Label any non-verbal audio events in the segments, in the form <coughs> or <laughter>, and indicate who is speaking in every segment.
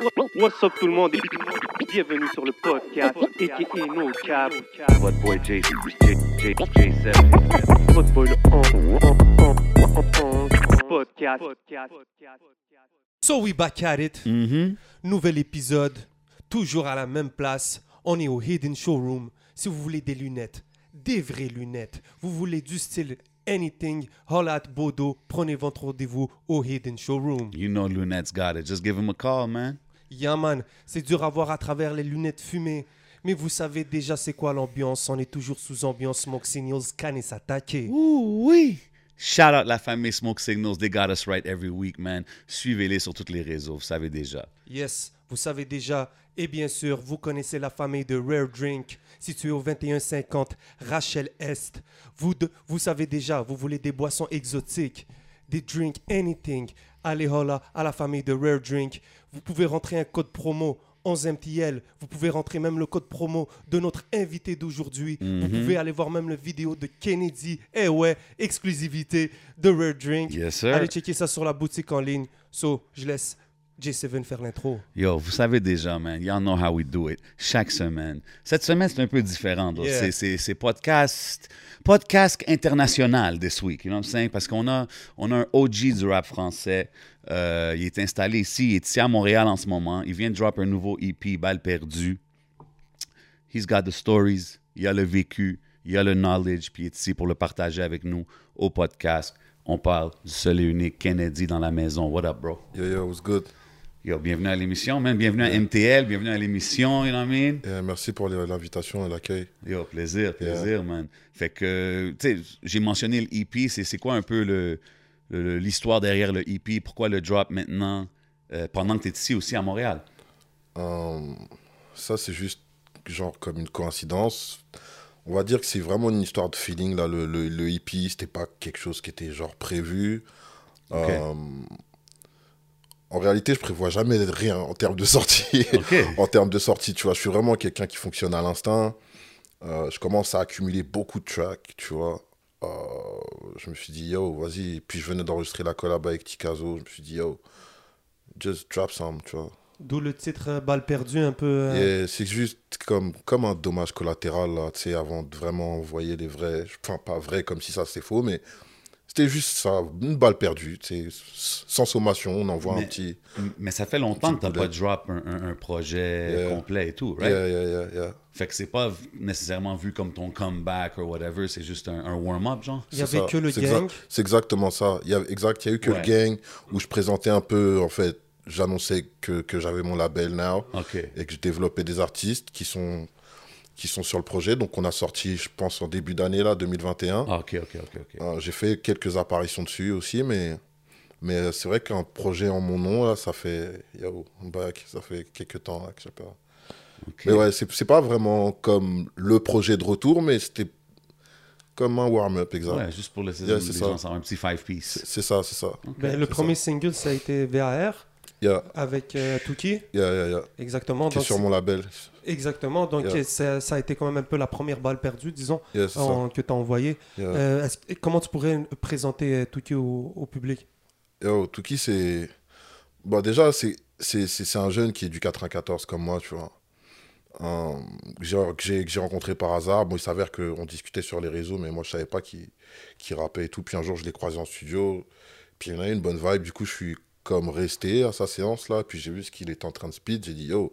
Speaker 1: What's up tout le monde? Et bienvenue sur le podcast aka No Cap.
Speaker 2: What boy J, J, J, J7.
Speaker 1: Votre boy le on- podcast.
Speaker 3: So we back at it.
Speaker 2: Mm-hmm.
Speaker 3: Nouvel épisode. Toujours à la même place. On est au Hidden Showroom. Si vous voulez des lunettes, des vraies lunettes, vous voulez du style anything, holla at Bodo, prenez votre rendez-vous au Hidden Showroom.
Speaker 2: You know Lunette's got it. Just give him a call, man.
Speaker 3: Yeah man, c'est dur à voir à travers les lunettes fumées. Mais vous savez déjà c'est quoi l'ambiance. On est toujours sous ambiance Smoke Signals, Can et s'attaquer.
Speaker 2: Ouh, oui. Shout out la famille Smoke Signals. They got us right every week, man. Suivez-les sur tous les réseaux, vous savez déjà.
Speaker 3: Yes, vous savez déjà. Et bien sûr, vous connaissez la famille de Rare Drink, située au 2150 Rachel Est. Vous, de- vous savez déjà, vous voulez des boissons exotiques, des drinks, anything. Allez holla à la famille de Rare Drink. Vous pouvez rentrer un code promo 11MTL. Vous pouvez rentrer même le code promo de notre invité d'aujourd'hui. Vous pouvez aller voir même la vidéo de Kennedy. Eh ouais, exclusivité de Rare Drink.
Speaker 2: Yes, sir.
Speaker 3: Allez checker ça sur la boutique en ligne. So, je laisse J7 faire l'intro.
Speaker 2: Yo, vous savez déjà, man. Y'all know how we do it. Chaque semaine. Cette semaine, c'est un peu différent. though.
Speaker 3: Yeah.
Speaker 2: C'est- C'est c'est podcast, podcast international this week. You know what I'm saying? Parce qu'on a, on a un OG du rap français. Euh, il est installé ici. Il est ici à Montréal en ce moment. Il vient de drop un nouveau EP, Balle perdue. He's got the stories. Il a le vécu. Il a le knowledge. Puis il est ici pour le partager avec nous au podcast. On parle du seul et unique Kennedy dans la maison. What up, bro?
Speaker 4: Yo, yo, what's good?
Speaker 2: Yo, bienvenue à l'émission, man. Bienvenue à MTL, bienvenue à l'émission, you know what I mean?
Speaker 4: Merci pour l'invitation et l'accueil.
Speaker 2: Yo, plaisir, plaisir, man. Fait que, tu sais, j'ai mentionné le EP, c'est quoi un peu le- le- l'histoire derrière le EP? Pourquoi le drop maintenant, euh, pendant que tu es ici aussi à Montréal?
Speaker 4: Euh, ça, c'est juste genre comme une coïncidence. On va dire que c'est vraiment une histoire de feeling. Là. Le, le, le hippie, c'était pas quelque chose qui était genre prévu.
Speaker 2: Ok.
Speaker 4: Euh, en réalité, je prévois jamais rien en termes de sortie. <laughs> <laughs> En termes de sortie, tu vois, je suis vraiment quelqu'un qui fonctionne à l'instinct. Euh, je commence à accumuler beaucoup de tracks, tu vois. Euh, je me suis dit, yo, vas-y. Puis je venais d'enregistrer la collab avec Tikazo. Je me suis dit, yo, just drop some, tu vois.
Speaker 3: D'où le titre euh, Balle perdue un peu. euh,
Speaker 4: c'est juste comme, comme un dommage collatéral, là, tu sais, avant de vraiment envoyer les vrais. Enfin, pas vrai comme si ça c'est faux, mais c'était juste ça, une balle perdue, sais, sans sommation, on envoie un
Speaker 2: Mais-
Speaker 4: petit.
Speaker 2: Mais ça fait longtemps que tu
Speaker 4: Petit
Speaker 2: pas drop un, un- un projet
Speaker 4: Yeah.
Speaker 2: complet et tout, right?
Speaker 4: Yeah, yeah, yeah, yeah.
Speaker 2: Fait que c'est pas nécessairement vu comme ton comeback ou whatever, c'est juste un, un warm-up, genre?
Speaker 3: Il y
Speaker 4: C'est
Speaker 3: avait
Speaker 4: ça.
Speaker 3: que le
Speaker 4: C'est
Speaker 3: gang.
Speaker 4: C'est exactement ça. Il y a, exact, il y a eu que
Speaker 2: Ouais.
Speaker 4: le gang où je présentais un peu, en fait, j'annonçais que, que j'avais mon label now
Speaker 2: OK.
Speaker 4: et que je développais des artistes qui sont, qui sont sur le projet. Donc on a sorti, je pense, en début d'année, là, 2021.
Speaker 2: Ah, OK, OK, OK.
Speaker 4: Euh, J'ai fait quelques apparitions dessus aussi, mais, mais c'est vrai qu'un projet en mon nom, là, ça fait, yo, back, ça fait quelques temps là, que je sais pas. Mais ouais, c'est c'est pas vraiment comme le projet de retour, mais c'était comme un warm-up, exact.
Speaker 2: Ouais, juste pour laisser
Speaker 4: Yeah,
Speaker 2: les
Speaker 4: c'est
Speaker 2: gens
Speaker 4: ça.
Speaker 2: savoir un petit five-piece.
Speaker 4: C'est ça, c'est ça.
Speaker 3: Ben, le premier single, ça a été VAR
Speaker 4: Yeah,
Speaker 3: avec euh, Tuki.
Speaker 4: yeah, yeah, yeah.
Speaker 3: Exactement.
Speaker 4: Qui est sur mon label.
Speaker 3: Exactement. Donc,
Speaker 4: Yeah.
Speaker 3: ça, ça a été quand même un peu la première balle perdue, disons,
Speaker 4: Yeah, c'est
Speaker 3: en- que tu as envoyé.
Speaker 4: ça. Yeah.
Speaker 3: Euh, comment tu pourrais présenter euh, Tuki au, au public?
Speaker 4: Yo, Tuki, c'est. Bon, déjà, c'est un jeune qui est du 94 comme moi, tu vois. Genre, que j'ai rencontré par hasard. Bon, il s'avère qu'on discutait sur les réseaux, mais moi, je savais pas qu'il qu'il rappait et tout. Puis un jour, je l'ai croisé en studio. Puis il en a eu une bonne vibe. Du coup, je suis comme resté à sa séance là. Puis j'ai vu ce qu'il était en train de speed. J'ai dit, yo,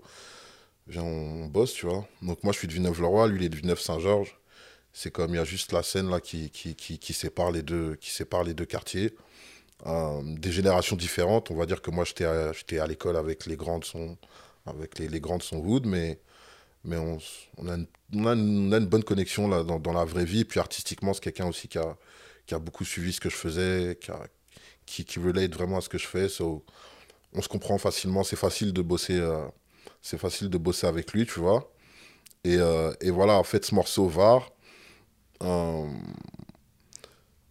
Speaker 4: viens, on bosse, tu vois. Donc moi, je suis de Villeneuve-le-Roi. Lui, il est de Villeneuve-Saint-Georges. C'est comme, il y a juste la scène là qui, qui, qui, qui sépare, les deux, qui sépare les deux quartiers. Euh, des générations différentes. On va dire que moi, j'étais à, à l'école avec les grandes sons, avec les, les grandes sons Wood, mais, mais on, on, a une, on, a on a une bonne connexion là, dans, dans la vraie vie. Puis artistiquement, c'est quelqu'un aussi qui a, qui a beaucoup suivi ce que je faisais, qui, a, qui, qui relate vraiment à ce que je fais. On se comprend facilement. C'est facile de bosser. euh, c'est facile de bosser avec lui, tu vois. Et, euh, et voilà, en fait, ce morceau VAR, euh,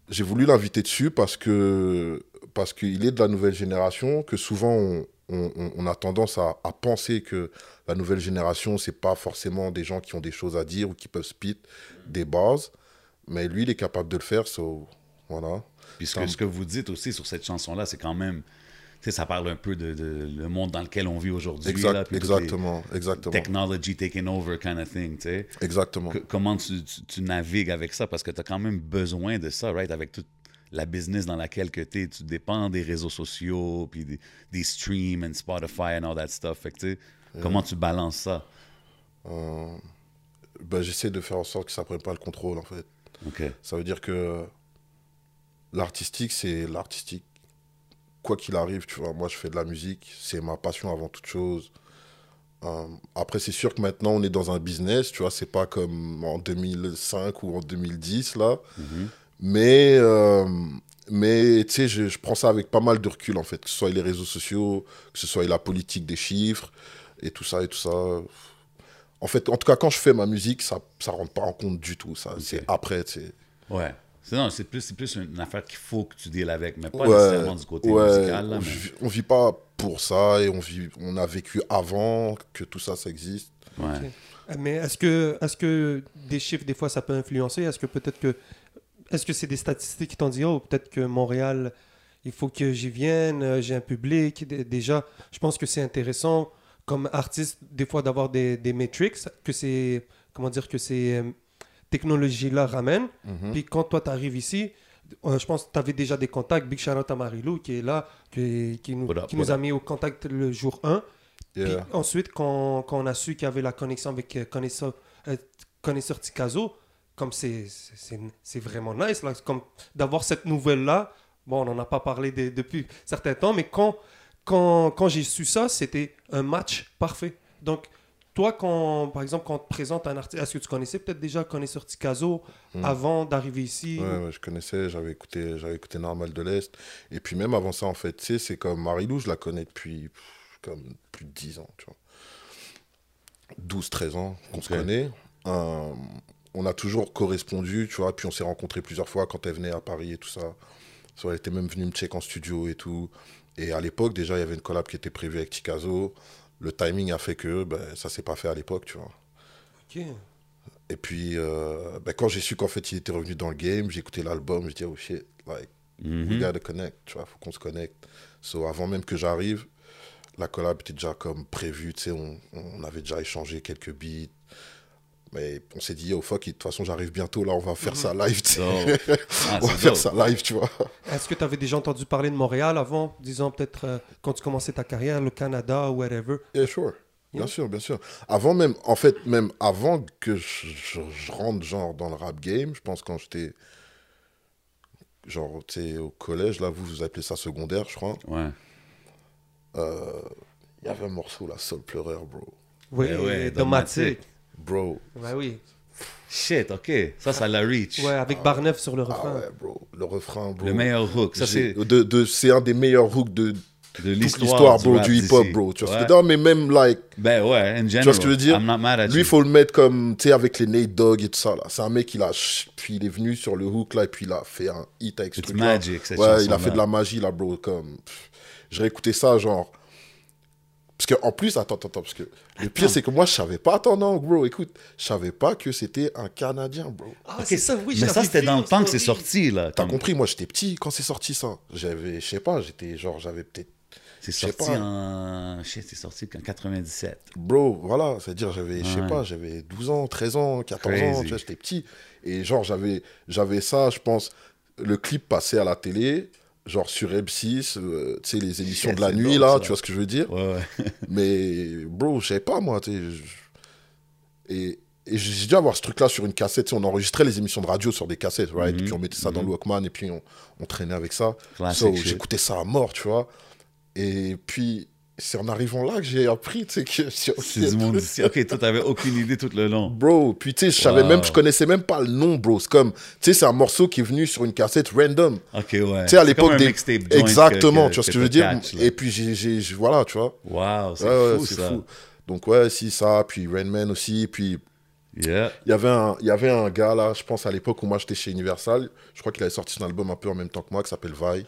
Speaker 4: j'ai voulu l'inviter dessus parce que parce qu'il est de la nouvelle génération, que souvent on, on- on- on a tendance à, à penser que la nouvelle génération, c'est pas forcément des gens qui ont des choses à dire ou qui peuvent spit des bases, mais lui, il est capable de le faire, so, voilà.
Speaker 2: Puis ce que, vous dites aussi sur cette chanson-là, c'est quand même ça parle un peu de, de le monde dans lequel on vit aujourd'hui.
Speaker 4: Exact-
Speaker 2: là,
Speaker 4: exactement, exactement.
Speaker 2: Technology taking over kind of thing, tu sais.
Speaker 4: Exactement.
Speaker 2: Que- comment tu, tu- tu navigues avec ça? Parce que tu as quand même besoin de ça, right? Avec toute la business dans laquelle que t'es, tu dépends des réseaux sociaux, puis des, des streams, and Spotify, and all that stuff. Fait que, tu sais, comment tu balances ça?
Speaker 4: Euh, ben, J'essaie de faire en sorte que ça ne prenne pas le contrôle, en fait.
Speaker 2: OK.
Speaker 4: Ça veut dire que l'artistique, c'est l'artistique. Quoi qu'il arrive, tu vois, moi je fais de la musique, c'est ma passion avant toute chose. Euh, après, c'est sûr que maintenant on est dans un business, tu vois, c'est pas comme en 2005 ou en 2010 là. Mais, euh, mais tu sais, je, je prends ça avec pas mal de recul en fait, que ce soit les réseaux sociaux, que ce soit la politique des chiffres et tout ça et tout ça. En fait, en tout cas, quand je fais ma musique, ça ça rentre pas en compte du tout. Ça, c'est après, tu sais.
Speaker 2: Ouais. C'est, non, c'est plus, c'est plus une affaire qu'il faut que tu deals avec, mais pas
Speaker 4: Ouais,
Speaker 2: nécessairement du côté
Speaker 4: ouais,
Speaker 2: musical. Là,
Speaker 4: on,
Speaker 2: mais-
Speaker 4: vit, on vit pas pour ça et on vit, on a vécu avant que tout ça, ça existe.
Speaker 2: ouais.
Speaker 3: Euh, Mais est-ce que, est que des chiffres, des fois, ça peut influencer? Est-ce que peut-être que. Est-ce que c'est des statistiques qui t'ont dit, oh, peut-être que Montréal, il faut que j'y vienne, euh, j'ai un public. Déjà, je pense que c'est intéressant, comme artiste, des fois, d'avoir des, des metrics, que c'est. Comment dire, que ces technologies-là ramènent.
Speaker 4: Mhm.
Speaker 3: Puis quand toi, tu arrives ici, euh, je pense que tu avais déjà des contacts. Big shout out à Marilou qui est là, qui, qui nous, qui a mis au contact le jour 1. Puis
Speaker 4: Yeah.
Speaker 3: ensuite, quand, quand on a su qu'il y avait la connexion avec euh, Connaisseur, euh, Connaisseur Ticazo, comme c'est vraiment nice, là, comme d'avoir cette nouvelle-là. Bon, on n'en a pas parlé de- depuis certains temps, mais quand, quand, quand j'ai su ça, c'était un match parfait. Donc, toi, quand, par exemple, quand on te présente un artiste, est-ce que tu connaissais peut-être déjà Connaisseur Ticazo
Speaker 4: Mm.
Speaker 3: avant d'arriver ici
Speaker 4: Ouais, ouais, je connaissais, j'avais écouté, j'avais écouté Normal de l'Est. Et puis même avant ça, en fait, tu sais, c'est comme Marilou, je la connais depuis pff, comme plus de 10 ans, tu vois. 12-13 ans qu'on se connaît. Euh, on a toujours correspondu, tu vois, puis on s'est rencontrés plusieurs fois quand elle venait à Paris et tout ça. So, elle était même venue me check en studio et tout. Et à l'époque, déjà, il y avait une collab qui était prévue avec Tikazo. Le timing a fait que ben, ça s'est pas fait à l'époque, tu vois. Et puis, euh, ben, quand j'ai su qu'en fait, il était revenu dans le game, j'ai écouté l'album, j'ai dit, oh shit, like,
Speaker 2: Mhm.
Speaker 4: we gotta connect, tu vois, faut qu'on se connecte. So, avant même que j'arrive, la collab était déjà comme prévue, tu sais, on, on avait déjà échangé quelques beats. Mais on s'est dit, yo, fuck it, de toute façon, j'arrive bientôt, là, on va faire ça live, tu sais.
Speaker 2: Dope. Ah, <laughs>
Speaker 4: on va faire
Speaker 2: dope.
Speaker 4: ça live, tu vois.
Speaker 3: Est-ce que tu avais déjà entendu parler de Montréal avant, disons peut-être euh, quand tu commençais ta carrière, le Canada ou whatever?
Speaker 4: Yeah, sure. Bien
Speaker 3: Yeah.
Speaker 4: sûr, bien sûr. Avant même, en fait, même avant que je, je- je rentre genre dans le rap game, je pense quand j'étais genre, tu sais, au collège, là, vous, vous appelez ça secondaire, je crois.
Speaker 2: Ouais.
Speaker 4: Euh, Il y avait un morceau, là, Sol pleureur, bro.
Speaker 3: Oui,
Speaker 2: Eh ouais,
Speaker 3: Domatic.
Speaker 4: Bro.
Speaker 3: Ouais, oui.
Speaker 2: Shit, OK. Ça, ça la reach.
Speaker 3: Ouais, avec Barneuf sur le
Speaker 4: Ah
Speaker 3: refrain.
Speaker 4: ouais, bro. Le refrain, bro.
Speaker 2: Le meilleur hook. Ça, c'est
Speaker 4: de, de- c'est un des meilleurs hooks de
Speaker 2: de
Speaker 4: toute
Speaker 2: l'histoire,
Speaker 4: bro, du hip-hop, bro. Tu vois ce que non, mais même, like,
Speaker 2: Ben ouais, in general.
Speaker 4: tu vois ce que je veux dire?
Speaker 2: I'm not mad at
Speaker 4: Lui,
Speaker 2: you.
Speaker 4: il faut le mettre comme, tu sais, avec les Nate Dogg et tout ça, là. C'est un mec, il a, puis il est venu sur le hook, là, et puis il a fait un hit avec ce
Speaker 2: It's
Speaker 4: truc-là.
Speaker 2: magic, cette
Speaker 4: Ouais, il a fait de la magie, là, bro, comme... J'ai écouté ça, genre... Parce que en plus, attends, attends, attends, parce que le pire, c'est que moi, je savais pas, attends, non, bro, écoute, je savais pas que c'était un Canadien, bro.
Speaker 3: Ah, c'est ça, oui.
Speaker 2: Mais ça, c'était dans le temps que c'est sorti, là.
Speaker 4: T'as compris, moi, j'étais petit quand c'est sorti, ça. J'avais, je sais pas, j'étais, genre, j'avais peut-être...
Speaker 2: C'est
Speaker 4: je sais
Speaker 2: sorti
Speaker 4: pas.
Speaker 2: en... C'est sorti en 97.
Speaker 4: Bro, voilà, c'est-à-dire j'avais, je sais pas, j'avais 12 ans, 13 ans, 14 ans, tu vois, j'étais petit. Et genre, j'avais, j'avais ça, je pense, le clip passait à la télé, genre sur M6, euh, tu sais, les émissions de la nuit, là,
Speaker 2: ça.
Speaker 4: tu vois ce que je veux dire?
Speaker 2: Ouais, ouais. <laughs>
Speaker 4: Mais, bro, je sais pas, moi, tu sais. je- Et, et j'ai dû avoir ce truc-là sur une cassette, on enregistrait les émissions de radio sur des cassettes, right?
Speaker 2: Mhm,
Speaker 4: Et puis on mettait ça dans le Walkman, et puis on, on traînait avec ça. So, j'écoutais ça à mort, tu vois? Et puis, c'est en arrivant là que j'ai appris, tu sais, que <laughs> c'est aussi
Speaker 2: du monde. OK, toi, t'avais aucune idée tout le long.
Speaker 4: Bro, puis tu sais, je savais
Speaker 2: Wow.
Speaker 4: même, je connaissais même pas le nom, bro. C'est comme, tu sais, c'est un morceau qui est venu sur une cassette random.
Speaker 2: OK, ouais.
Speaker 4: Tu sais, à l'époque des. Exactement,
Speaker 2: que-
Speaker 4: tu vois ce
Speaker 2: que
Speaker 4: je veux dire.
Speaker 2: catch.
Speaker 4: Et puis, j'ai, voilà, tu vois.
Speaker 2: Wow, c'est
Speaker 4: Ouais,
Speaker 2: fou,
Speaker 4: c'est
Speaker 2: ça.
Speaker 4: fou. Donc, ouais, si, ça. Puis Rainman aussi. Puis,
Speaker 2: Yeah.
Speaker 4: il y avait un, il y avait un gars là, je pense à l'époque où moi j'étais chez Universal. Je crois qu'il avait sorti son album un peu en même temps que moi, qui s'appelle Vi.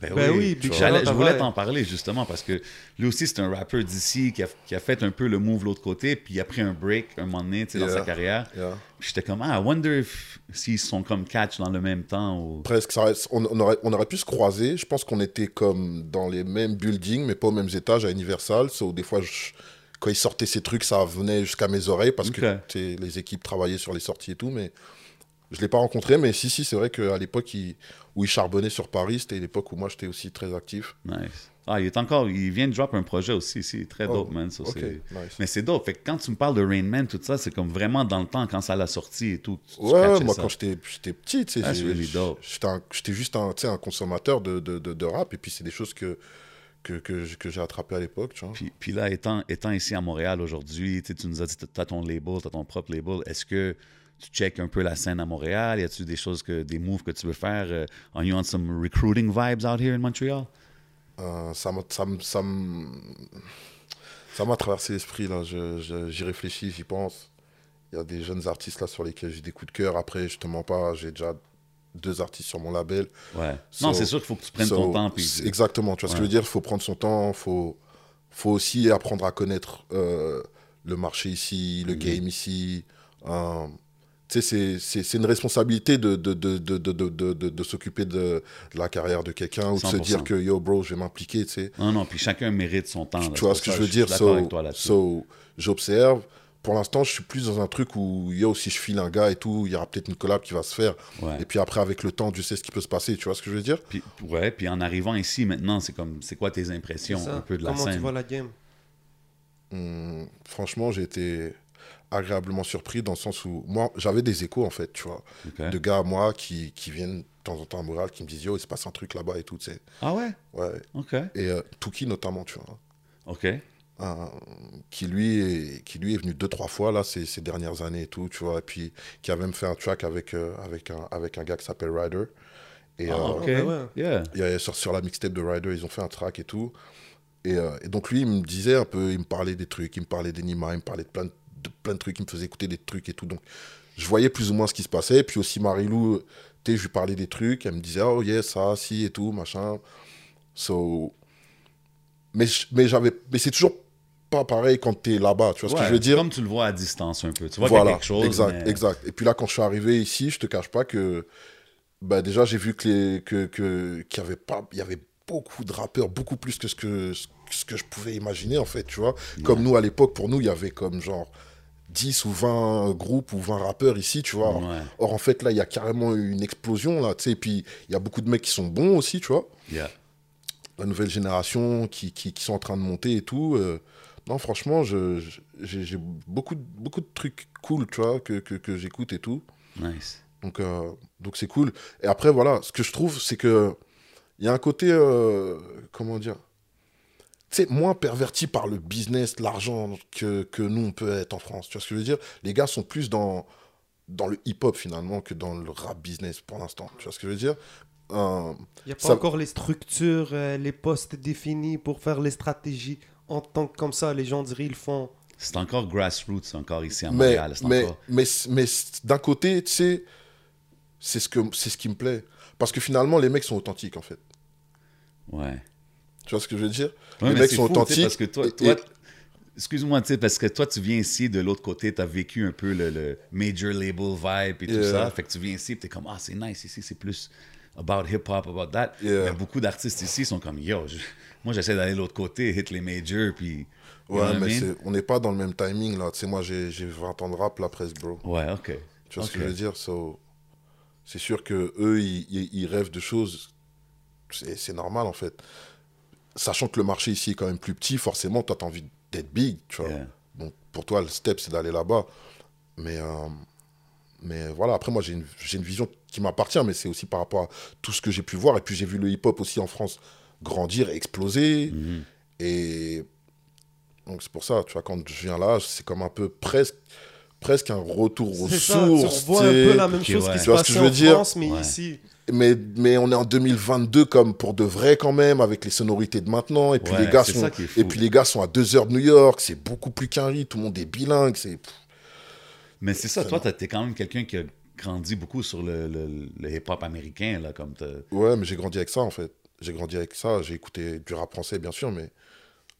Speaker 2: Ben,
Speaker 3: Ben
Speaker 2: oui,
Speaker 3: Big
Speaker 2: je voulais
Speaker 3: ouais.
Speaker 2: t'en parler justement parce que lui aussi, c'est un rappeur d'ici qui a, qui a fait un peu le move l'autre côté, puis il a pris un break un moment donné dans sa carrière.
Speaker 4: Yeah.
Speaker 2: J'étais comme, ah, I wonder if- s'ils sont comme catch dans le même temps. Ou...
Speaker 4: Presque, ça reste- on, on aurait, on aurait pu se croiser. Je pense qu'on était comme dans les mêmes buildings, mais pas aux mêmes étages à Universal. So, des fois, je- quand ils sortaient ces trucs, ça venait jusqu'à mes oreilles parce que les équipes travaillaient sur les sorties et tout. Mais je ne l'ai pas rencontré. Mais si, si, c'est vrai qu'à l'époque il- où il charbonnait sur Paris, c'était l'époque où moi j'étais aussi très actif.
Speaker 2: Nice. Ah, il est encore, il vient de drop un projet aussi ici, très
Speaker 4: Oh,
Speaker 2: dope, man. ça,
Speaker 4: nice.
Speaker 2: Mais c'est dope. Fait que quand tu me parles de Rain Man, tout ça, c'est comme vraiment dans le temps, quand ça l'a sorti et tout. tu-
Speaker 4: Ouais, moi
Speaker 2: ça.
Speaker 4: quand j'étais petit, tu sais,
Speaker 2: dope.
Speaker 4: j'étais juste un, un consommateur de, de, de, de rap. Et puis c'est des choses que, que, que, que j'ai attrapées à l'époque. tu vois.
Speaker 2: Puis, puis là, étant, étant ici à Montréal aujourd'hui, tu nous as dit que tu as ton label, tu as ton propre label. Est-ce que tu checkes un peu la scène à Montréal? Y a-tu des choses, que, des moves que tu veux faire? Euh, are you on some recruiting vibes out here in Montreal?
Speaker 4: Euh, ça m'a ça ça ça traversé l'esprit là j'y réfléchis j'y pense il y a des jeunes artistes là sur lesquels j'ai des coups de cœur après je te mens pas j'ai déjà deux artistes sur mon label
Speaker 2: Ouais.
Speaker 4: So-
Speaker 2: non, c'est sûr qu'il faut que tu prennes
Speaker 4: So,
Speaker 2: ton temps. Puis...
Speaker 4: exactement tu vois ce que je veux dire? Il faut prendre son temps faut faut aussi apprendre à connaître euh, le marché ici le
Speaker 2: Mhm.
Speaker 4: game ici Euh, c'est- c'est c'est une responsabilité de, de, de, de, de, de, de- de- de s'occuper de, de la carrière de quelqu'un ou de se
Speaker 2: 100%.
Speaker 4: dire que yo bro je vais m'impliquer tu sais
Speaker 2: Non, non, puis chacun mérite son temps. là.
Speaker 4: tu vois ce que
Speaker 2: ça,
Speaker 4: je veux
Speaker 2: suis
Speaker 4: dire?
Speaker 2: d'accord
Speaker 4: so,
Speaker 2: avec toi là-dessus.
Speaker 4: so, j'observe pour l'instant je suis plus dans un truc où yo si je file un gars et tout il y aura peut-être une collab qui va se faire
Speaker 2: Ouais.
Speaker 4: et puis après avec le temps tu sais ce qui peut se passer tu vois ce que je veux dire?
Speaker 2: Puis, ouais, puis en arrivant ici maintenant, c'est comme, c'est quoi tes impressions un peu de la
Speaker 3: Comment
Speaker 2: scène?
Speaker 3: tu vois la game?
Speaker 4: Hum, franchement j'ai été agréablement surpris dans le sens où moi j'avais des échos en fait tu vois de gars à moi qui, qui viennent de temps en temps à Montréal qui me disent yo il se passe un truc là-bas et tout tu sais
Speaker 2: Ah ouais?
Speaker 4: ouais
Speaker 2: OK.
Speaker 4: et euh, Tuki notamment tu vois
Speaker 2: OK.
Speaker 4: euh, qui lui est, qui lui est venu deux trois fois là ces, ces dernières années et tout tu vois et puis qui a même fait un track avec euh, avec un avec un gars qui s'appelle Ryder et
Speaker 2: Ah,
Speaker 4: euh,
Speaker 2: OK.
Speaker 3: ouais.
Speaker 2: Yeah.
Speaker 4: il y a- sur, sur la mixtape de Ryder ils ont fait un track et tout et, euh, et donc lui il me disait un peu il me parlait des trucs il me parlait d'Enima il me parlait de plein de, de plein de trucs il me faisait écouter des trucs et tout. Donc je voyais plus ou moins ce qui se passait. Puis aussi Marilou tu sais je lui parlais des trucs. Elle me disait oh yes ça si et tout machin. So mais mais j'avais mais c'est toujours pas pareil quand t'es là-bas tu vois ce que je veux dire?
Speaker 2: Comme tu le vois à distance un peu. Tu vois qu'il
Speaker 4: voilà
Speaker 2: quelque chose.
Speaker 4: exact
Speaker 2: mais-
Speaker 4: exact. Et puis là quand je suis arrivé ici je te cache pas que bah déjà j'ai vu que les que que qu'il y avait pas il y avait beaucoup de rappeurs beaucoup plus que ce que ce que je pouvais imaginer en fait tu vois. Comme nous à l'époque pour nous il y avait comme genre 10 ou 20 groupes ou 20 rappeurs ici tu vois
Speaker 2: Ouais.
Speaker 4: or en fait là il y a carrément une explosion là tu sais et puis il y a beaucoup de mecs qui sont bons aussi tu vois
Speaker 2: Yeah.
Speaker 4: la nouvelle génération qui, qui, qui sont en train de monter et tout. euh, non, franchement, j'ai beaucoup, de- beaucoup de trucs cool, tu vois, que, que, que j'écoute et tout.
Speaker 2: Nice.
Speaker 4: Donc, euh, donc c'est cool. Et après, voilà, ce que je trouve, c'est que il y a un côté, euh, comment dire, tu sais, moins perverti par le business, l'argent que, que nous, on peut être en France. Tu vois ce que je veux dire? Les gars sont plus dans, dans le hip-hop, finalement, que dans le rap business, pour l'instant. Tu vois ce que je veux dire? Euh,
Speaker 3: Il n'y a pas
Speaker 4: Ça-
Speaker 3: encore les structures, euh, les postes définis pour faire les stratégies. En tant que comme ça, les gens diraient ils font.
Speaker 2: C'est encore grassroots, encore ici à Montréal. c'est
Speaker 4: mais,
Speaker 2: encore-
Speaker 4: mais, mais d'un côté, tu sais, c'est ce, que, c'est ce qui me plaît. Parce que finalement, les mecs sont authentiques, en fait.
Speaker 2: Ouais.
Speaker 4: Tu vois ce que je veux dire?
Speaker 2: Ouais,
Speaker 4: Les mecs sont
Speaker 2: fou,
Speaker 4: authentiques.
Speaker 2: Parce que toi,
Speaker 4: et-
Speaker 2: toi-
Speaker 4: et-
Speaker 2: excuse-moi, tu sais, parce que toi, tu viens ici de l'autre côté, tu as vécu un peu le, le major label vibe et tout
Speaker 4: Yeah.
Speaker 2: ça. Fait que tu viens ici et tu es comme, ah, c'est nice ici, c'est plus about hip-hop, about that.
Speaker 4: Yeah.
Speaker 2: Mais beaucoup d'artistes ici sont comme, yo, je- moi, j'essaie d'aller de l'autre côté, hit les majors, puis. you know
Speaker 4: Ouais, mais on n'est pas dans le même timing, là. Tu sais, moi, j'ai j'ai 20 ans de rap, là, presque, bro.
Speaker 2: Ouais, ok.
Speaker 4: Tu vois ce que je veux dire? So, C'est sûr que eux, ils, ils- ils rêvent de choses. C'est normal, en fait. Sachant que le marché ici est quand même plus petit, forcément, toi, tu as envie d'être big, tu vois.
Speaker 2: Yeah.
Speaker 4: Donc, pour toi, le step, c'est d'aller là-bas. Mais, euh, mais voilà, après, moi, j'ai une, j'ai une vision qui m'appartient, mais c'est aussi par rapport à tout ce que j'ai pu voir. Et puis, j'ai vu le hip-hop aussi en France grandir, exploser.
Speaker 2: Mhm.
Speaker 4: Et donc, c'est pour ça, tu vois, quand je viens là, c'est comme un peu presque, presque un retour aux
Speaker 3: C'est ça, tu
Speaker 4: sources.
Speaker 3: revois un peu la même chose
Speaker 2: ouais.
Speaker 3: qui
Speaker 2: Tu
Speaker 3: se
Speaker 4: vois ce que
Speaker 3: passait
Speaker 4: je veux
Speaker 3: en
Speaker 4: dire?
Speaker 3: France, mais
Speaker 2: Ouais.
Speaker 3: ici.
Speaker 4: Mais, mais on est en 2022 comme pour de vrai quand même, avec les sonorités de maintenant. Et puis,
Speaker 2: Ouais,
Speaker 4: les, gars sont,
Speaker 2: fou.
Speaker 4: et puis les gars sont à deux heures de New York, c'est beaucoup plus qu'un riz, tout le monde est bilingue. C'est...
Speaker 2: Mais c'est ça, toi, t'es quand même quelqu'un qui a grandi beaucoup sur le, le- le hip-hop américain, là, comme
Speaker 4: Ouais, mais j'ai grandi avec ça en fait. j'ai grandi avec ça. J'ai écouté du rap français, bien sûr, mais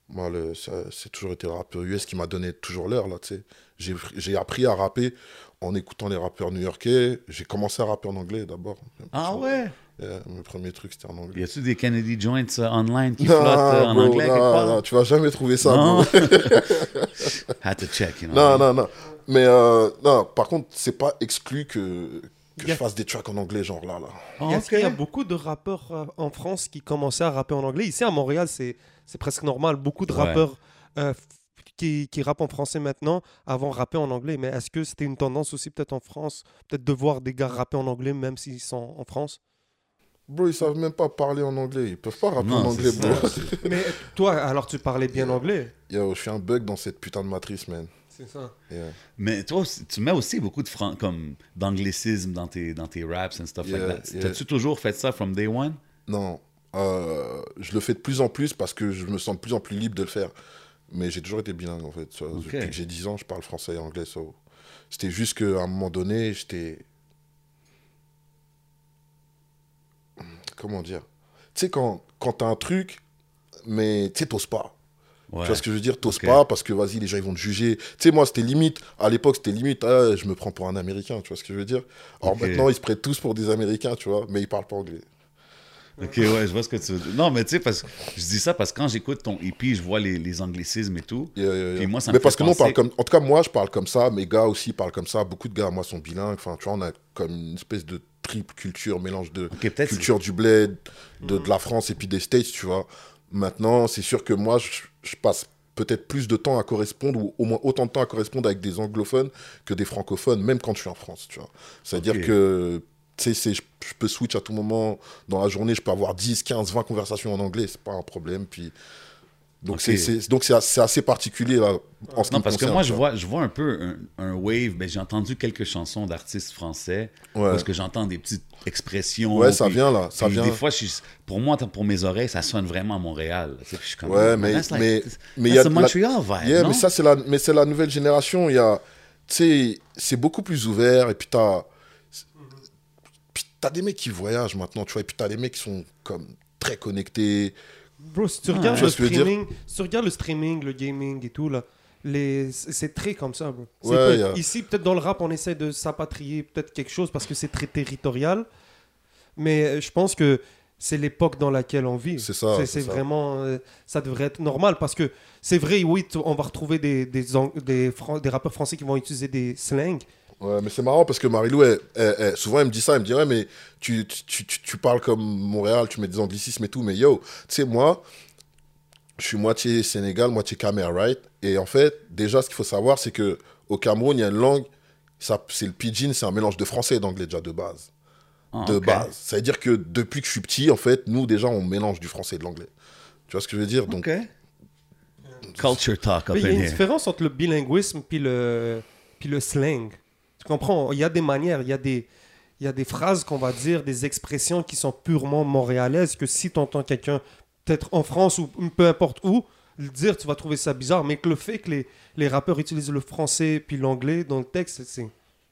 Speaker 4: moi, le- c'est toujours été le rappeur US qui m'a donné toujours l'heure, là, tu sais. J'ai appris à rapper en écoutant les rappeurs new-yorkais. J'ai commencé à rapper en anglais d'abord.
Speaker 2: Ah ouais?
Speaker 4: Yeah, mes premiers trucs, c'était en anglais.
Speaker 2: Y a-tu des Kennedy Joints euh, online qui
Speaker 4: Non,
Speaker 2: flottent euh, en
Speaker 4: bro,
Speaker 2: anglais quelque
Speaker 4: non,
Speaker 2: part?
Speaker 4: non, tu vas jamais trouver ça,
Speaker 2: Non. <laughs> <laughs> Had to check, you know.
Speaker 4: Non, non, non. Mais euh, non, par contre, c'est pas exclu que, que je fasse des tracks en anglais, genre là, là.
Speaker 2: Ah,
Speaker 3: Est-ce qu'il y a beaucoup de rappeurs en France qui commençaient à rapper en anglais Ici à Montréal, c'est c'est presque normal. Beaucoup de
Speaker 2: Ouais.
Speaker 3: rappeurs euh, qui, qui rappent en français maintenant avant rapper en anglais. Mais est-ce que c'était une tendance aussi peut-être en France Peut-être de voir des gars rapper en anglais même s'ils sont en France?
Speaker 4: Bro, ils savent même pas parler en anglais. Ils peuvent pas rapper
Speaker 2: Non,
Speaker 4: en anglais, bro.
Speaker 2: ça.
Speaker 3: Mais toi, alors tu parlais bien anglais
Speaker 4: Yo, je suis un bug dans cette putain de matrice, man.
Speaker 3: C'est ça.
Speaker 4: Yeah.
Speaker 2: Mais toi, tu mets aussi beaucoup de fran- comme d'anglicisme dans tes, dans tes raps and stuff
Speaker 4: Yeah,
Speaker 2: like that.
Speaker 4: yeah.
Speaker 2: T'as-tu toujours fait ça from day one?
Speaker 4: Non, euh, je le fais de plus en plus parce que je me sens de plus en plus libre de le faire. Mais j'ai toujours été bilingue, en fait. Depuis que j'ai 10 ans, je parle français et anglais. so. C'était juste qu'à un moment donné, j'étais... Comment dire? Tu sais, quand, quand t'as un truc, mais tu sais, t'oses pas.
Speaker 2: Ouais.
Speaker 4: Tu vois ce que je veux dire? T'oses pas parce que, vas-y, les gens, ils vont te juger. Tu sais, moi, c'était limite, à l'époque, c'était limite, ah, je me prends pour un Américain, tu vois ce que je veux dire? Alors maintenant, ils se prêtent tous pour des Américains, tu vois, mais ils parlent pas anglais.
Speaker 2: Ok, ouais, je vois ce que tu veux dire. Non, mais tu sais, parce que je dis ça parce que quand j'écoute ton EP, je vois les, les anglicismes et tout.
Speaker 4: Yeah, yeah, yeah.
Speaker 2: Puis moi, ça me
Speaker 4: mais
Speaker 2: fait
Speaker 4: parce que nous, on parle comme. En tout cas, moi, je parle comme ça. Mes gars aussi parlent comme ça. Beaucoup de gars, moi, sont bilingues. Enfin, tu vois, on a comme une espèce de triple culture, mélange de culture du bled, de, de la France et puis des States, tu vois. Maintenant, c'est sûr que moi, je, je passe peut-être plus de temps à correspondre, ou au moins autant de temps à correspondre avec des anglophones que des francophones, même quand je suis en France, tu vois. C'est-à-dire que. Tu sais, je, je peux switch à tout moment dans la journée, je peux avoir 10, 15, 20 conversations en anglais, c'est pas un problème. Puis, donc, c'est- c'est donc c'est assez, particulier là, en ce qui
Speaker 2: Non,
Speaker 4: me
Speaker 2: parce que moi, je
Speaker 4: vois.
Speaker 2: je vois un peu un, un wave. Ben, j'ai entendu quelques chansons d'artistes français.
Speaker 4: Ouais.
Speaker 2: Parce que j'entends des petites expressions.
Speaker 4: Ouais, ça
Speaker 2: puis-
Speaker 4: vient là, ça vient.
Speaker 2: Des fois, je pour moi, pour mes oreilles, ça sonne vraiment à Montréal. Tu sais, puis je suis comme,
Speaker 4: Ouais, mais-
Speaker 2: that's like-
Speaker 4: mais-
Speaker 2: that's
Speaker 4: mais il y a
Speaker 2: the
Speaker 4: de la-
Speaker 2: Montreal vibe,
Speaker 4: Yeah,
Speaker 2: non?
Speaker 4: mais ça, c'est la, mais c'est la nouvelle génération. Il y a, tu sais, c'est beaucoup plus ouvert. Et puis, t'as, t'as des mecs qui voyagent maintenant, tu vois. Et puis, t'as des mecs qui sont comme très connectés.
Speaker 3: Bro, si tu regardes le streaming, si tu regardes le streaming, le gaming et tout là, les c'est très comme ça, bro.
Speaker 4: Ouais,
Speaker 3: peut- Ici, peut-être dans le rap, on essaie de s'apatrier peut-être quelque chose parce que c'est très territorial, mais euh, je pense que c'est l'époque dans laquelle on vit.
Speaker 4: C'est ça,
Speaker 3: C'est vraiment, euh, ça devrait être normal parce que c'est vrai, oui, on va retrouver des des, des, des rappeurs français qui vont utiliser des slangs.
Speaker 4: Ouais, mais c'est marrant parce que Marilou, elle- elle- elle- souvent, elle me dit ça. Elle me dit, ouais, mais tu, tu, tu, tu parles comme Montréal, tu mets des anglicismes et tout. Mais yo, tu sais, moi, je suis moitié Sénégal, moitié Camer, right? Et en fait, déjà, ce qu'il faut savoir, c'est que au Cameroun, il y a une langue, c'est le pidgin, c'est un mélange de français et d'anglais déjà de base.
Speaker 2: Ah,
Speaker 4: de base. Ça veut dire que depuis que je suis petit, en fait, nous, déjà, on mélange du français et de l'anglais. Tu vois ce que je veux dire? Donc,
Speaker 2: OK. Culture talk
Speaker 3: il y a une
Speaker 2: here.
Speaker 3: différence entre le bilinguisme puis le, puis le slang. Tu comprends Il y a des manières, il y a des, il y a des phrases qu'on va dire, des expressions qui sont purement montréalaises que si tu entends quelqu'un, peut-être en France ou peu importe où, le dire, tu vas trouver ça bizarre. Mais que le fait que les, les rappeurs utilisent le français puis l'anglais dans le texte, je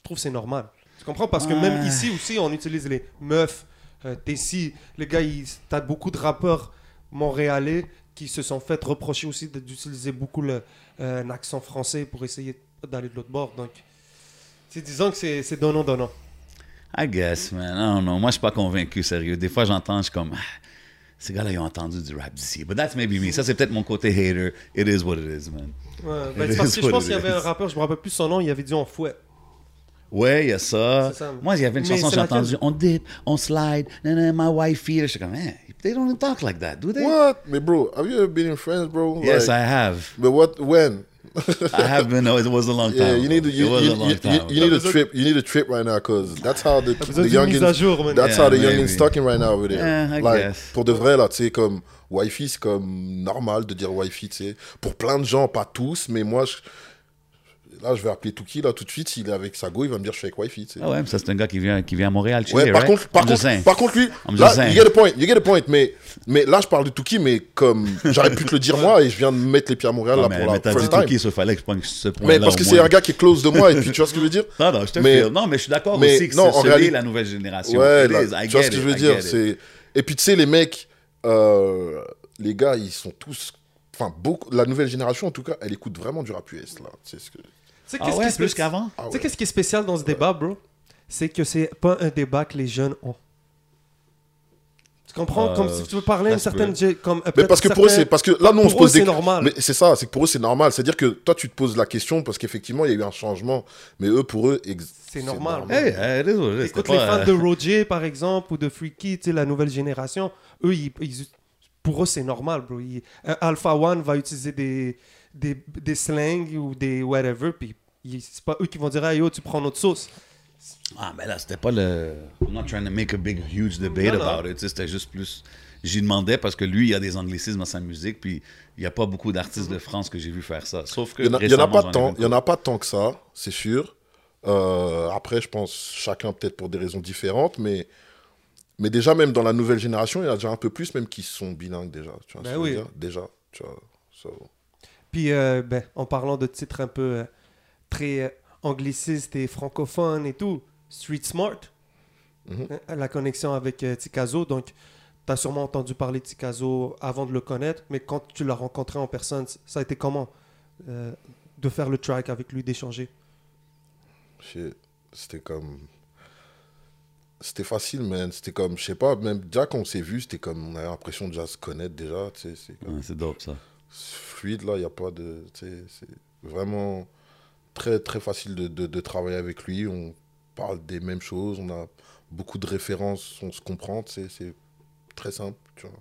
Speaker 3: trouve c'est normal. Tu comprends? Parce que même ici aussi, on utilise les meufs, euh, Tessie. Les gars, t'as beaucoup de rappeurs montréalais qui se sont fait reprocher aussi d'utiliser beaucoup le, euh, un accent français pour essayer d'aller de l'autre bord. Donc, c'est disons que c'est c'est donnant-donnant.
Speaker 2: I guess, man. I don't know. Moi, je suis pas convaincu, sérieux. Des fois, j'entends, je suis comme... ah, Ces gars-là, ils ont entendu du rap d'ici. But that's maybe me. Ça, c'est peut-être mon côté hater. It is what it is, man.
Speaker 3: Ouais, ben, parce que je pense qu'il y avait un rappeur, je me rappelle plus son nom, il avait dit en fouet.
Speaker 2: Ouais, il y a ça. Moi, il y avait une
Speaker 3: Mais
Speaker 2: chanson, j'ai
Speaker 3: laquelle?
Speaker 2: entendu, on dip, on slide, nanana, my wifey. J'étais comme, man, they don't even talk like that, do they?
Speaker 4: what? Mais bro, have you ever been in France, bro?
Speaker 2: Yes,
Speaker 4: Like,
Speaker 2: I have.
Speaker 4: But what, when?
Speaker 2: I have been, no, it was a long time.
Speaker 4: Yeah, you need to, you,
Speaker 2: it was
Speaker 4: you,
Speaker 2: a long
Speaker 4: you,
Speaker 2: time.
Speaker 4: you, you need a trip. You need a trip right now, cause that's how the, the youngins.
Speaker 3: jour.
Speaker 4: That's
Speaker 2: Yeah,
Speaker 4: how the
Speaker 2: maybe.
Speaker 4: youngins talking right now over there.
Speaker 2: Yeah, I
Speaker 4: like,
Speaker 2: guess.
Speaker 4: pour de vrai là, tu sais comme wifi, c'est comme normal de dire wifi, tu sais. Pour plein de gens, pas tous, mais moi, je, là, je vais appeler Tuki là tout de suite. S'il est avec sa go, il va me dire je suis avec wifi, tu.
Speaker 2: Ah ouais, mais ça, c'est un gars qui vient, qui vient à Montréal, chiller,
Speaker 4: Ouais, par
Speaker 2: right?
Speaker 4: contre, par
Speaker 2: I'm just
Speaker 4: contre, par contre, lui,
Speaker 2: I'm
Speaker 4: là, you get a point, you get a point, mais, mais là, je parle de Tuki, mais comme j'aurais pu te le dire <laughs> moi et je viens de mettre les pieds à Montréal
Speaker 2: Non,
Speaker 4: là
Speaker 2: mais,
Speaker 4: pour
Speaker 2: mais
Speaker 4: la
Speaker 2: t'as
Speaker 4: first
Speaker 2: dit
Speaker 4: time.
Speaker 2: qui, ça fallait que je prenne ce point-là.
Speaker 4: Mais parce que c'est un gars qui est close de moi et puis tu vois ce que je veux dire <laughs>
Speaker 2: Non, non, je te
Speaker 4: Mais-.
Speaker 2: Non, mais je suis d'accord
Speaker 4: mais
Speaker 2: aussi que
Speaker 4: non,
Speaker 2: c'est
Speaker 4: en
Speaker 2: celui
Speaker 4: réalité-
Speaker 2: la nouvelle génération.
Speaker 4: Ouais, tu vois ce que je veux dire. Et puis, tu sais, les mecs, euh, les gars, ils sont tous. Enfin, beaucoup, la nouvelle génération, en tout cas, elle écoute vraiment du rap US, là. C'est ce que.
Speaker 3: Sais,
Speaker 2: Ah
Speaker 3: qu'est-ce
Speaker 2: ouais,
Speaker 3: qui est
Speaker 2: plus qu'avant?
Speaker 4: Ah
Speaker 3: Tu sais,
Speaker 4: ouais.
Speaker 3: qu'est-ce qui est spécial dans ce débat, bro? C'est que c'est pas un débat que les jeunes ont. Tu comprends?
Speaker 2: Euh,
Speaker 3: Comme si tu veux parler à une certaine. Comme, euh,
Speaker 4: Mais parce que pour eux, c'est parce que là, nous, on
Speaker 3: pour
Speaker 4: se
Speaker 3: eux,
Speaker 4: pose des
Speaker 3: c'est normal.
Speaker 4: Mais c'est ça, c'est que pour eux, c'est normal. C'est-à-dire que toi, tu te poses la question parce qu'effectivement, il y a eu un changement. Mais eux, pour eux, ex-
Speaker 3: C'est normal.
Speaker 2: Hey, hey, désolé, c'était
Speaker 3: Écoute, les
Speaker 2: pas...
Speaker 3: fans
Speaker 2: euh,
Speaker 3: de <laughs> Roger, par exemple, ou de Freaky, tu sais, la nouvelle génération, eux, ils, ils- pour eux, c'est normal, bro. Ils- Alpha One va utiliser des, des, des slangs ou des whatever, puis c'est pas eux qui vont dire, ah yo, tu prends notre sauce.
Speaker 2: Ah, mais là, c'était pas le... I'm not trying to make a big, huge debate
Speaker 3: Non, non.
Speaker 2: about it. tu sais, C'était juste plus... J'y demandais parce que lui, il a des anglicismes dans sa musique, puis il n'y a pas beaucoup d'artistes de France que j'ai vu faire ça. Sauf que
Speaker 4: il y en y en y en a pas tant que ça, c'est sûr. Euh, après, je pense chacun peut-être pour des raisons différentes, mais mais déjà même dans la nouvelle génération, il y en a déjà un peu plus même qui sont bilingues déjà. Tu vois
Speaker 3: Ben
Speaker 4: ce que je veux
Speaker 3: oui.
Speaker 4: dire? Déjà, tu vois. so.
Speaker 3: Puis, euh, ben, en parlant de titres un peu euh, très euh, anglicistes et francophones et tout, Street Smart,
Speaker 4: Mhm.
Speaker 3: hein, la connexion avec euh, Tikazo. Donc, tu as sûrement entendu parler de Tikazo avant de le connaître, mais quand tu l'as rencontré en personne, ça a été comment euh, de faire le track avec lui, d'échanger?
Speaker 4: Shit. C'était comme. C'était facile, man. C'était comme, je sais pas, même déjà quand on s'est vu, c'était comme, on avait l'impression de déjà se connaître déjà, tu sais. C'est comme
Speaker 2: Ouais, c'est dope, ça.
Speaker 4: Fluide, là, il n'y a pas de. C'est vraiment très, très facile de, de, de travailler avec lui. On parle des mêmes choses, on a beaucoup de références, on se comprend, c'est très simple, tu vois.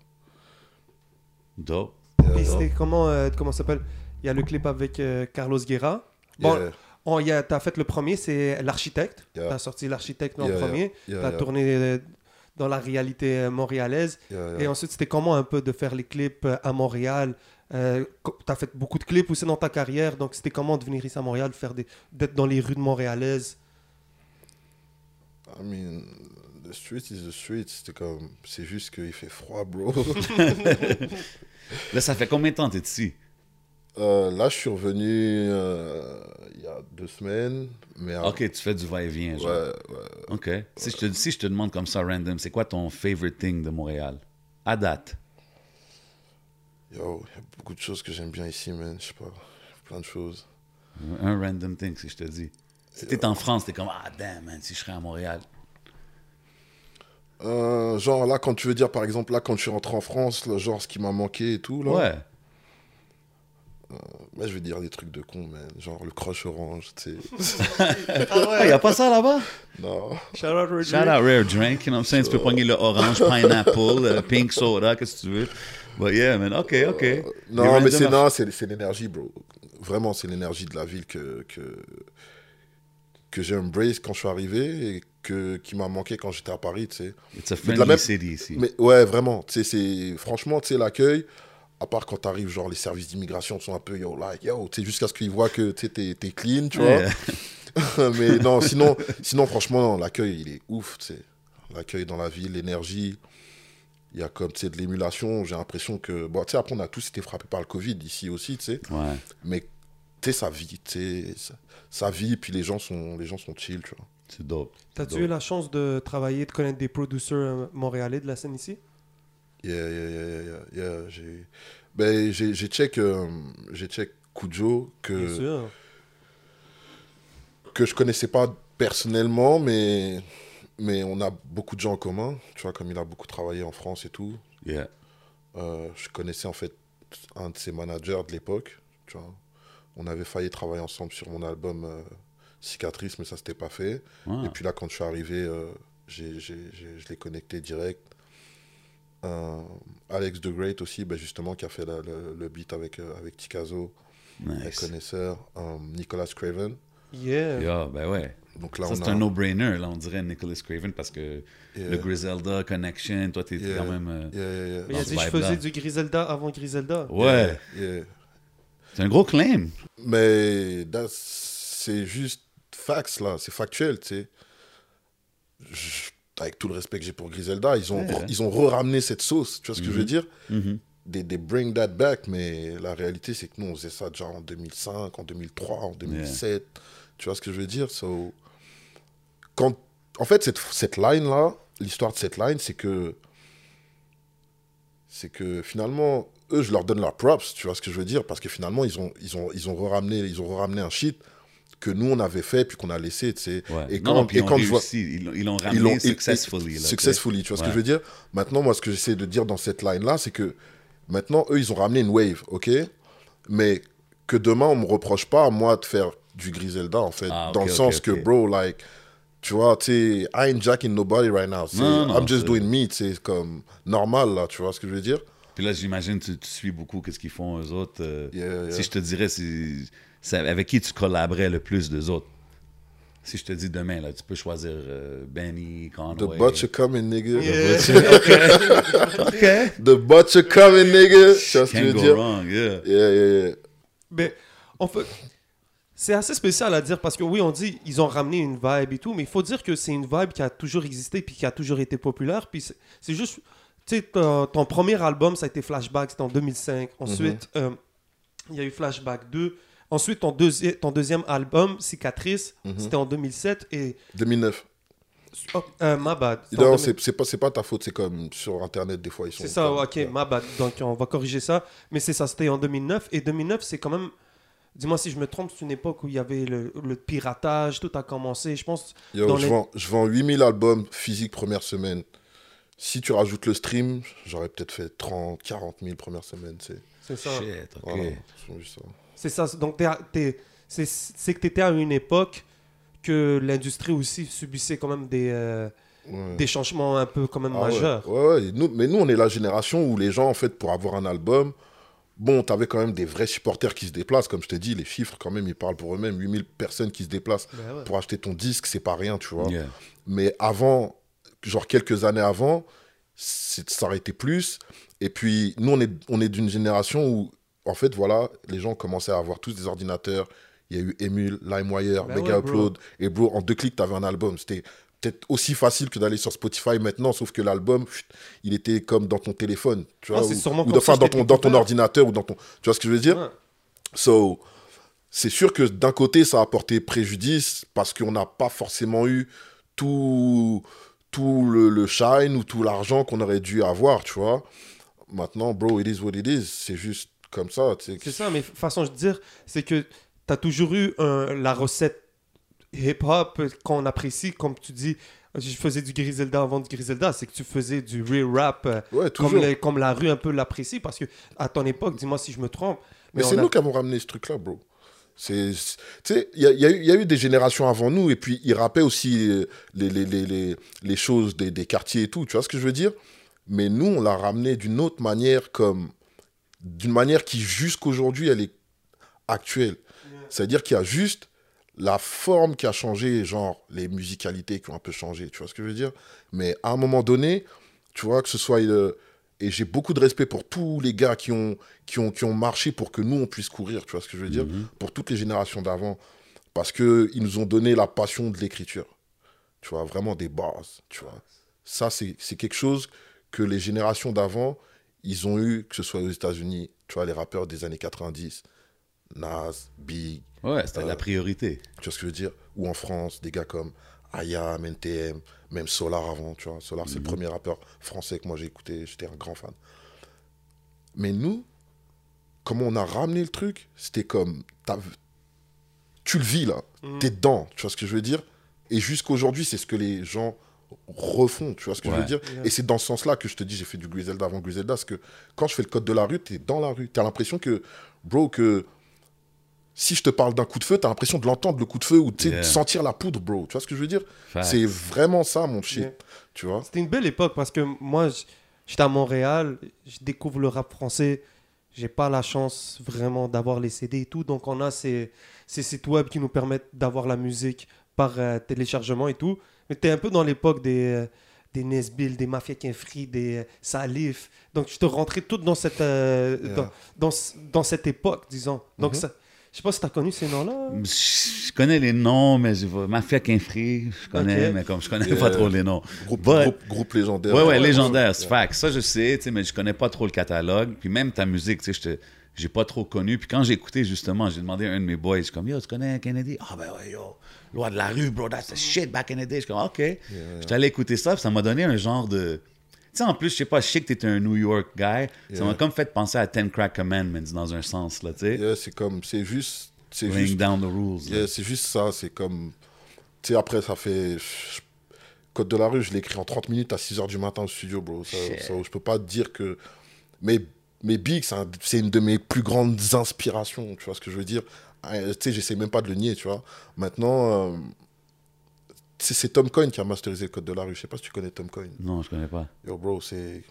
Speaker 4: Yeah,
Speaker 3: Et c'était comment, euh, comment ça s'appelle? Il y a le clip avec euh, Carlos Guerra. Bon,
Speaker 4: yeah,
Speaker 3: on, il y a- t'as fait le premier, c'est l'architecte.
Speaker 4: Yeah.
Speaker 3: T'as sorti l'architecte dans
Speaker 4: Yeah,
Speaker 3: le
Speaker 4: yeah.
Speaker 3: premier.
Speaker 4: yeah,
Speaker 3: T'as
Speaker 4: yeah,
Speaker 3: tourné euh, dans la réalité montréalaise.
Speaker 4: yeah,
Speaker 3: Et ensuite, c'était comment un peu de faire les clips à Montréal euh, co- T'as fait beaucoup de clips aussi dans ta carrière, donc c'était comment de venir ici à Montréal, faire des, d'être dans les rues de Montréalaises?
Speaker 4: I mean, the street is the street. C'était comme, c'est juste qu'il fait froid, bro. <laughs> <laughs>
Speaker 2: Là, ça fait combien de temps que t'es ici?
Speaker 4: Euh, là, je suis revenu euh, il y a deux semaines, mais
Speaker 2: Ok, tu fais du va-et-vient, genre.
Speaker 4: ouais, ouais.
Speaker 2: Ok. Si je, te, si je te demande comme ça, random, c'est quoi ton favorite thing de Montréal? À date.
Speaker 4: Yo, il y a beaucoup de choses que j'aime bien ici, man. Je sais pas, plein de choses.
Speaker 2: Un random thing, si je te dis. Si t'es en France, t'es comme, ah, damn, man, si je serais à Montréal.
Speaker 4: Euh, genre là, quand tu veux dire, par exemple, là, quand je suis rentré en France, là, genre ce qui m'a manqué et tout, là.
Speaker 2: Ouais.
Speaker 4: Moi, je vais dire des trucs de con, man. Genre le crush orange, tu sais. <laughs>
Speaker 2: Ah, y a pas ça là-bas?
Speaker 4: non.
Speaker 3: Shout out Roger.
Speaker 2: Shout out Rare Drink, you know what I'm saying? Tu peux pogner le orange, pineapple, le pink soda, qu'est-ce que tu veux. But yeah, man, ok, ok.
Speaker 4: Euh, Non, mais c'est non, c'est l'énergie, bro. Vraiment, c'est l'énergie de la ville que que que j'ai embrace quand je suis arrivé et que qui m'a manqué quand j'étais à Paris, tu sais.
Speaker 2: It's a friendly
Speaker 4: la même-
Speaker 2: city ici.
Speaker 4: Mais ouais, vraiment, tu sais, c'est franchement, tu sais, l'accueil. À part quand t'arrives, genre les services d'immigration sont un peu yo like yo, tu sais, jusqu'à ce qu'ils voient que tu t'es clean, tu vois.
Speaker 2: Yeah. <laughs> <laughs>
Speaker 4: mais non, sinon, sinon franchement, l'accueil, il est ouf, tu sais. L'accueil dans la ville, l'énergie. Il y a comme, tu sais, de l'émulation. J'ai l'impression que... Bon, tu sais, après, on a tous été frappés par le Covid ici aussi, tu sais.
Speaker 2: Ouais.
Speaker 4: Mais, tu sais, ça vit, tu sais. Ça, ça vit, puis les gens sont, les gens sont chill, tu vois.
Speaker 2: C'est dope.
Speaker 3: T'as-tu eu la chance de travailler, de connaître des producers euh, montréalais de la scène ici?
Speaker 4: Yeah, yeah, yeah, yeah, yeah, yeah. J'ai... Ben, j'ai, j'ai check, euh, j'ai check Kujo,
Speaker 3: Bien
Speaker 4: que,
Speaker 3: sûr.
Speaker 4: que je connaissais pas personnellement, mais, mais on a beaucoup de gens en commun. Tu vois, comme il a beaucoup travaillé en France et tout.
Speaker 2: Yeah.
Speaker 4: Euh, je connaissais en fait un de ses managers de l'époque. Tu vois. On avait failli travailler ensemble sur mon album euh, Cicatrice, mais ça s'était pas fait.
Speaker 2: Ouais.
Speaker 4: Et puis là, quand je suis arrivé, euh, j'ai- j'ai- j'ai- je l'ai connecté direct. Euh, Alex The Great aussi, ben, justement, qui a fait la- le, le beat avec, euh, avec Tikazo, un
Speaker 2: Nice.
Speaker 4: connaisseur. Euh, Nicolas Craven.
Speaker 3: Yeah.
Speaker 2: Yeah, ben ouais.
Speaker 4: Donc là,
Speaker 2: Ça,
Speaker 4: on
Speaker 2: c'est
Speaker 4: a...
Speaker 2: un no-brainer, là, on dirait Nicholas Craven, parce que
Speaker 4: Yeah.
Speaker 2: le Griselda Connection, toi, t'es
Speaker 4: Yeah.
Speaker 2: quand même... euh,
Speaker 4: Yeah, yeah, yeah.
Speaker 3: Mais il a dit je faisais du Griselda avant Griselda?
Speaker 2: Ouais,
Speaker 4: Yeah.
Speaker 2: c'est un gros claim.
Speaker 4: Mais that's- c'est juste facts, là. C'est factuel, tu sais. Je- Avec tout le respect que j'ai pour Griselda, ils ont,
Speaker 2: Ouais.
Speaker 4: ils ont re-ramené cette sauce. Tu vois ce que je veux
Speaker 2: Mhm.
Speaker 4: dire?
Speaker 2: Mhm.
Speaker 4: des, des bring that back, mais la réalité, c'est que nous, on faisait ça déjà en 2005, en 2003, en 2007. Tu vois ce que je veux dire? So, quand, En fait, cette, cette line-là, l'histoire de cette line, c'est que c'est que finalement, eux, je leur donne leurs props, tu vois ce que je veux dire Parce que finalement, ils ont, ils ont, ils ont ramené, ils ont ramené un shit que nous on avait fait puis qu'on a laissé, tu sais.
Speaker 2: Ouais.
Speaker 4: Et
Speaker 2: Non,
Speaker 4: quand,
Speaker 2: non, puis
Speaker 4: et quand je vois,
Speaker 2: ils l'ont- ramené
Speaker 4: l'ont- ils-
Speaker 2: successfully. là,
Speaker 4: successfully, tu vois ce que
Speaker 2: Ouais.
Speaker 4: je veux dire? Maintenant, moi, ce que j'essaie de dire dans cette line-là, c'est que maintenant, eux, ils ont ramené une wave, ok? Mais que demain, on me reproche pas, moi, de faire du Griselda, en fait.
Speaker 2: Ah,
Speaker 4: dans
Speaker 2: ok,
Speaker 4: le
Speaker 2: ok,
Speaker 4: sens
Speaker 2: ok.
Speaker 4: que, bro, like, tu vois, tu sais, I ain't jacking nobody right now. C'est-
Speaker 2: Non, non,
Speaker 4: I'm just
Speaker 2: c'est-
Speaker 4: doing me, c'est comme normal, là, tu vois ce que je veux dire?
Speaker 2: Puis là, j'imagine tu, tu suis beaucoup qu'est-ce qu'ils font eux autres. euh,
Speaker 4: Yeah, yeah.
Speaker 2: Si je te dirais, c'est, c'est avec qui tu collaborais le plus d'eux autres? Si je te dis demain, là, tu peux choisir euh, Benny,
Speaker 4: The
Speaker 2: Conway.
Speaker 4: butcher coming, nigga. <laughs>
Speaker 2: OK.
Speaker 4: The butcher coming, nigga. Vois ce que je
Speaker 2: Can't
Speaker 4: veux
Speaker 2: go
Speaker 4: dire
Speaker 2: wrong, yeah.
Speaker 4: Yeah, yeah, yeah.
Speaker 3: Mais en fait, c'est assez spécial à dire parce que oui, on dit ils ont ramené une vibe et tout, mais il faut dire que c'est une vibe qui a toujours existé puis qui a toujours été populaire. Puis c'est c'est juste, tu sais, ton, ton premier album, ça a été Flashback, c'était en 2005. Ensuite, euh, il y a eu Flashback 2. Ensuite, ton, deuxi- ton deuxième album, Cicatrice, c'était en 2007. Et.
Speaker 4: 2009.
Speaker 3: Oh, euh, my bad. C'était en
Speaker 4: Non,
Speaker 3: 2000.
Speaker 4: c'est pas, c'est pas ta faute, c'est comme sur Internet, des fois, ils sont.
Speaker 3: C'est ça,
Speaker 4: comme-
Speaker 3: ok, my bad. Donc on va corriger ça. Mais c'est ça, c'était en 2009. Et 2009, c'est quand même. Dis-moi si je me trompe, c'est une époque où il y avait le, le piratage, tout a commencé. Je pense.
Speaker 4: Yo,
Speaker 3: Dans
Speaker 4: je,
Speaker 3: les-
Speaker 4: vends, je vends 8000 albums physiques première semaine. Si tu rajoutes le stream, j'aurais peut-être fait 30, 40 000 première semaine. C'est
Speaker 3: C'est ça.
Speaker 2: Shit, OK.
Speaker 4: voilà, c'est ça.
Speaker 3: Donc c'est que tu étais à une époque que l'industrie aussi subissait quand même des, euh,
Speaker 4: Ouais.
Speaker 3: des changements un peu quand même
Speaker 4: Ah
Speaker 3: majeurs.
Speaker 4: Ouais, ouais. Nous, mais nous, on est la génération où les gens, en fait, pour avoir un album, bon, t'avais quand même des vrais supporters qui se déplacent. Comme je t'ai dit, les chiffres, quand même, ils parlent pour eux-mêmes. 8000 personnes qui se déplacent
Speaker 3: Ben ouais.
Speaker 4: pour acheter ton disque, c'est pas rien, tu vois.
Speaker 2: Yeah.
Speaker 4: Mais avant, genre quelques années avant, c'est- ça aurait été plus. Et puis, nous, on est, on est d'une génération où, en fait, voilà, les gens commençaient à avoir tous des ordinateurs. Il y a eu Emule, LimeWire,
Speaker 3: Ben
Speaker 4: Mega
Speaker 3: ouais.
Speaker 4: Upload. Et bro, en deux clics, tu avais un album. C'était peut-être aussi facile que d'aller sur Spotify maintenant, sauf que l'album, il était comme dans ton téléphone. Tu vois,
Speaker 3: Ah, c'est
Speaker 4: ou-
Speaker 3: sûrement
Speaker 4: ou
Speaker 3: comme
Speaker 4: de-
Speaker 3: ça
Speaker 4: enfin, dans ton, dans ordinateur ou dans ton. Tu vois ce que je veux dire?
Speaker 3: Ouais.
Speaker 4: So, c'est sûr que d'un côté, ça a apporté préjudice parce qu'on n'a pas forcément eu tout, tout le, le shine ou tout l'argent qu'on aurait dû avoir, tu vois. Maintenant, bro, it is what it is. C'est juste comme ça.
Speaker 3: C'est ça, mais façon de dire, c'est que tu as toujours eu un- la recette hip-hop qu'on apprécie, comme tu dis. Je faisais du Griselda avant du Griselda, c'est que tu faisais du real rap euh,
Speaker 4: Ouais,
Speaker 3: comme,
Speaker 4: toujours.
Speaker 3: les- comme la rue un peu l'apprécie, parce que à ton époque, dis-moi si je me trompe,
Speaker 4: Mais c'est
Speaker 3: a-
Speaker 4: nous qui avons ramené ce truc-là, bro. Tu sais, il y a, y eu- il y a eu des générations avant nous, et puis ils rappaient aussi euh, les, choses des, des quartiers et tout, tu vois ce que je veux dire? Mais nous, on l'a ramené d'une autre manière, comme d'une manière qui, jusqu'aujourd'hui, elle est actuelle. C'est-à-dire qu'il y a juste la forme qui a changé, genre les musicalités qui ont un peu changé, tu vois ce que je veux dire? Mais à un moment donné, tu vois, que ce soit... et j'ai beaucoup de respect pour tous les gars qui ont, qui, ont, qui ont marché pour que nous, on puisse courir, tu vois ce que je veux dire? Pour toutes les générations d'avant. Parce qu'ils nous ont donné la passion de l'écriture. Tu vois, vraiment des bases, tu vois. Ça, c'est quelque chose que les générations d'avant, ils ont eu, que ce soit aux États-Unis, tu vois, les rappeurs des années 90, Nas, Big,
Speaker 2: Ouais, c'était
Speaker 4: Euh,
Speaker 2: la priorité.
Speaker 4: tu vois ce que je veux dire? Ou en France, des gars comme Ayam, NTM, même Solar avant, tu vois. Solar, c'est le premier rappeur français que moi j'ai écouté, j'étais un grand fan. Mais nous, comment on a ramené le truc? C'était comme. t'as- Tu le vis là, t'es dedans, tu vois ce que je veux dire? Et jusqu'aujourd'hui, c'est ce que les gens refont, tu vois ce que je veux dire? Et c'est dans ce sens-là que je te dis, j'ai fait du Griselda avant Griselda, parce que quand je fais le code de la rue, t'es dans la rue. T'as l'impression que, bro, que si je te parle d'un coup de feu, t'as l'impression de l'entendre le coup de feu ou
Speaker 2: Yeah.
Speaker 4: de sentir la poudre, bro. Tu vois ce que je veux dire? C'est vraiment ça, mon shit.
Speaker 3: Yeah.
Speaker 4: Tu vois?
Speaker 3: C'était une belle époque parce que moi, j'étais à Montréal, je découvre le rap français. J'ai pas la chance vraiment d'avoir les CD et tout. Donc, on a ces, ces sites web qui nous permettent d'avoir la musique par euh, téléchargement et tout. Mais tu es un peu dans l'époque des, euh, des Nesbill, des Mafia Kinfree, des euh, Salif. Donc, je te rentrais tout dans cette, euh,
Speaker 4: Yeah.
Speaker 3: dans, dans, ce- dans cette époque, disons. Donc,
Speaker 4: Mhm.
Speaker 3: ça, je sais pas si tu as connu ces noms-là.
Speaker 2: Je connais les noms, mais je vois Mafia Kinfree, je connais, mais comme je connais
Speaker 4: Yeah.
Speaker 2: pas trop les noms.
Speaker 4: groupe,
Speaker 2: But-
Speaker 4: groupe, groupe légendaire.
Speaker 2: Ouais, ouais,
Speaker 3: ouais,
Speaker 2: légendaire,
Speaker 4: ouais.
Speaker 2: c'est fact. Ça, je sais, mais je connais pas trop le catalogue. Puis même ta musique, tu sais, je te- j'ai pas trop connu. Puis quand j'ai écouté, justement, j'ai demandé à un de mes boys, je suis comme, yo, tu connais Kennedy? Ah, ben ouais, yo, loi de la rue, bro, that's the shit back in the day. Je suis comme, OK. J'étais allé écouter ça, puis ça m'a donné un genre de. Tu sais, en plus, je sais pas, je sais que t'es un New York guy. Ça m'a comme fait penser à Ten Crack Commandments dans un sens, là, tu sais.
Speaker 4: Yeah, c'est comme, c'est juste, c'est juste,
Speaker 2: down the rules.
Speaker 4: yeah, c'est juste ça, c'est comme, tu sais, après, ça fait, Code de la rue, je l'ai écrit en 30 minutes à 6h du matin au studio, bro. Ça, ça, je peux pas dire que, mais, mais Big, c'est un- c'est une de mes plus grandes inspirations, tu vois ce que je veux dire? Euh, Tu sais, j'essaie même pas de le nier, tu vois. Maintenant, euh, c'est c'est Tom Coyne qui a masterisé le code de la rue. Je sais pas si tu connais Tom Coyne.
Speaker 2: Non, je connais pas.
Speaker 4: Yo, bro, c'est.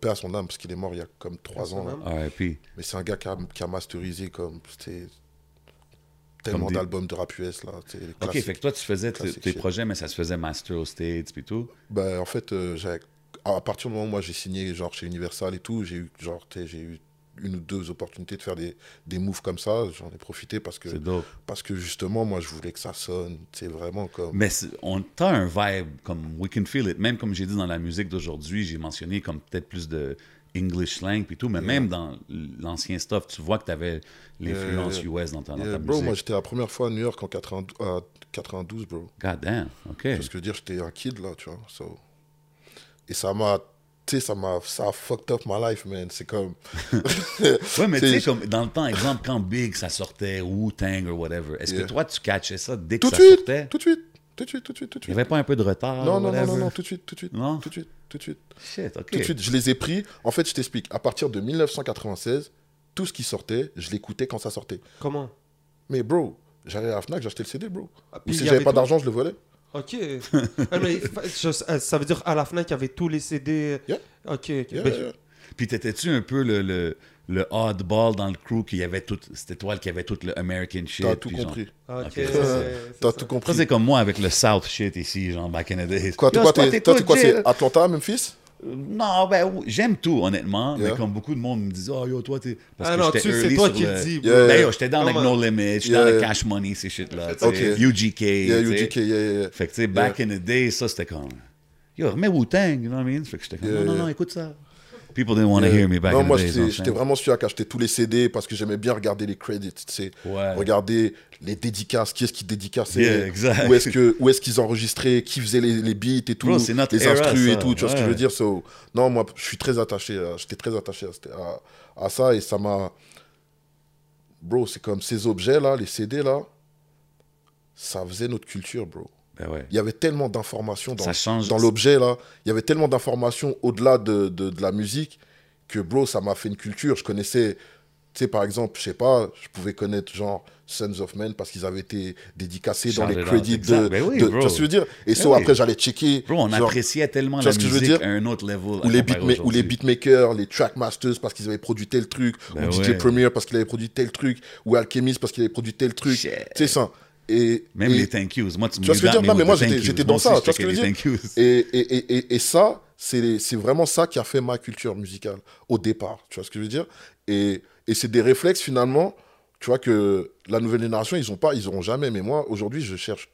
Speaker 4: Paix à son âme, parce qu'il est mort il y a comme 3
Speaker 3: son
Speaker 4: ans. là.
Speaker 3: âme.
Speaker 2: R.I.P.
Speaker 4: Mais c'est un gars qui a, qui a masterisé comme. c'était Tellement d'albums de rap US, là.
Speaker 2: Ok, fait que toi, tu faisais tes projets, mais ça se faisait master aux States, puis tout.
Speaker 4: Ben, en fait, euh, j'ai- à partir du moment où moi j'ai signé genre chez Universal et tout, j'ai eu genre j'ai eu une ou deux opportunités de faire des, des moves comme ça. J'en ai profité parce que parce que justement moi je voulais que ça sonne, c'est vraiment comme
Speaker 2: Mais on t'a un vibe comme We Can Feel It. Même comme j'ai dit dans la musique d'aujourd'hui, j'ai mentionné comme peut-être plus de English slang puis tout, mais même dans l'ancien stuff, tu vois que tu avais l'influence
Speaker 4: Yeah,
Speaker 2: US dans ta, dans ta
Speaker 4: bro,
Speaker 2: musique.
Speaker 4: moi j'étais la première fois à New York en 92, à 92 bro.
Speaker 2: God damn, ok.
Speaker 4: Parce que dire j'étais un kid là, tu vois. so. Et ça m'a tu sais ça m'a ça a fucked up my life man, c'est comme <laughs>
Speaker 2: Ouais, mais tu sais, comme dans le temps, exemple, quand Big ça sortait, Wu-Tang ou whatever, est-ce
Speaker 4: Yeah.
Speaker 2: que toi tu catchais ça dès que
Speaker 4: tout de
Speaker 2: ça
Speaker 4: suite,
Speaker 2: sortait?
Speaker 4: tout de suite, tout de suite, tout de suite, tout de
Speaker 2: Il
Speaker 4: suite.
Speaker 2: n'y avait pas un peu de retard?
Speaker 4: Non, non, non,
Speaker 2: whatever?
Speaker 4: non, non, tout de suite, tout de suite.
Speaker 2: Non?
Speaker 4: Tout de suite, tout de suite.
Speaker 2: Shit, ok.
Speaker 4: Tout de suite, je les ai pris. En fait, je t'explique. À partir de 1996, tout ce qui sortait, je l'écoutais quand ça sortait.
Speaker 3: Comment?
Speaker 4: Mais bro, j'allais à la Fnac, j'achetais le CD, bro.
Speaker 3: Ah,
Speaker 4: Ou
Speaker 3: puis il
Speaker 4: si j'avais pas d'argent, je le volais.
Speaker 3: Ok. Ah, mais, je- euh, ça veut dire à la Fnac, il y avait tous les CD.
Speaker 4: Yeah.
Speaker 3: Ok, ok.
Speaker 4: Yeah,
Speaker 3: Ben,
Speaker 4: yeah.
Speaker 2: Puis t'étais-tu un peu le, le, le oddball dans le crew qui avait tout. C'était toi qui avait tout le American shit.
Speaker 4: T'as tout
Speaker 2: genre-
Speaker 4: compris.
Speaker 3: Ok.
Speaker 4: T'as tout compris.
Speaker 2: c'est comme moi avec le South shit ici, genre back in the days.
Speaker 4: Quoi, toi, t'es-
Speaker 2: quoi,
Speaker 4: toi, t'es quoi,
Speaker 2: t'écoutes,
Speaker 4: c'est Atlanta, Memphis?
Speaker 2: Non, ben j'aime tout, honnêtement.
Speaker 4: Yeah.
Speaker 2: Mais comme beaucoup de monde me disent, oh yo, toi, t'es. Parce
Speaker 3: Ah
Speaker 2: que
Speaker 3: non,
Speaker 2: j'étais
Speaker 3: tu c'est toi
Speaker 2: sur
Speaker 3: qui le dis.
Speaker 4: Yeah,
Speaker 2: Ben yo, j'étais dans
Speaker 3: Comment?
Speaker 2: No Limit, j'étais
Speaker 4: Yeah,
Speaker 2: dans le. Cash Money, ces shit-là. tu
Speaker 4: Ok.
Speaker 2: sais, UGK.
Speaker 4: Yeah. UGK, yeah, yeah.
Speaker 2: Fait que, tu sais, back in the day, ça, c'était comme. Yo, remets Wu-Tang, you know what I mean? Fait que j'étais comme,
Speaker 4: Yeah,
Speaker 2: non, non, non, écoute ça. People didn't want to hear me back
Speaker 4: non,
Speaker 2: in
Speaker 4: moi,
Speaker 2: the
Speaker 4: j'étais vraiment celui qui achetait tous les CD parce que j'aimais bien regarder les credits, tu sais.
Speaker 2: Ouais.
Speaker 4: Regarder les dédicaces, qui est-ce qui dédicaçait,
Speaker 2: Yeah, exact.
Speaker 4: où est-ce que où est-ce qu'ils enregistraient, qui faisait les, les beats et tout,
Speaker 2: Bro,
Speaker 4: les instrus et tout, tu vois ce que je veux dire? So, Non, moi, je suis très attaché, j'étais très attaché à, cette- à- à ça et ça m'a... Bro, c'est comme ces objets-là, les CD, là, ça faisait notre culture, bro.
Speaker 2: Ben ouais.
Speaker 4: Il y avait tellement d'informations dans, l'objet là. Il y avait tellement d'informations au-delà de, de, de la musique que bro, ça m'a fait une culture. Je connaissais, tu sais, par exemple, je sais pas, je pouvais connaître genre Sons of Men parce qu'ils avaient été dédicacés dans les crédits de.
Speaker 2: Ben oui,
Speaker 4: de-
Speaker 2: bro.
Speaker 4: tu vois ce que je veux dire? Et
Speaker 2: Ben
Speaker 4: ça,
Speaker 2: oui.
Speaker 4: après, j'allais checker.
Speaker 2: Bro, on
Speaker 4: genre,
Speaker 2: appréciait tellement la
Speaker 4: je veux
Speaker 2: musique
Speaker 4: dire?
Speaker 2: à un autre level.
Speaker 4: ou les, beatma- ou les beatmakers, les trackmasters parce qu'ils avaient produit tel truc,
Speaker 2: Ben
Speaker 4: ou DJ. Premier parce qu'il avait produit tel truc, ou Alchemist parce qu'il avait produit tel truc. Tu sais ça. Et,
Speaker 2: Même
Speaker 4: et-
Speaker 2: les thank yous. Moi, tu me
Speaker 4: Tu vois ce que je veux
Speaker 2: got
Speaker 4: dire?
Speaker 2: me
Speaker 4: Non, mais moi, j'étais- dans ça, tu vois ce que je veux dire? Et, et, ça, c'est c'est vraiment ça qui a fait ma culture musicale au départ. Tu vois ce que je veux dire? Et, et c'est des réflexes finalement, tu vois, que la nouvelle génération, ils ont pas, ils auront jamais. Mais moi, aujourd'hui, je cherche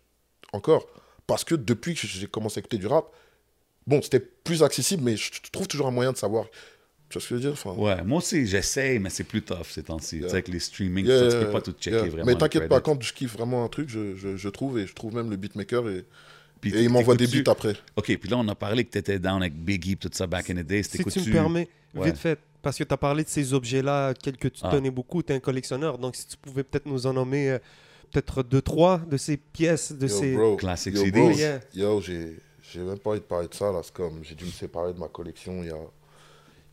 Speaker 4: encore. Parce que depuis que j'ai commencé à écouter du rap, bon, c'était plus accessible, mais je trouve toujours un moyen de savoir. Tu vois ce que je veux dire? Enfin,
Speaker 2: Ouais, moi aussi, j'essaye, mais c'est plus tough ces temps-ci. Tu sais, avec les streaming,
Speaker 4: yeah,
Speaker 2: ça, tu
Speaker 4: yeah,
Speaker 2: peux pas tout checker
Speaker 4: yeah.
Speaker 2: vraiment.
Speaker 4: Mais t'inquiète pas, quand je kiffe vraiment un truc, je, je, je trouve, et je trouve même le beatmaker, et,
Speaker 2: Puis
Speaker 4: et il m'envoie des beats après.
Speaker 2: OK, puis là, on a parlé que tu étais down avec Biggie, tout ça, back in the days.
Speaker 3: Si tu me permets,
Speaker 2: Ouais.
Speaker 3: vite fait, parce que tu as parlé de ces objets-là, quels que tu
Speaker 2: Ah.
Speaker 3: tenais beaucoup, tu es un collectionneur. Donc, si tu pouvais peut-être nous en nommer euh, peut-être deux, trois de ces pièces, de
Speaker 4: Yo,
Speaker 3: ces.
Speaker 4: bro, yo, bro,
Speaker 3: Yeah.
Speaker 4: yo, j'ai j'ai même pas envie de parler de ça là. C'est comme j'ai dû me séparer de ma collection il y a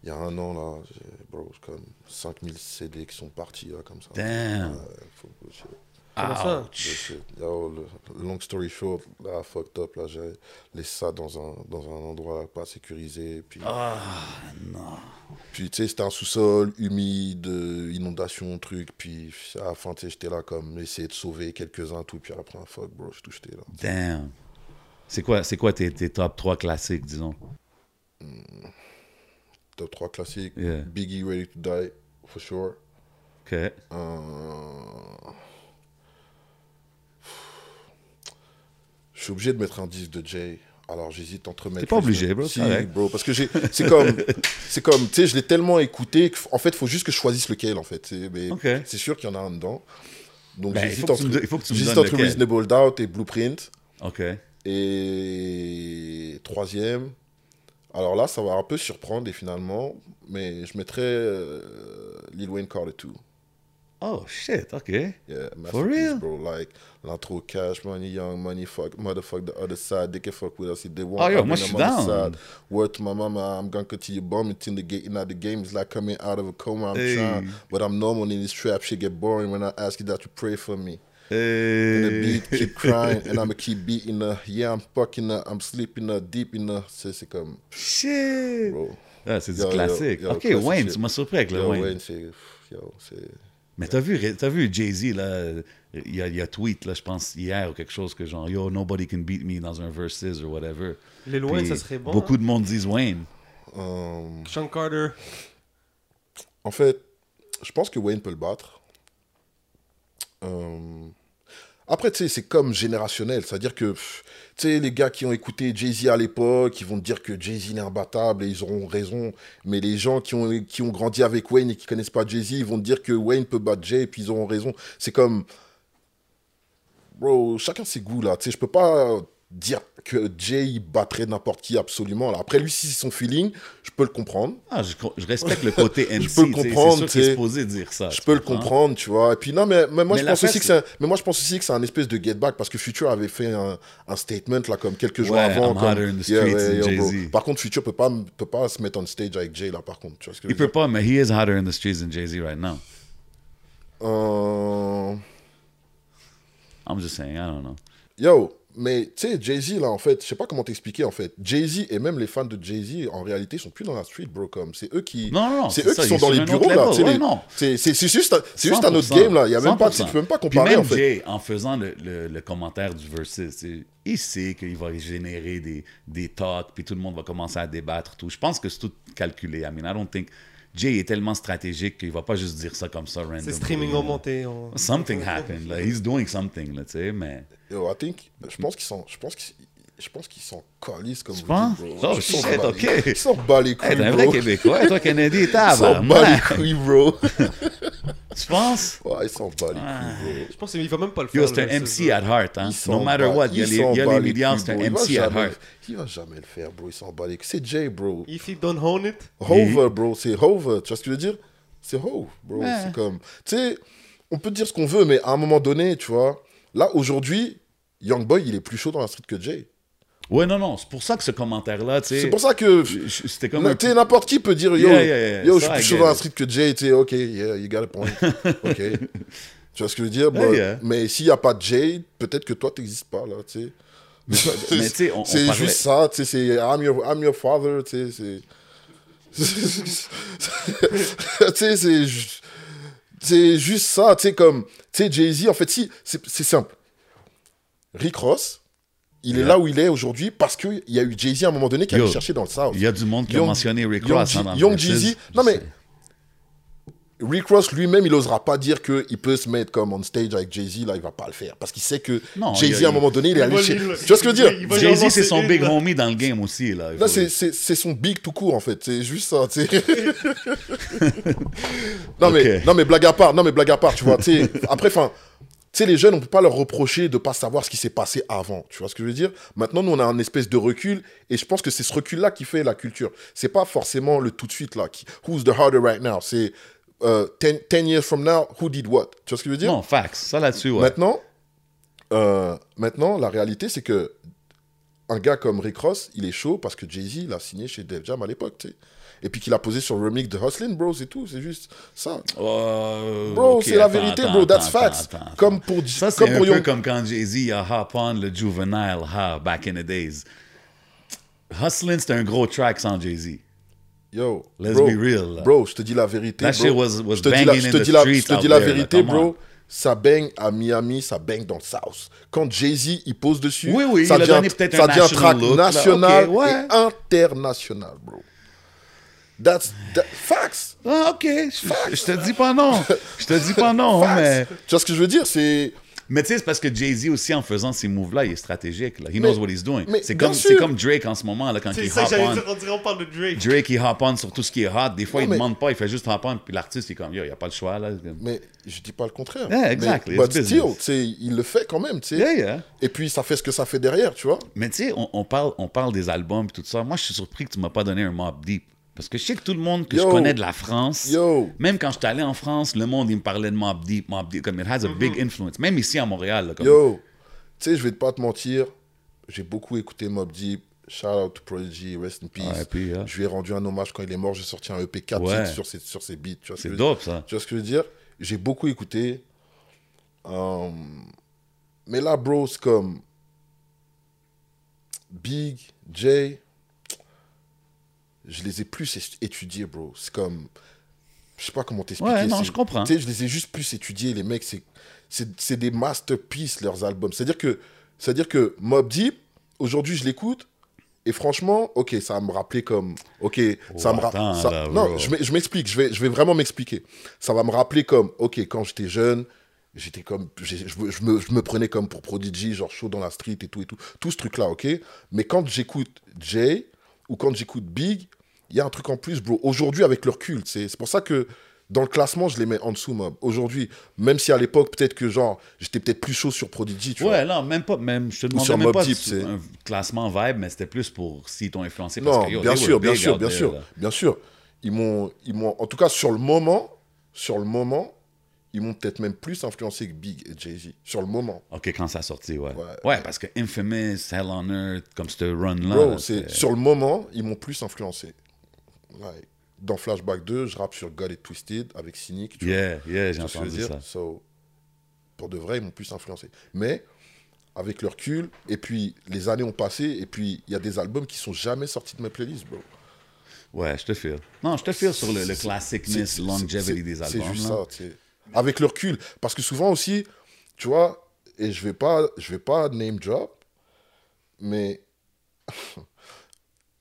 Speaker 4: il y a un an là. Bro, c'est comme 5000 CD qui sont partis là comme ça.
Speaker 2: Damn.
Speaker 4: Ouais, faut-
Speaker 3: ça.
Speaker 4: Yo, le- long story short, là, fucked up là. J'ai laissé ça dans un dans un endroit là, pas sécurisé. Puis
Speaker 2: Ah, non.
Speaker 4: puis tu sais c'était un sous-sol humide, inondation truc. Puis à la fin tu sais j'étais là comme essayer de sauver quelques uns tout. Puis après fuck bro, j'ai tout jeté là.
Speaker 2: Damn. C'est quoi, c'est quoi tes, tes top 3 classiques, disons?
Speaker 4: Top 3 classiques.
Speaker 2: Yeah.
Speaker 4: Biggie Ready to Die, for sure.
Speaker 2: OK.
Speaker 4: Euh, Je suis obligé de mettre un disque de Jay. Alors j'hésite entre mettre.
Speaker 2: pas obligé, bro,
Speaker 4: Si, parce que j'ai. C'est comme. <laughs> c'est comme. Tu sais, je l'ai tellement écouté qu'en fait, il faut juste que je choisisse lequel, en fait. C'est- Mais
Speaker 2: Ok.
Speaker 4: c'est sûr qu'il y en a un dedans. Donc
Speaker 2: Ben,
Speaker 4: j'hésite entre,
Speaker 2: me
Speaker 4: j'hésite entre. Reasonable Doubt et Blueprint.
Speaker 2: OK.
Speaker 4: Et troisième, Alors là, ça va un peu surprendre et finalement, mais je mettrais euh, Lil Wayne Carter 2.
Speaker 2: Oh, shit, OK.
Speaker 4: Yeah,
Speaker 2: For real?
Speaker 4: bro. Like, l'intro cash money, young money, fuck, motherfuck the other side. They can fuck with us if they want.
Speaker 2: Oh, yo,
Speaker 4: I'll
Speaker 2: moi, je suis down.
Speaker 4: side. Word to my mama, I'm gonna continue bombing till the getting out the game. It's like coming out of a coma. I'm
Speaker 2: Hey.
Speaker 4: trying, but I'm normal in this trap. Shit get boring when I ask you that you pray for me. And the
Speaker 2: Hey.
Speaker 4: beat keep <laughs> crying, and I'ma keep beating her. Yeah, I'm fucking her. I'm sleeping her deep in her. C'est c'est comme,
Speaker 2: Shit.
Speaker 4: bro.
Speaker 2: Ah, c'est du
Speaker 4: Yo,
Speaker 2: classique.
Speaker 4: yo,
Speaker 2: OK, Wayne,
Speaker 4: shit.
Speaker 2: tu m'as surpris avec le
Speaker 4: Yo,
Speaker 2: Wayne.
Speaker 4: Wayne, c'est, yo, c'est.
Speaker 2: Mais t'as vu, t'as vu Jay-Z, là, il y a, il y a tweet, là, je pense, hier ou quelque chose que genre, yo, nobody can beat me dans un versus or whatever.
Speaker 3: Les
Speaker 2: Puis
Speaker 3: ça serait bon.
Speaker 2: Beaucoup
Speaker 3: hein.
Speaker 2: de monde disent Wayne.
Speaker 4: Um,
Speaker 3: Sean Carter.
Speaker 4: En fait, je pense que Wayne peut le battre. Euh, Après, tu sais, c'est comme générationnel. C'est-à-dire que, tu sais, les gars qui ont écouté Jay-Z à l'époque, ils vont dire que Jay-Z est imbattable et ils auront raison. Mais les gens qui ont, qui ont grandi avec Wayne et qui connaissent pas Jay-Z, ils vont dire que Wayne peut battre Jay et puis ils auront raison. C'est comme. Bro, chacun ses goûts, là. Tu sais, je peux pas dire que Jay il battrait n'importe qui absolument. Là. Après, lui, si c'est son feeling, je peux le comprendre.
Speaker 2: Ah, je, je respecte le côté <laughs> MC.
Speaker 4: peux le comprendre,
Speaker 2: C'est supposé dire ça.
Speaker 4: Je peux le comprendre, tu vois. Et puis non, mais, mais moi
Speaker 2: Mais
Speaker 4: je pense aussi que c'est, un- mais moi je pense aussi que c'est un espèce de get back parce que Future avait fait un, un statement là comme quelques jours
Speaker 2: Ouais,
Speaker 4: avant. Comme, yo, bro.
Speaker 2: Jay-Z.
Speaker 4: Par contre, Future peut pas peut pas se mettre on stage avec Jay là. Par contre, tu vois ce que je
Speaker 2: Il peut
Speaker 4: dire.
Speaker 2: pas, mais he is hotter in the streets than Jay-Z right now.
Speaker 4: Euh,
Speaker 2: I'm just saying, I don't know.
Speaker 4: Yo, mais tu sais, Jay-Z, là, en fait, je sais pas comment t'expliquer, en fait. Jay-Z et même les fans de Jay-Z, en réalité, sont plus dans la street, bro. Comme, c'est eux qui.
Speaker 2: Non, non, non,
Speaker 4: C'est eux
Speaker 2: ça,
Speaker 4: qui sont dans les bureaux, là.
Speaker 2: Ouais,
Speaker 4: les-. C'est juste, un- c'est juste un autre
Speaker 2: 100%,
Speaker 4: game, là. Il y a même pas, tu
Speaker 2: 100%.
Speaker 4: sais, tu peux même pas
Speaker 2: Puis
Speaker 4: comparer,
Speaker 2: même
Speaker 4: en fait.
Speaker 2: Jay, en faisant le, le- le commentaire du versus, il sait qu'il va générer des, des talks, puis tout le monde va commencer à débattre, tout. Je pense que c'est tout calculé. I mean, I don't think... Jay est tellement stratégique qu'il va pas juste dire ça comme ça, random.
Speaker 3: C'est streaming augmenté. en-
Speaker 2: Something happened, là. He's doing something, là, tu sais, mais...
Speaker 4: Yo, I think, je pense qu'ils sont, je pense qu'ils, je pense qu'ils sont calissent comme
Speaker 2: Tu
Speaker 4: vous
Speaker 2: penses?
Speaker 4: dites, bro.
Speaker 2: Oh,
Speaker 4: Ils sont
Speaker 2: shit,
Speaker 4: bas-
Speaker 2: ok.
Speaker 4: Ils sont bas les couilles,
Speaker 2: Hey, t'es un
Speaker 4: bro.
Speaker 2: vrai Québécois, toi, Kennedy, <laughs>
Speaker 4: Ils sont bas les couilles, bro. <laughs>
Speaker 2: Tu penses?
Speaker 4: Ouais, ils sont bas les couilles,
Speaker 3: Je pense qu'il va même pas le faire.
Speaker 2: Yo, c'est un MC at heart,
Speaker 4: bro.
Speaker 2: hein.
Speaker 4: Sont
Speaker 2: No matter
Speaker 4: bas-
Speaker 2: what, il y a les,
Speaker 4: sont
Speaker 2: y a les milliards, c'est un
Speaker 4: bro.
Speaker 2: MC at heart.
Speaker 4: Il va jamais le faire, bro. Ils sont bas les couilles. C'est Jay, bro.
Speaker 3: If he don't own it,
Speaker 4: Hover, bro, c'est Hover. Tu vois ce que je veux dire? C'est Hove, bro.
Speaker 2: Ouais.
Speaker 4: C'est comme. Tu sais, on peut dire ce qu'on veut, mais à un moment donné, tu vois, là, aujourd'hui, Young Boy, il est plus chaud dans la street que Jay.
Speaker 2: Ouais, non, non, c'est pour ça que ce commentaire-là, tu sais...
Speaker 4: C'est pour ça que.
Speaker 2: C'était comme.
Speaker 4: Tu n'importe qui peut dire Yo,
Speaker 2: Yeah, yeah, yeah.
Speaker 4: yo je suis plus chaud dans la street que Jay. Tu sais, ok, yeah, you got a point. <laughs> ok. Tu vois ce que je veux dire?
Speaker 2: Yeah.
Speaker 4: Mais s'il n'y a pas de Jay, peut-être que toi, tu n'existes pas, là, tu sais. <laughs>
Speaker 2: mais tu sais, on-
Speaker 4: C'est
Speaker 2: parlait-
Speaker 4: juste ça, tu sais, c'est I'm your, I'm your father, tu sais, c'est... <laughs> tu sais, c'est... C'est juste ça, tu sais, comme... Tu sais, Jay-Z, en fait, si, c'est simple. Rick Ross, il est là où il est aujourd'hui parce qu'il y a eu Jay-Z à un moment donné qui
Speaker 2: Yo,
Speaker 4: allait chercher dans le South.
Speaker 2: Il y a du monde qui a mentionné Rick Ross hein,
Speaker 4: Young.
Speaker 2: Je
Speaker 4: Non, mais
Speaker 2: sais.
Speaker 4: Rick Ross lui-même, il osera pas dire qu'il peut se mettre comme on stage avec Jay-Z, là, il va pas le faire. Parce qu'il sait que
Speaker 2: Non,
Speaker 4: Jay-Z,
Speaker 2: a-
Speaker 4: à un moment donné, il est allé chez...
Speaker 3: lui-
Speaker 4: Tu vois ce que je veux dire?
Speaker 2: Jay-Z, c'est son big homie dans le game aussi, là. faut-
Speaker 4: c'est- c'est c'est son big tout court, en fait. C'est juste ça, tu sais. <laughs> non, mais, non, mais blague à part, non, mais blague à part, tu vois. Après, enfin, sais, les jeunes, on peut pas leur reprocher de pas savoir ce qui s'est passé avant. Tu vois ce que je veux dire? Maintenant, nous, on a un espèce de recul, et je pense que c'est ce recul-là qui fait la culture. C'est pas forcément le tout de suite, là. Qui, who's the harder right now? C'est euh, 10 10 years from now, who did what? Tu vois ce que je veux dire?
Speaker 2: Non, facts. Ça là-dessus, ouais.
Speaker 4: Maintenant, euh, maintenant, la réalité, c'est que un gars comme Rick Ross, il est chaud parce que Jay-Z l'a signé chez Def Jam à l'époque, tu sais. Et puis qu'il a posé sur le remix de Hustlin' Bro, c'est tout, c'est juste ça. Bro, c'est la vérité,
Speaker 2: attends,
Speaker 4: bro, that's
Speaker 2: attends,
Speaker 4: facts.
Speaker 2: attends.
Speaker 4: Comme pour,
Speaker 2: Ça, c'est
Speaker 4: comme
Speaker 2: un peu
Speaker 4: Young-
Speaker 2: comme quand Jay-Z a hop on le Juvenile Ha back in the days. Hustlin', c'était un gros track sans Jay-Z.
Speaker 4: Yo,
Speaker 2: Let's
Speaker 4: bro,
Speaker 2: be real, là.
Speaker 4: Bro, je te dis la vérité,
Speaker 2: That
Speaker 4: bro.
Speaker 2: shit was- was
Speaker 4: je te dis la, je te
Speaker 2: the
Speaker 4: dis la, je te dis vérité, bro. Ça baigne à Miami, ça baigne dans le South. Quand Jay-Z, il pose dessus,
Speaker 2: Oui, oui,
Speaker 4: ça
Speaker 2: il
Speaker 4: devient, ça
Speaker 2: un
Speaker 4: devient
Speaker 2: national
Speaker 4: track
Speaker 2: look,
Speaker 4: national
Speaker 2: ouais.
Speaker 4: et international, bro. That's, that, facts.
Speaker 2: Ah, ok. Je, je te dis pas non. Je te dis pas non, mais.
Speaker 4: Tu vois ce que je veux dire C'est
Speaker 2: Mais tu sais, c'est parce que Jay-Z aussi, en faisant ces moves-là, il est stratégique. Là. He knows what he's doing.
Speaker 4: mais
Speaker 2: C'est comme, comme Drake en ce moment, là, quand
Speaker 3: C'est
Speaker 2: il
Speaker 3: ça,
Speaker 2: hop
Speaker 3: j'allais
Speaker 2: on.
Speaker 3: dire, on dirait on parle de Drake.
Speaker 2: Drake, il hop on sur tout ce qui est hot. Des fois,
Speaker 4: Non,
Speaker 2: il
Speaker 4: mais-
Speaker 2: demande pas, il fait juste hop on, puis l'artiste, il est comme, yo, il n'y a pas le choix, là.
Speaker 4: Mais je dis pas le contraire.
Speaker 2: Yeah, exactly,
Speaker 4: Mais, but still, il le fait quand même, tu sais.
Speaker 2: Yeah, yeah.
Speaker 4: Et puis, ça fait ce que ça fait derrière, tu vois.
Speaker 2: Mais tu sais, on, on parle, on parle des albums et tout ça. Moi, je suis surpris que tu m'as pas donné un Mob Deep. Parce que je sais que tout le monde que je connais de la France,
Speaker 4: Yo.
Speaker 2: même quand je suis allé en France, le monde, il me parlait de Mob Deep, Mob Deep. Comme it has a big influence. Même ici à Montréal. là, comme-
Speaker 4: Yo, tu sais, je vais pas te mentir, j'ai beaucoup écouté Mob Deep. Shout out to Prodigy, rest in peace.
Speaker 2: Puis.
Speaker 4: Je lui ai rendu un hommage quand il est mort. J'ai sorti un EP 4
Speaker 2: Ouais.
Speaker 4: titres sur ses, sur ses beats. Tu vois ce
Speaker 2: C'est dope, ça.
Speaker 4: Tu vois ce que je veux dire? J'ai beaucoup écouté. Euh, mais là, bro, c'est comme Big, Jay, je les ai plus étudiés, bro. C'est comme. Je sais pas comment t'expliquer.
Speaker 2: Ouais, non,
Speaker 4: c'est-
Speaker 2: je comprends.
Speaker 4: Tu sais, je les ai juste plus étudiés, les mecs. C'est, des masterpieces, leurs albums. C'est-à-dire que, c'est-à-dire que Mob Deep, aujourd'hui, je l'écoute. Et franchement, ok, ça va me rappeler comme. Ok, ça
Speaker 2: Oh,
Speaker 4: me
Speaker 2: attends,
Speaker 4: rappelle.
Speaker 2: là,
Speaker 4: Non, je m'e- je m'explique. Je vais, je vais vraiment m'expliquer. Ça va me rappeler comme. Ok, quand j'étais jeune, j'étais comme. Je, me- je me, je me prenais comme pour Prodigy, genre chaud dans la street et tout et tout. Tout ce truc-là, ok. Mais quand j'écoute Jay ou quand j'écoute Big, il y a un truc en plus, bro. Aujourd'hui, avec leur culte, c'est pour ça que dans le classement, je les mets en dessous, mob. Aujourd'hui, même si à l'époque, peut-être que genre, j'étais peut-être plus chaud sur Prodigy, tu vois.
Speaker 2: Ouais, non, même pas. Même, je te demandais
Speaker 4: sur
Speaker 2: même
Speaker 4: Mobb
Speaker 2: pas
Speaker 4: Deep,
Speaker 2: un classement vibe, mais c'était plus pour s'ils t'ont influencé. Parce
Speaker 4: Non,
Speaker 2: que, yo,
Speaker 4: bien sûr, bien sûr, bien sûr, bien sûr. Ils m'ont, ils m'ont, en tout cas sur le moment, sur le moment, ils m'ont peut-être même plus influencé que Big et Jay Z. Sur le moment,
Speaker 2: Ok, quand ça a sorti, ouais.
Speaker 4: Ouais.
Speaker 2: Ouais, parce que Infamous, Hell on Earth, comme ce run-là. là,
Speaker 4: sur le moment, ils m'ont plus influencé. Dans Flashback 2, je rappe sur God et Twisted avec Cynic. tu vois.
Speaker 2: Yeah, yeah, j'ai
Speaker 4: vois je veux
Speaker 2: entendu
Speaker 4: dire
Speaker 2: ça.
Speaker 4: So, pour de vrai, ils m'ont plus influencé. Mais avec le recul, et puis les années ont passé, et puis il y a des albums qui sont jamais sortis de mes playlists, bro.
Speaker 2: Ouais, je te file. Non, je te file sur le, le
Speaker 4: C'est-
Speaker 2: classicness,
Speaker 4: c'est-
Speaker 2: longevity
Speaker 4: c'est-
Speaker 2: des
Speaker 4: C'est
Speaker 2: albums.
Speaker 4: juste
Speaker 2: là.
Speaker 4: ça, tu sais. Avec le recul. Parce que souvent aussi, tu vois, et je vais pas, je vais pas name drop, mais <laughs>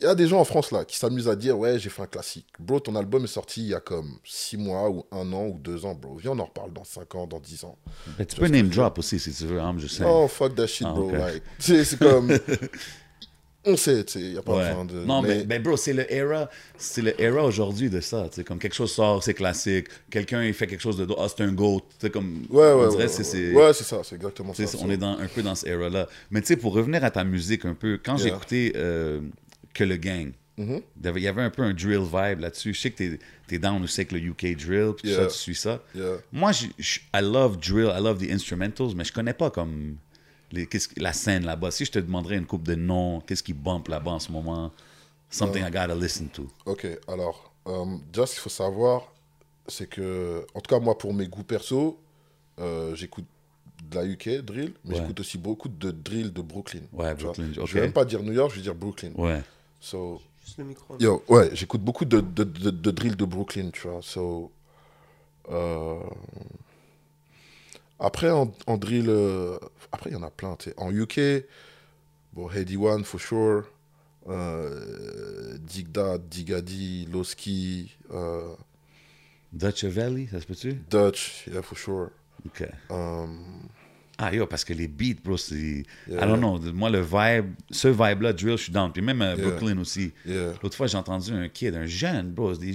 Speaker 4: y a des gens en France là qui s'amusent à dire ouais j'ai fait un classique. Bro, ton album est sorti il y a comme 6 mois ou un an ou deux ans, bro. Viens on en reparle dans 5 ans, dans 10 ans.
Speaker 2: Mais tu peux name drop aussi si tu veux, I'm just saying.
Speaker 4: Oh fuck that shit,
Speaker 2: Ah,
Speaker 4: bro. like, c'est comme <laughs> on sait, tu sais, il y a pas
Speaker 2: Ouais.
Speaker 4: besoin de.
Speaker 2: Non, mais,
Speaker 4: mais-
Speaker 2: mais bro, c'est le era, c'est le era aujourd'hui de ça. Tu sais, comme quelque chose sort, c'est classique. Quelqu'un il fait quelque chose de ah c'est un goat. Tu sais, comme
Speaker 4: ouais,
Speaker 2: on
Speaker 4: ouais,
Speaker 2: dirait
Speaker 4: ouais,
Speaker 2: c'est
Speaker 4: ouais,
Speaker 2: c'est-
Speaker 4: ça, c'est exactement ça.
Speaker 2: on est dans, un peu dans cette era-là. Mais tu sais, pour revenir à ta musique un peu, quand j'ai
Speaker 4: Yeah.
Speaker 2: écouté euh, Que le Gang,
Speaker 4: Mhm.
Speaker 2: il y avait- il y avait un peu un drill vibe là-dessus. Je sais que t'es es down aussi avec le UK drill, puis
Speaker 4: Yeah.
Speaker 2: ça, tu suis ça.
Speaker 4: Yeah.
Speaker 2: Moi, je, je- I love drill, I love the instrumentals, mais je connais pas comme les, la scène là-bas. Si je te demanderais une coupe de noms, qu'est-ce qui bump là-bas en ce moment? Something I gotta listen to.
Speaker 4: Ok, alors, euh, déjà, ce qu'il faut savoir, c'est que, en tout cas, moi, pour mes goûts perso, euh, j'écoute de la UK drill, mais
Speaker 2: Ouais.
Speaker 4: j'écoute aussi beaucoup de drill de Brooklyn.
Speaker 2: Ouais. Brooklyn, ok.
Speaker 4: Je vais même pas dire New York, je vais dire Brooklyn.
Speaker 2: Ouais.
Speaker 4: So,
Speaker 3: Juste le micro.
Speaker 4: yo, ouais, j'écoute beaucoup de, de, de, de drill de Brooklyn, tu vois. So, euh, Après, en, en drill, euh, après, il y en a plein, tu sais. En UK, bon, Heady One, for sure. Euh, Digda, Digadi, Loski, euh,
Speaker 2: Dutch Valley, ça se peut-tu?
Speaker 4: Dutch, yeah, for sure.
Speaker 2: OK.
Speaker 4: Um,
Speaker 2: Ah, yo, parce que les beats, bro, c'est.
Speaker 4: Yeah.
Speaker 2: I don't know. Moi, le vibe, ce vibe-là, drill, je suis down. Puis même à
Speaker 4: Yeah.
Speaker 2: Brooklyn aussi.
Speaker 4: yeah.
Speaker 2: L'autre fois, j'ai entendu un kid, un jeune, bro. c'est des-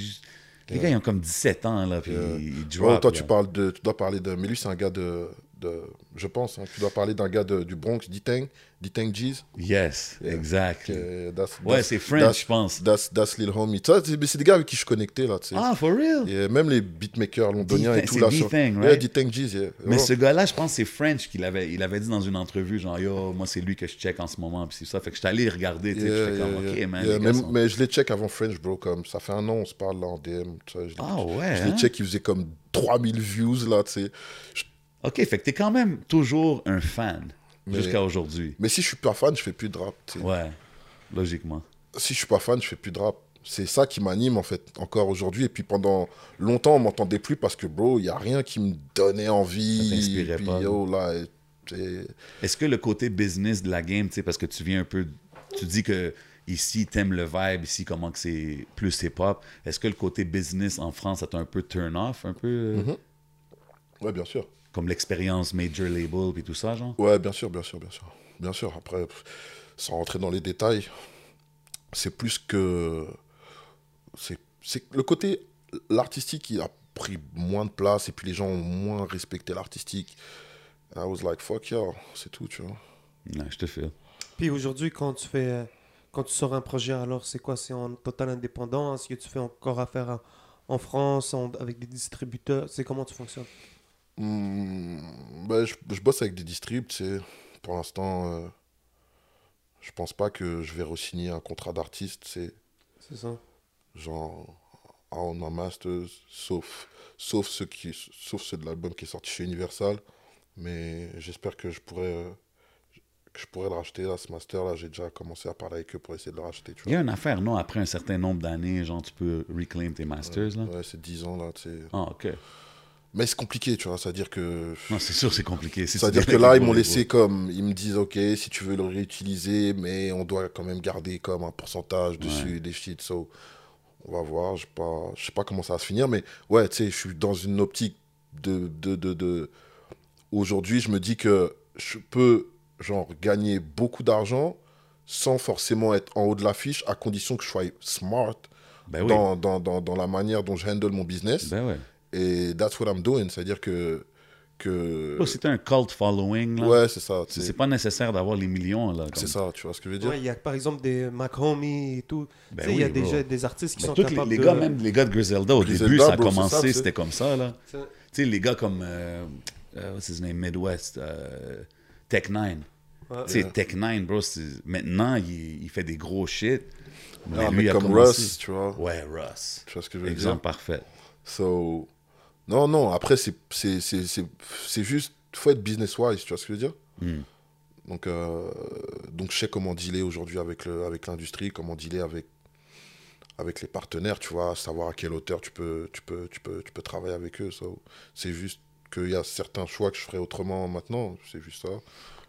Speaker 2: Les gars, ils ont comme 17 ans, là, puis ils
Speaker 4: Oh,
Speaker 2: drop.
Speaker 4: toi,
Speaker 2: là.
Speaker 4: tu, parles de, tu dois parler de. Mais lui, c'est un gars de. De je pense, hein, tu dois parler d'un gars de- du Bronx, Ditang, Ditang G's.
Speaker 2: Yes,
Speaker 4: Yeah.
Speaker 2: exact.
Speaker 4: That's-
Speaker 2: Ouais,
Speaker 4: that's-
Speaker 2: c'est French, je pense.
Speaker 4: That's, that's Lil Homie. C'est des gars avec qui je suis connecté, là, tu sais.
Speaker 2: Ah, for real?
Speaker 4: Et même les beatmakers londoniens et tout, là. sur-
Speaker 2: D-Thang,
Speaker 4: Yeah,
Speaker 2: right?
Speaker 4: Ditang G's, yeah.
Speaker 2: Mais
Speaker 4: Oh.
Speaker 2: ce gars-là, je pense c'est French qu'il avait, il avait dit dans une entrevue, genre, yo, moi, c'est lui que je check en ce moment, puis c'est ça. Fait que j'étais allé regarder, tu sais,
Speaker 4: Yeah,
Speaker 2: comme, ok, man. Les gars
Speaker 4: mais,
Speaker 2: sont-
Speaker 4: mais je les check avant French, bro. Comme ça fait un an, on se parle là en DM. tu je les-
Speaker 2: Ah ouais,
Speaker 4: Je les
Speaker 2: hein?
Speaker 4: check, ils faisaient comme 3000 views là, tu sais. Je-
Speaker 2: Ok, fait que t'es quand même toujours un fan jusqu'à aujourd'hui.
Speaker 4: Mais si je suis pas fan, je fais plus de rap. tu sais.
Speaker 2: Ouais, logiquement.
Speaker 4: Si je suis pas fan, je fais plus de rap. C'est ça qui m'anime en fait encore aujourd'hui. Et puis pendant longtemps, on m'entendait plus parce que bro, il y a rien qui me donnait envie.
Speaker 2: Ça t'inspirait pas,
Speaker 4: yo, là,
Speaker 2: Est-ce que le côté business de la game, tu sais, parce que tu viens un peu. Tu dis que ici, t'aimes le vibe, ici, comment que c'est plus hip-hop. Est-ce que le côté business en France, ça t'a un peu turn off, un peu?
Speaker 4: Mhm. Ouais, bien sûr.
Speaker 2: Comme l'expérience major label puis tout ça, genre?
Speaker 4: Ouais, bien sûr, bien sûr, bien sûr. Bien sûr, après, sans rentrer dans les détails, c'est plus que. C'est c'est le côté. L'artistique, il a pris moins de place et puis les gens ont moins respecté l'artistique. I was like, fuck yeah, c'est tout, tu vois.
Speaker 2: Ouais, je te file.
Speaker 3: Puis aujourd'hui, quand tu fais, quand tu sors un projet, alors c'est quoi? C'est en totale indépendance? Est-ce que tu fais encore affaire à- en France en- avec des distributeurs? C'est comment tu fonctionnes?
Speaker 4: Hmm, bah, je, je bosse avec des distribs, tu sais. Pour l'instant, euh, je pense pas que je vais re-signer un contrat d'artiste, c'est
Speaker 3: C'est ça.
Speaker 4: genre I own my masters, sauf, sauf, ceux qui, sauf ceux de l'album qui est sorti chez Universal. Mais j'espère que je pourrais, euh, que je pourrais le racheter, là, ce master. Là, j'ai déjà commencé à parler avec eux pour essayer de le racheter, tu
Speaker 2: Il y a une affaire, non? Après un certain nombre d'années, genre, tu peux reclaim tes masters, là?
Speaker 4: Ouais, c'est 10 ans, là, tu sais.
Speaker 2: Ah, OK.
Speaker 4: Mais c'est compliqué, tu vois. C'est-à-dire que.
Speaker 2: Non, c'est sûr, c'est compliqué.
Speaker 4: C'est-à-dire que là, ils m'ont laissé comme. Ils me disent, OK, si tu veux le réutiliser, mais on doit quand même garder comme un pourcentage dessus, des shit. So, on va voir. Je je sais pas comment ça va se finir, mais ouais, tu sais, je suis dans une optique de. de, de, de- Aujourd'hui, je me dis que je peux, genre, gagner beaucoup d'argent sans forcément être en haut de l'affiche, à condition que je sois smart
Speaker 2: Ben oui.
Speaker 4: dans, dans, dans, dans la manière dont je handle mon business.
Speaker 2: Ben ouais.
Speaker 4: Et that's what I'm doing. C'est-à-dire que. que...
Speaker 2: Oh, c'est un cult following, là.
Speaker 4: Ouais, c'est ça.
Speaker 2: C'est pas nécessaire d'avoir les millions, là.
Speaker 4: C'est
Speaker 2: comme-
Speaker 4: ça, tu vois ce que je veux dire?
Speaker 3: Ouais, il y a par exemple des Mac Homie et tout.
Speaker 2: Ben
Speaker 3: Tu sais, il y a
Speaker 2: bro.
Speaker 3: déjà des artistes qui
Speaker 2: Ben,
Speaker 3: sont
Speaker 2: tous les,
Speaker 3: capables
Speaker 2: les
Speaker 3: de...
Speaker 2: gars, même les gars de Griselda, au
Speaker 4: Griselda,
Speaker 2: début, ça a
Speaker 4: bro,
Speaker 2: commencé, c'était comme ça, là.
Speaker 3: Tu sais,
Speaker 2: les gars comme, euh, euh, what's his name, Midwest, euh, Tech Nine.
Speaker 3: ouais.
Speaker 2: Tu sais, Tech Nine, bro, c'est- maintenant, il, il fait des gros shit. Mais lui,
Speaker 4: mais
Speaker 2: a
Speaker 4: comme
Speaker 2: commencé-
Speaker 4: Russ, tu vois.
Speaker 2: Ouais, Russ.
Speaker 4: Tu vois ce que je veux
Speaker 2: Exemple
Speaker 4: dire?
Speaker 2: parfait.
Speaker 4: So, non, non, après, c'est c'est- c'est- c'est- c'est juste, faut être business-wise, tu vois ce que je veux dire?
Speaker 2: Hmm.
Speaker 4: donc, euh, donc, je sais comment dealer aujourd'hui avec le- avec l'industrie, comment dealer avec, avec les partenaires, tu vois, savoir à quelle hauteur tu peux, tu peux, tu peux, tu peux travailler avec eux. So, c'est juste qu'il y a certains choix que je ferais autrement maintenant, c'est juste ça.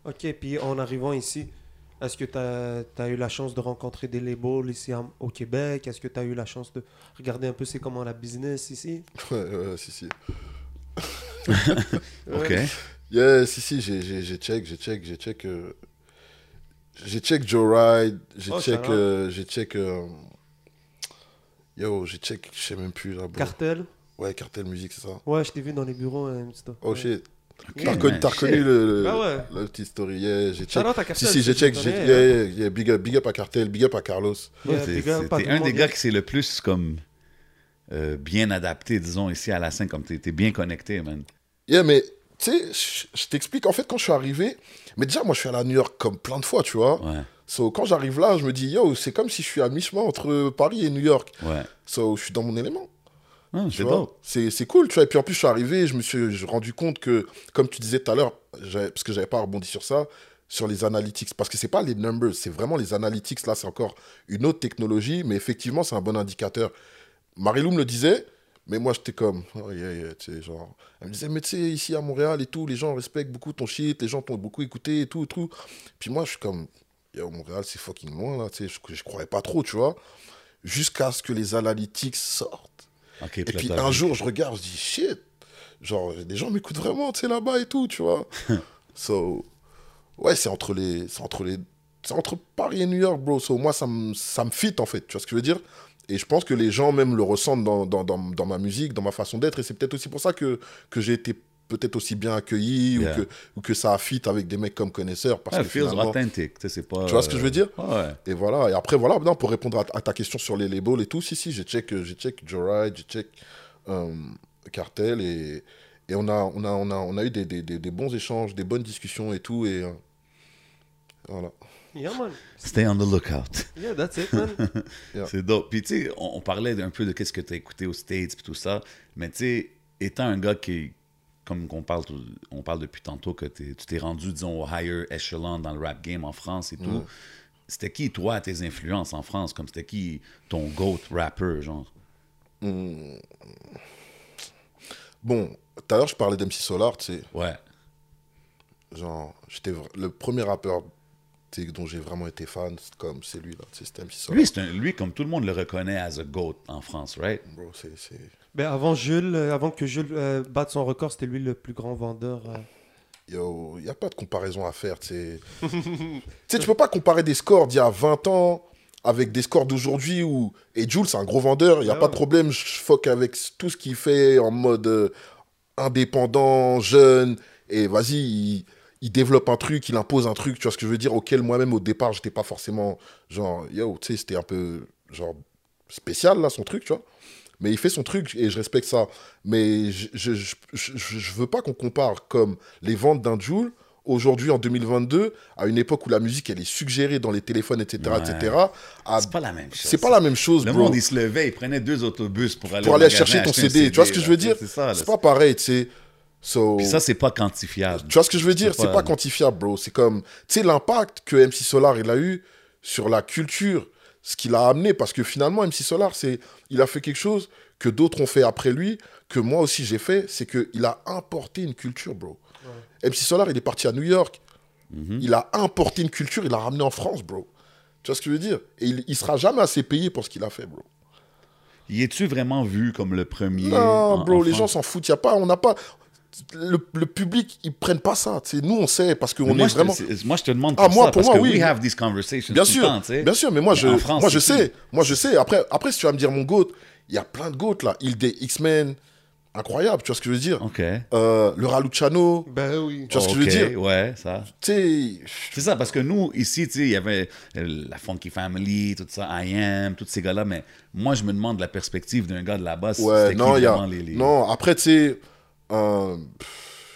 Speaker 3: Ok, puis en arrivant ici, est-ce que tu as, eu la chance de rencontrer des labels ici à- au Québec? Est-ce que tu as eu la chance de regarder un peu c'est comment la business ici?
Speaker 4: Ouais, ouais, si, si. <laughs>
Speaker 2: OK. <laughs>
Speaker 4: Yeah, si, si, j'ai check, j'ai check, j'ai check. euh, j'ai check Joe Ride, j'ai
Speaker 3: Oh,
Speaker 4: check. euh, j'ai check. euh, yo, j'ai check, je sais même plus là.
Speaker 3: Cartel?
Speaker 4: Ouais, Cartel Musique, c'est ça.
Speaker 3: Ouais, je t'ai vu dans les bureaux. hein.
Speaker 4: Oh
Speaker 3: Ouais.
Speaker 4: shit. T'as reconnu, reconnu le, le-
Speaker 3: Ah ouais.
Speaker 4: la petite story. Yeah, j'ai check.
Speaker 3: à
Speaker 4: Si,
Speaker 3: Cartel,
Speaker 4: si, j'ai check. Yeah, yeah, yeah, big, up, big up à Cartel, big up à Carlos.
Speaker 2: Ouais,
Speaker 3: tout
Speaker 2: un des gars qui s'est le plus comme euh, bien adapté, disons, ici à la scène, comme t'es t'es bien connecté, man.
Speaker 4: Yeah, mais tu sais, je- je t'explique. En fait, quand je suis arrivé, mais déjà, moi, je suis allé à New York comme plein de fois, tu vois.
Speaker 2: Ouais,
Speaker 4: So, quand j'arrive là, je me dis, yo, c'est comme si je suis à mi-chemin entre Paris et New York.
Speaker 2: ouais.
Speaker 4: So, je suis dans mon élément. Tu
Speaker 2: c'est.
Speaker 4: C'est c'est cool, tu vois. Et puis en plus, je suis arrivé, je me suis rendu compte que, comme tu disais tout à l'heure, parce que j'avais pas rebondi sur ça, sur les analytics. Parce que c'est pas les numbers, c'est vraiment les analytics. Là, c'est encore une autre technologie, mais effectivement, c'est un bon indicateur. Marilou me le disait, mais moi, j'étais comme, oh yeah, yeah, tu sais, genre. Elle me disait, mais tu sais, ici à Montréal et tout, les gens respectent beaucoup ton shit, les gens t'ont beaucoup écouté et tout, et tout. Puis moi, je suis comme, yo, Montréal, c'est fucking loin, là, tu sais, je, je croyais pas trop, tu vois. Jusqu'à ce que les analytics sortent. Et puis un jour, je regarde, je dis shit. Genre, des gens m'écoutent vraiment, tu sais, là-bas et tout, tu vois. <laughs> so, ouais, c'est entre les. C'est entre les. C'est entre Paris et New York, bro. So, moi, ça me ça me fit, en fait. Tu vois ce que je veux dire? Et je pense que les gens, même, le ressentent dans, dans, dans, dans ma musique, dans ma façon d'être. Et c'est peut-être aussi pour ça que, que j'ai été peut-être aussi bien accueilli
Speaker 2: Yeah.
Speaker 4: ou, que, ou que ça a fit avec des mecs comme connaisseurs. Parce
Speaker 2: Ouais,
Speaker 4: que finalement-
Speaker 2: authentic, tu sais, c'est pas...
Speaker 4: Tu vois ce que je veux dire?
Speaker 2: Ouais.
Speaker 4: et voilà, et après, voilà, non, pour répondre à, à ta question sur les labels et tout, si, si, j'ai check, euh, j'ai check Joe Ride, j'ai check euh, Cartel, et, et on, a, on, a, on, a, on a eu des, des, des, des bons échanges, des bonnes discussions et tout, et euh, voilà.
Speaker 3: Yeah, man.
Speaker 2: Stay on the lookout.
Speaker 3: Yeah, that's it, man. <laughs>
Speaker 4: Yeah.
Speaker 2: C'est dope. Puis, tu sais, on, on parlait un peu de qu'est-ce que tu as écouté aux States puis tout ça. Mais, tu sais, étant un gars qui, comme on parle, on parle depuis tantôt, que tu t'es rendu, disons, au higher echelon dans le rap game en France et tout. C'était qui, toi, tes influences en France? Comme c'était qui ton GOAT rapper, genre?
Speaker 4: Hmm. Bon, tout à l'heure, je parlais d'MC Solar, tu sais,
Speaker 2: Ouais.
Speaker 4: genre, j'étais le premier rappeur dont j'ai vraiment été fan, c'est comme c'est lui, là, c'était MC Solar.
Speaker 2: Lui, un- lui, comme tout le monde le reconnaît as a GOAT en France, right?
Speaker 4: Bro, c'est, c'est...
Speaker 3: Ben, avant Jules, euh, avant que Jules euh, batte son record, c'était lui le plus grand vendeur. euh.
Speaker 4: Yo, il n'y a pas de comparaison à faire. <laughs> tu sais. Tu peux pas comparer des scores d'il y a 20 ans avec des scores d'aujourd'hui où. Et Jules, c'est un gros vendeur, il n'y a
Speaker 3: Ah
Speaker 4: pas de problème. Je fuck avec tout ce qu'il fait en mode euh, indépendant, jeune. Et vas-y, il, il développe un truc, il impose un truc, tu vois ce que je veux dire, auquel moi-même au départ, j'étais pas forcément genre, yo, tu sais, c'était un peu genre spécial là, son truc, tu vois? Mais il fait son truc et je respecte ça. Mais je, je, je, je- je veux pas qu'on compare comme les ventes d'un Joule aujourd'hui en 2022 à une époque où la musique elle est suggérée dans les téléphones, etc.
Speaker 2: Ouais.
Speaker 4: etc. à-
Speaker 2: C'est pas la même chose.
Speaker 4: C'est pas la même chose,
Speaker 2: Le
Speaker 4: bro.
Speaker 2: monde, il se levait, il prenait deux autobus pour aller
Speaker 4: Pour aller chercher ton CD. Tu vois ce que je veux dire?
Speaker 2: C'est
Speaker 4: pas pareil, tu sais. So-
Speaker 2: Puis ça, c'est pas quantifiable.
Speaker 4: Tu vois ce que je veux dire?
Speaker 2: C'est
Speaker 4: C'est
Speaker 2: pas-
Speaker 4: pas quantifiable, bro. C'est comme, tu sais, l'impact que MC Solar il a eu sur la culture, ce qu'il a amené, parce que finalement, MC Solar, c'est, il a fait quelque chose que d'autres ont fait après lui, que moi aussi j'ai fait, c'est qu'il a importé une culture, bro. MC Solar, il est parti à New York,
Speaker 2: Mhm.
Speaker 4: il a importé une culture, il l'a ramené en France, bro. Tu vois ce que je veux dire? Et il, il sera jamais assez payé pour ce qu'il a fait, bro.
Speaker 2: Y es-tu vraiment vu comme le premier
Speaker 4: Non,
Speaker 2: en-
Speaker 4: bro,
Speaker 2: en
Speaker 4: les gens s'en foutent. Y a pas, on n'a pas. Le, le public, ils prennent pas ça. tu sais. Nous, on sait parce qu'on est
Speaker 2: te-
Speaker 4: vraiment.
Speaker 2: moi, je te demande
Speaker 4: Ah,
Speaker 2: pour
Speaker 4: moi,
Speaker 2: ça,
Speaker 4: pour
Speaker 2: parce
Speaker 4: moi,
Speaker 2: que
Speaker 4: oui.
Speaker 2: we have these conversations
Speaker 4: Bien
Speaker 2: tout le
Speaker 4: sûr,
Speaker 2: temps,
Speaker 4: bien sûr, mais moi
Speaker 2: Mais
Speaker 4: je,
Speaker 2: France,
Speaker 4: moi je sais, moi je sais. Après, après, si tu vas me dire mon goat, il y a plein de goats là. Il des X-Men, incroyable, tu vois ce que je veux dire?
Speaker 2: OK.
Speaker 4: Euh, le Raluciano,
Speaker 3: Ben oui.
Speaker 4: tu vois ce que je veux dire?
Speaker 2: Ouais, ça.
Speaker 4: Tu sais,
Speaker 2: C'est ça, parce que nous, ici, tu sais, il y avait euh, la Funky Family, tout ça, I Am, tous ces gars-là, mais moi, je me demande la perspective d'un gars de là-bas.
Speaker 4: ouais, non,
Speaker 2: qui
Speaker 4: il y a,
Speaker 2: vraiment les, les-
Speaker 4: non. Après, tu sais, euh,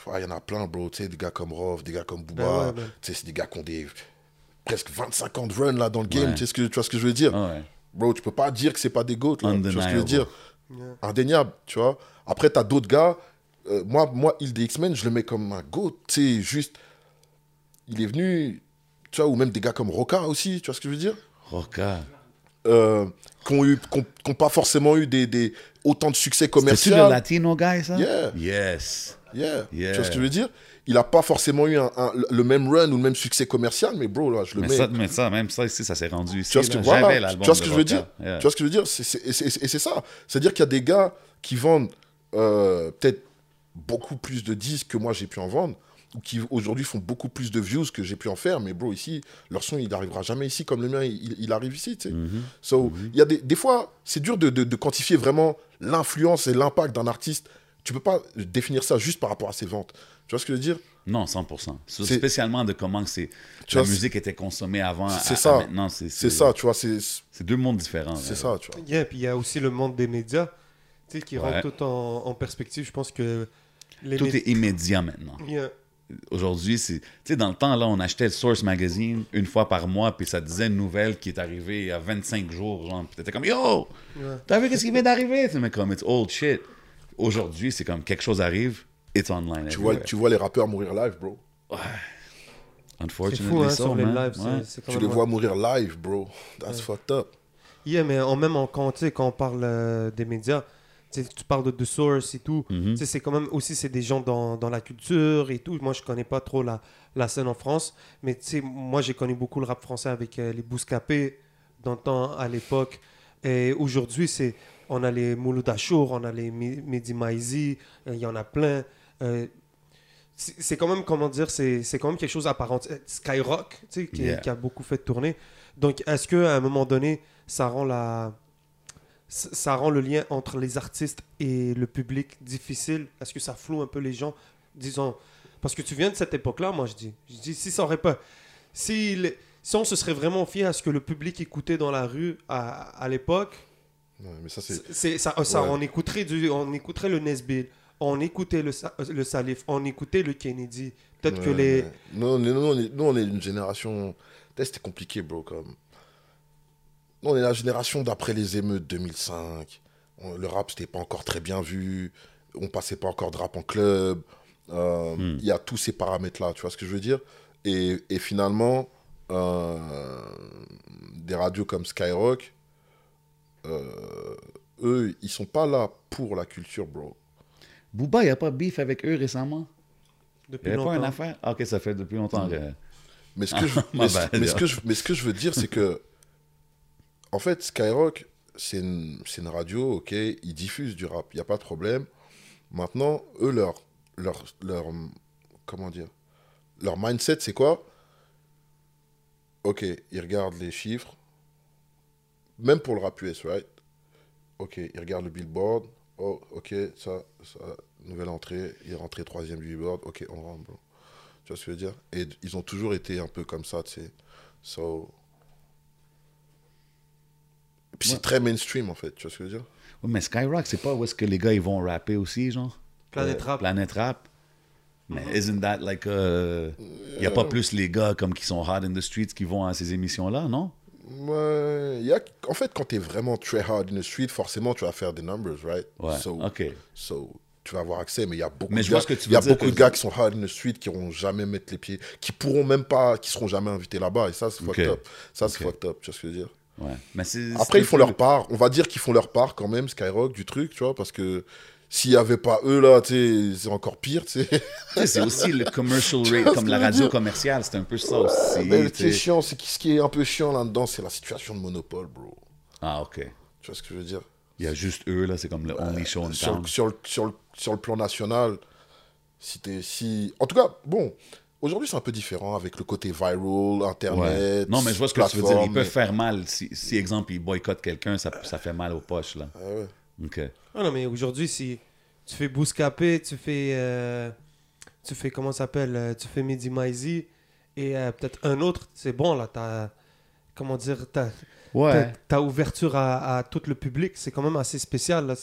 Speaker 4: ouais, il y en a plein, bro. Tu sais, des gars comme Rov, des gars comme Booba.
Speaker 3: Ben ouais, ben.
Speaker 4: Tu sais, c'est des gars qui ont des presque 25 ans de run là dans le game.
Speaker 2: Ouais.
Speaker 4: Tu sais ce que, tu vois ce que je veux dire?
Speaker 2: Ah ouais.
Speaker 4: Bro, tu peux pas dire que c'est pas des goats, là. Tu vois ce que je veux dire? Indéniable, tu vois? Après, t'as d'autres gars. euh, moi, moi, il des X-Men, je le mets comme un goat. Tu sais, juste. Il est venu. Tu vois, ou même des gars comme Roca aussi, tu vois ce que je veux dire?
Speaker 2: Roca.
Speaker 4: euh, Qui ont eu, qui ont- qui ont pas forcément eu des, des, autant de succès commercial.
Speaker 2: le Latino guy, ça?
Speaker 4: Yeah.
Speaker 2: Yes.
Speaker 4: Yeah.
Speaker 2: Yeah.
Speaker 4: Tu vois ce que je veux dire? Il a pas forcément eu un, un- le même run ou le même succès commercial, mais bro, là, je le
Speaker 2: Mais
Speaker 4: mets.
Speaker 2: ça, mais ça, même ça ici, ça s'est rendu ici.
Speaker 4: Tu vois ce que,
Speaker 2: là.
Speaker 4: voilà, tu vois ce que je veux dire?
Speaker 2: Yeah.
Speaker 4: Tu vois ce que je veux dire? C'est- c'est- Et c'est c'est ça. C'est-à-dire qu'il y a des gars qui vendent euh, peut-être beaucoup plus de disques que moi j'ai pu en vendre, qui aujourd'hui font beaucoup plus de views que j'ai pu en faire, mais bro, ici, leur son, il n'arrivera jamais ici comme le mien, il, il arrive ici, tu sais.
Speaker 2: Mhm.
Speaker 4: So, il y a des, des fois, c'est dur de, de- de quantifier vraiment l'influence et l'impact d'un artiste. Tu peux pas définir ça juste par rapport à ses ventes. Tu vois ce que je veux dire?
Speaker 2: Non, 100%.
Speaker 4: C'est-
Speaker 2: Spécialement de comment c'est,
Speaker 4: Tu
Speaker 2: la
Speaker 4: vois,
Speaker 2: musique était consommée avant.
Speaker 4: c'est
Speaker 2: à
Speaker 4: ça.
Speaker 2: maintenant, c'est,
Speaker 4: C'est ça, tu vois, c'est
Speaker 2: C'est deux mondes différents.
Speaker 4: c'est ça, tu vois.
Speaker 3: Yeah, puis il y a aussi le monde des médias, tu sais, qui
Speaker 2: Ouais.
Speaker 3: rentre tout en, en perspective. Je pense que les
Speaker 2: Tout
Speaker 3: médias...
Speaker 2: est immédiat maintenant.
Speaker 3: Yeah.
Speaker 2: Aujourd'hui, c'est. Tu sais, dans le temps, là, on achetait le Source Magazine une fois par mois, puis ça disait une nouvelle qui est arrivée il y a 25 jours. Genre, puis t'étais comme Yo,
Speaker 3: Ouais.
Speaker 2: t'as vu qu'est-ce qui vient d'arriver? Mais comme, it's old shit. Aujourd'hui, c'est comme quelque chose arrive, it's online.
Speaker 4: Tu vois, tu vois les rappeurs mourir live, bro.
Speaker 3: C'est
Speaker 2: Unfortunately,
Speaker 3: fou, hein,
Speaker 2: so,
Speaker 3: sur les
Speaker 2: man.
Speaker 3: lives.
Speaker 2: Ouais.
Speaker 3: c'est- c'est quand
Speaker 4: Tu
Speaker 3: même-
Speaker 4: les vois mourir live, bro. That's fucked up.
Speaker 3: Yeah, mais en même en, quand, tu sais, quand on parle euh, des médias, tu parles de The Source et tout.
Speaker 2: Mhm.
Speaker 3: C'est quand même aussi c'est des gens dans, dans la culture et tout. Moi, je connais pas trop la, la scène en France, mais moi, j'ai connu beaucoup le rap français avec euh, les Bouscapé dans le temps à l'époque. Et aujourd'hui, c'est on a les Mouloud Achour, on a les Mehdi Maizi, euh, il y en a plein. Euh, c'est quand même, comment dire, c'est quand même quelque chose entière. Skyrock, tu sais, qui,
Speaker 2: Yeah.
Speaker 3: qui a beaucoup fait tourner. Donc, est-ce qu'à un moment donné, ça rend la ça rend le lien entre les artistes et le public difficile Est-ce que ça floue un peu les gens? Disons, parce que tu viens de cette époque-là, moi je dis. Je dis, si ça aurait pas. Si, les- si on se serait vraiment fié à ce que le public écoutait dans la rue à, à l'époque,
Speaker 4: Ouais, mais ça, c'est.
Speaker 3: ça, ça,
Speaker 4: Ouais.
Speaker 3: on écouterait du, on écouterait le Nesbill, on écoutait le, le Salif, on écoutait le Kennedy. Peut-être que
Speaker 4: Ouais,
Speaker 3: les,
Speaker 4: ouais. Nous, on est, nous, on est, une génération. C'était compliqué, bro. Comme... Nous, on est la génération d'après les émeutes 2005. On- le rap, c'était pas encore très bien vu. On passait pas encore de rap en club. Euh, Il
Speaker 2: Hmm.
Speaker 4: y a tous ces paramètres-là, tu vois ce que je veux dire? Et, et finalement, euh, des radios comme Skyrock, euh, eux, ils sont pas là pour la culture, bro.
Speaker 2: Booba, il n'y a pas beef avec eux récemment? Il
Speaker 3: depuis
Speaker 2: n'y avait pas une
Speaker 3: longtemps.
Speaker 2: affaire? Ah, ok, ça fait depuis longtemps. que-
Speaker 4: Mais ce que, <laughs> je, mais,
Speaker 2: ma bad,
Speaker 4: mais ce
Speaker 2: yeah.
Speaker 4: que je, mais ce que je veux dire, c'est que, en fait, Skyrock, c'est une, une radio, ok, ils diffusent du rap, il n'y a pas de problème. Maintenant, eux, leur, leur, leur, comment dire, leur mindset, c'est quoi? Ok, ils regardent les chiffres, même pour le rap US, right? Ok, ils regardent le billboard, oh, ok, ça, ça, nouvelle entrée, il est rentré troisième du billboard, ok, on rentre. Tu vois ce que je veux dire? Et ils ont toujours été un peu comme ça, tu sais. So... Puis
Speaker 2: Ouais.
Speaker 4: c'est très mainstream, en fait, tu vois ce que je veux dire?
Speaker 2: Ouais, mais Skyrock, c'est pas où est-ce que les gars ils vont rapper aussi, genre?
Speaker 3: Planète
Speaker 2: Euh,
Speaker 3: Rap.
Speaker 2: Planet Rap. Mais isn't that like. Il n'y a pas plus les gars comme qui sont hot in the streets qui vont à ces émissions-là, non?
Speaker 4: Ouais, il y a, en fait, quand tu es vraiment très hard in the street, forcément, tu vas faire des numbers, right?
Speaker 2: Ouais.
Speaker 4: So,
Speaker 2: ok.
Speaker 4: so, tu vas avoir accès, mais il y a beaucoup
Speaker 2: Mais
Speaker 4: de gars,
Speaker 2: que
Speaker 4: y a beaucoup de gars qui sont hard in the street qui n'auront jamais mettre les pieds, qui pourront même pas, qui seront jamais invités là-bas, et ça, c'est
Speaker 2: Ok.
Speaker 4: fucked up. Ça, c'est fucked up, tu vois ce que je veux dire?
Speaker 2: Ouais. Mais
Speaker 4: Après, ils font leur part. On va dire qu'ils font leur part quand même, Skyrock, du truc, tu vois, parce que s'il n'y avait pas eux, là, c'est encore pire,
Speaker 2: C'est aussi le commercial <laughs> rate, comme la radio commerciale, c'est un peu ça aussi.
Speaker 4: Mais ce qui est chiant, c'est ce qui est un peu chiant là-dedans, c'est la situation de monopole, bro.
Speaker 2: Ah, ok.
Speaker 4: Tu vois ce que je veux dire?
Speaker 2: Il y a juste eux, là, c'est comme le only show in
Speaker 4: sur,
Speaker 2: town.
Speaker 4: sur, le- sur, le, sur le plan national, si t'es si en tout cas, bon, aujourd'hui c'est un peu différent avec le côté viral,
Speaker 2: Ouais.
Speaker 4: internet.
Speaker 2: Non, mais je vois ce que tu veux dire. Ils peuvent faire mal. Si, si exemple, ils boycottent quelqu'un, ça, ça fait mal aux poches, là.
Speaker 4: Ah ouais.
Speaker 2: Ok.
Speaker 3: Ah non, mais aujourd'hui, si tu fais Bouscapé, tu fais. euh, tu fais. Comment ça s'appelle euh, Tu fais Midi Maizy et euh, peut-être un autre, c'est bon, là. T'as. Comment dire T'as
Speaker 2: Ouais.
Speaker 3: t'as- ouverture à, à tout le public. C'est quand même assez spécial, là.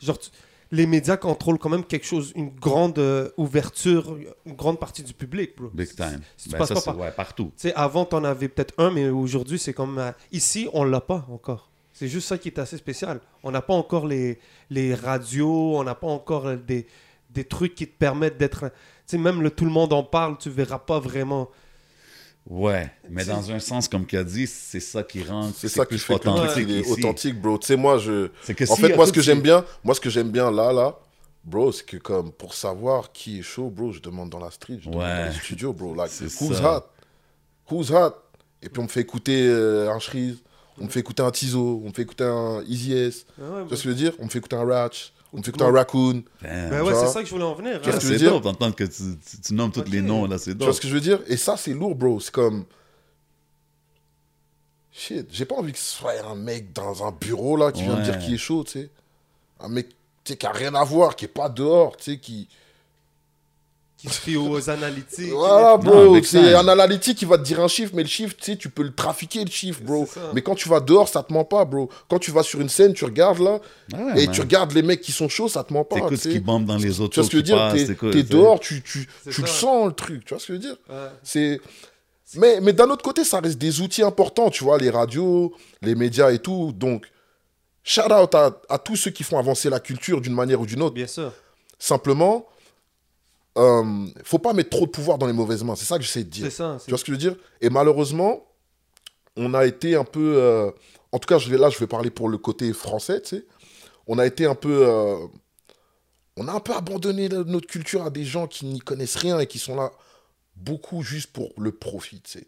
Speaker 3: Genre, tu- les médias contrôlent quand même quelque chose, une grande euh, ouverture, une grande partie du public, bro.
Speaker 2: Big time.
Speaker 3: Si tu
Speaker 2: Ben,
Speaker 3: passes
Speaker 2: ça,
Speaker 3: pas par-
Speaker 2: ouais, partout.
Speaker 3: Tu sais, avant, t'en avais peut-être un, mais aujourd'hui, c'est comme. euh, ici, on l'a pas encore. C'est juste ça qui est assez spécial. On n'a pas encore les, les radios, on n'a pas encore euh, des, des trucs qui te permettent d'être. Tu sais, même le tout le monde en parle, tu verras pas vraiment.
Speaker 2: Ouais. Mais dans un sens, comme tu as dit, c'est ça qui rend
Speaker 4: C'est ça qui
Speaker 2: plus
Speaker 4: fait que le
Speaker 2: authentique
Speaker 4: est authentique, bro. Tu sais, moi, je.
Speaker 2: C'est que
Speaker 4: En
Speaker 2: s'il y
Speaker 4: fait, moi, ce que j'aime bien, moi, ce que j'aime bien là, là, bro, c'est que comme pour savoir qui est chaud, bro, je demande dans la street, je demande dans le studio, bro. Like, who's
Speaker 2: ça.
Speaker 4: hot? Who's hot? Et puis on me fait écouter euh, un Shreeze, on me fait écouter un Tizo, on me fait écouter un Easy S.
Speaker 3: Ah ouais,
Speaker 4: Tu vois ce que je veux dire? On me fait écouter un Ratch, on me fait écouter
Speaker 3: Ouais.
Speaker 4: un Raccoon.
Speaker 3: Ben
Speaker 4: Tu
Speaker 3: ouais, c'est ça que je voulais en venir.
Speaker 4: Tu vois
Speaker 3: hein.
Speaker 4: ce que je veux
Speaker 2: c'est
Speaker 4: dire?
Speaker 2: dope d'entendre que tu, tu- tu nommes tous les noms, là, c'est
Speaker 4: Tu vois
Speaker 2: dope.
Speaker 4: ce que je veux dire? Et ça, c'est lourd, bro. C'est comme. Shit, j'ai pas envie que ce soit un mec dans un bureau, là, qui vient me dire qu'il est chaud, tu sais. Un mec, tu sais, qui a rien à voir, qui est pas dehors, tu sais, qui.
Speaker 3: Qui se fie aux analytiques.
Speaker 4: Voilà, bro. C'est un analytique qui va te dire un chiffre, mais le chiffre, tu sais, tu peux le trafiquer, le chiffre, bro. Mais quand tu vas dehors, ça te ment pas, bro. Quand tu vas sur une scène, tu regardes, là,
Speaker 2: ouais,
Speaker 4: et
Speaker 2: man.
Speaker 4: tu regardes les mecs qui sont chauds, ça te ment pas.
Speaker 2: T'écoutes
Speaker 4: tu
Speaker 2: ce qui bombe dans les autos.
Speaker 4: Tu vois ce que je veux dire? T'es dehors, tu, tu, tu le sens, le truc. Tu vois ce que je veux dire?
Speaker 3: Ouais.
Speaker 4: C'est. Mais, mais d'un autre côté, ça reste des outils importants, tu vois, les radios, les médias et tout. Donc, shout out à, à tous ceux qui font avancer la culture d'une manière ou d'une autre.
Speaker 3: Bien sûr.
Speaker 4: Simplement, euh, faut pas mettre trop de pouvoir dans les mauvaises mains. C'est ça que j'essaie de dire.
Speaker 3: C'est ça.
Speaker 4: Tu vois ce que je veux dire? Et malheureusement, on a été un peu. euh, en tout cas, je vais, là, je vais parler pour le côté français, tu sais. On a été un peu. euh, on a un peu abandonné notre culture à des gens qui n'y connaissent rien et qui sont là beaucoup juste pour le profit, tu sais.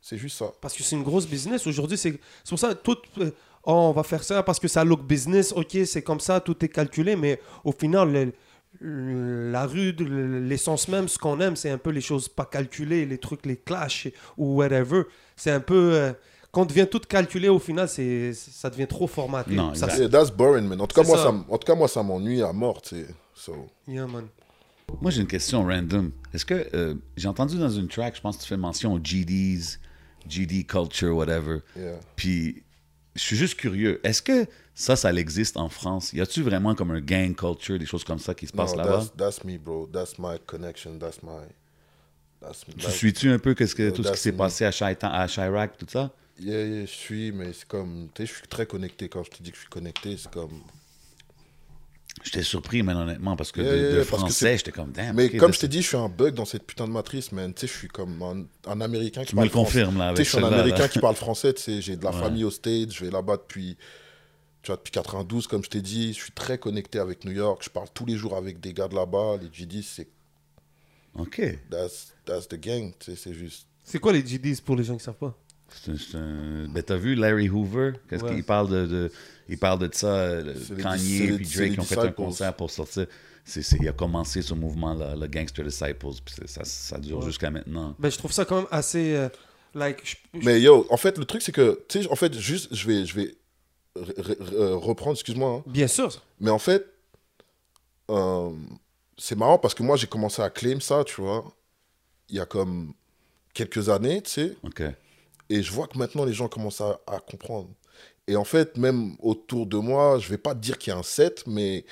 Speaker 4: C'est juste ça.
Speaker 3: Parce que c'est une grosse business. Aujourd'hui, c'est pour ça, tout, euh, oh, on va faire ça parce que ça look business. Ok, c'est comme ça, tout est calculé. Mais au final, le- le- la rue, de- l'essence même, ce qu'on aime, c'est un peu les choses pas calculées, les trucs, les clashs ou whatever. C'est un peu. euh, quand on devient tout calculé, au final, c'est ça devient trop formaté.
Speaker 2: Non,
Speaker 3: ça.
Speaker 4: Yeah, that's boring, man. En tout cas, moi,
Speaker 3: ça.
Speaker 4: en tout cas, moi, ça m'ennuie à mort, tu sais. So,
Speaker 3: Yeah, man.
Speaker 2: Moi, j'ai une question random. Est-ce que euh, j'ai entendu dans une track, je pense que tu fais mention aux GDs, GD culture, whatever.
Speaker 4: yeah.
Speaker 2: Puis, je suis juste curieux. Est-ce que ça, ça existe en France? Y a-tu vraiment comme un gang culture, des choses comme ça qui se
Speaker 4: No,
Speaker 2: passent là-bas?
Speaker 4: that's, that's me, bro. That's my connection. That's my. That's,
Speaker 2: Tu suis-tu un peu qu'est-ce que, tout ce qui s'est passé à, à Chirac, tout ça?
Speaker 4: Yeah, yeah, je suis, mais c'est comme. Tu sais, je suis très connecté. Quand je te dis que je suis connecté, c'est comme.
Speaker 2: J'étais surpris, man, honnêtement, parce que
Speaker 4: Yeah,
Speaker 2: de,
Speaker 4: yeah,
Speaker 2: de
Speaker 4: yeah, parce que
Speaker 2: français, j'étais comme, damn.
Speaker 4: Mais comme je t'ai dit, je suis un bug dans cette putain de matrice, man. Tu sais, je suis comme un, un Américain qui
Speaker 2: Tu me
Speaker 4: parle
Speaker 2: le confirmes, là,
Speaker 4: français. Tu sais, je suis un Américain
Speaker 2: là.
Speaker 4: qui parle français, tu sais. J'ai de la
Speaker 2: Ouais.
Speaker 4: famille aux States, je vais là-bas depuis. Tu vois, depuis 92, comme je t'ai dit, je suis très connecté avec New York. Je parle tous les jours avec des gars de là-bas. Les GD, c'est.
Speaker 2: OK.
Speaker 4: That's, that's the gang, tu sais, c'est juste.
Speaker 3: C'est quoi les GDs pour les gens qui savent pas?
Speaker 2: C'est un- c'est un- Ben, t'as vu Larry Hoover? Qu'est-ce
Speaker 3: Ouais.
Speaker 2: qu'il parle de, de- Il parle de ça, euh, Kanye
Speaker 4: c'est
Speaker 2: Drake ont fait un concert pour sortir. C'est, c'est- il a commencé ce mouvement-là, le Gangster Disciples. puis c'est- ça, ça dure
Speaker 3: Ouais.
Speaker 2: jusqu'à maintenant.
Speaker 3: Ben, je trouve ça quand même assez. euh, like, je- je-
Speaker 4: Mais yo, en fait, le truc, c'est que, tu sais, en fait, juste, je vais, je vais re- re- re- reprendre, excuse-moi, hein.
Speaker 3: Bien sûr.
Speaker 4: mais en fait, euh, c'est marrant parce que moi, j'ai commencé à claim ça, tu vois, il y a comme quelques années, tu sais,
Speaker 2: OK.
Speaker 4: Et je vois que maintenant, les gens commencent à, à comprendre. Et en fait, même autour de moi, je vais pas te dire qu'il y a un set, mais,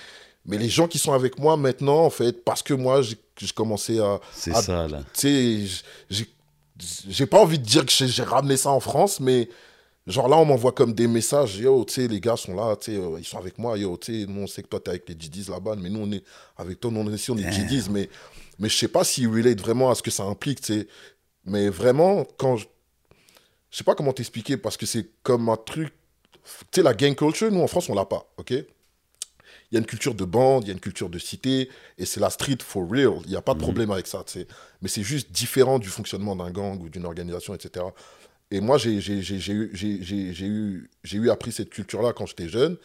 Speaker 4: mais les gens qui sont avec moi maintenant, en fait, parce que moi, j'ai commencé à,
Speaker 2: C'est ça, là.
Speaker 4: tu sais, j'ai pas envie de dire que j'ai ramené ça en France, mais genre là, on m'envoie comme des messages, yo, tu sais, les gars sont là, tu sais, euh, ils sont avec moi, yo, tu sais, nous, on sait que toi, t'es avec les GDs là-bas, mais nous, on est avec toi, nous, on est ici, on est
Speaker 2: Damn.
Speaker 4: GDs, mais, mais je sais pas s'ils relate vraiment à ce que ça implique, tu sais. Mais vraiment, quand je... Je sais pas comment t'expliquer, parce que c'est comme un truc... Tu sais, la gang culture, nous, en France, on l'a pas, ok? Il y a une culture de bande, il y a une culture de cité, et c'est la street for real. Il n'y a pas de problème avec ça. Mais c'est juste différent du fonctionnement d'un gang ou d'une organisation, etc. Et moi, j'ai eu, eu, appris cette culture-là quand j'étais jeune.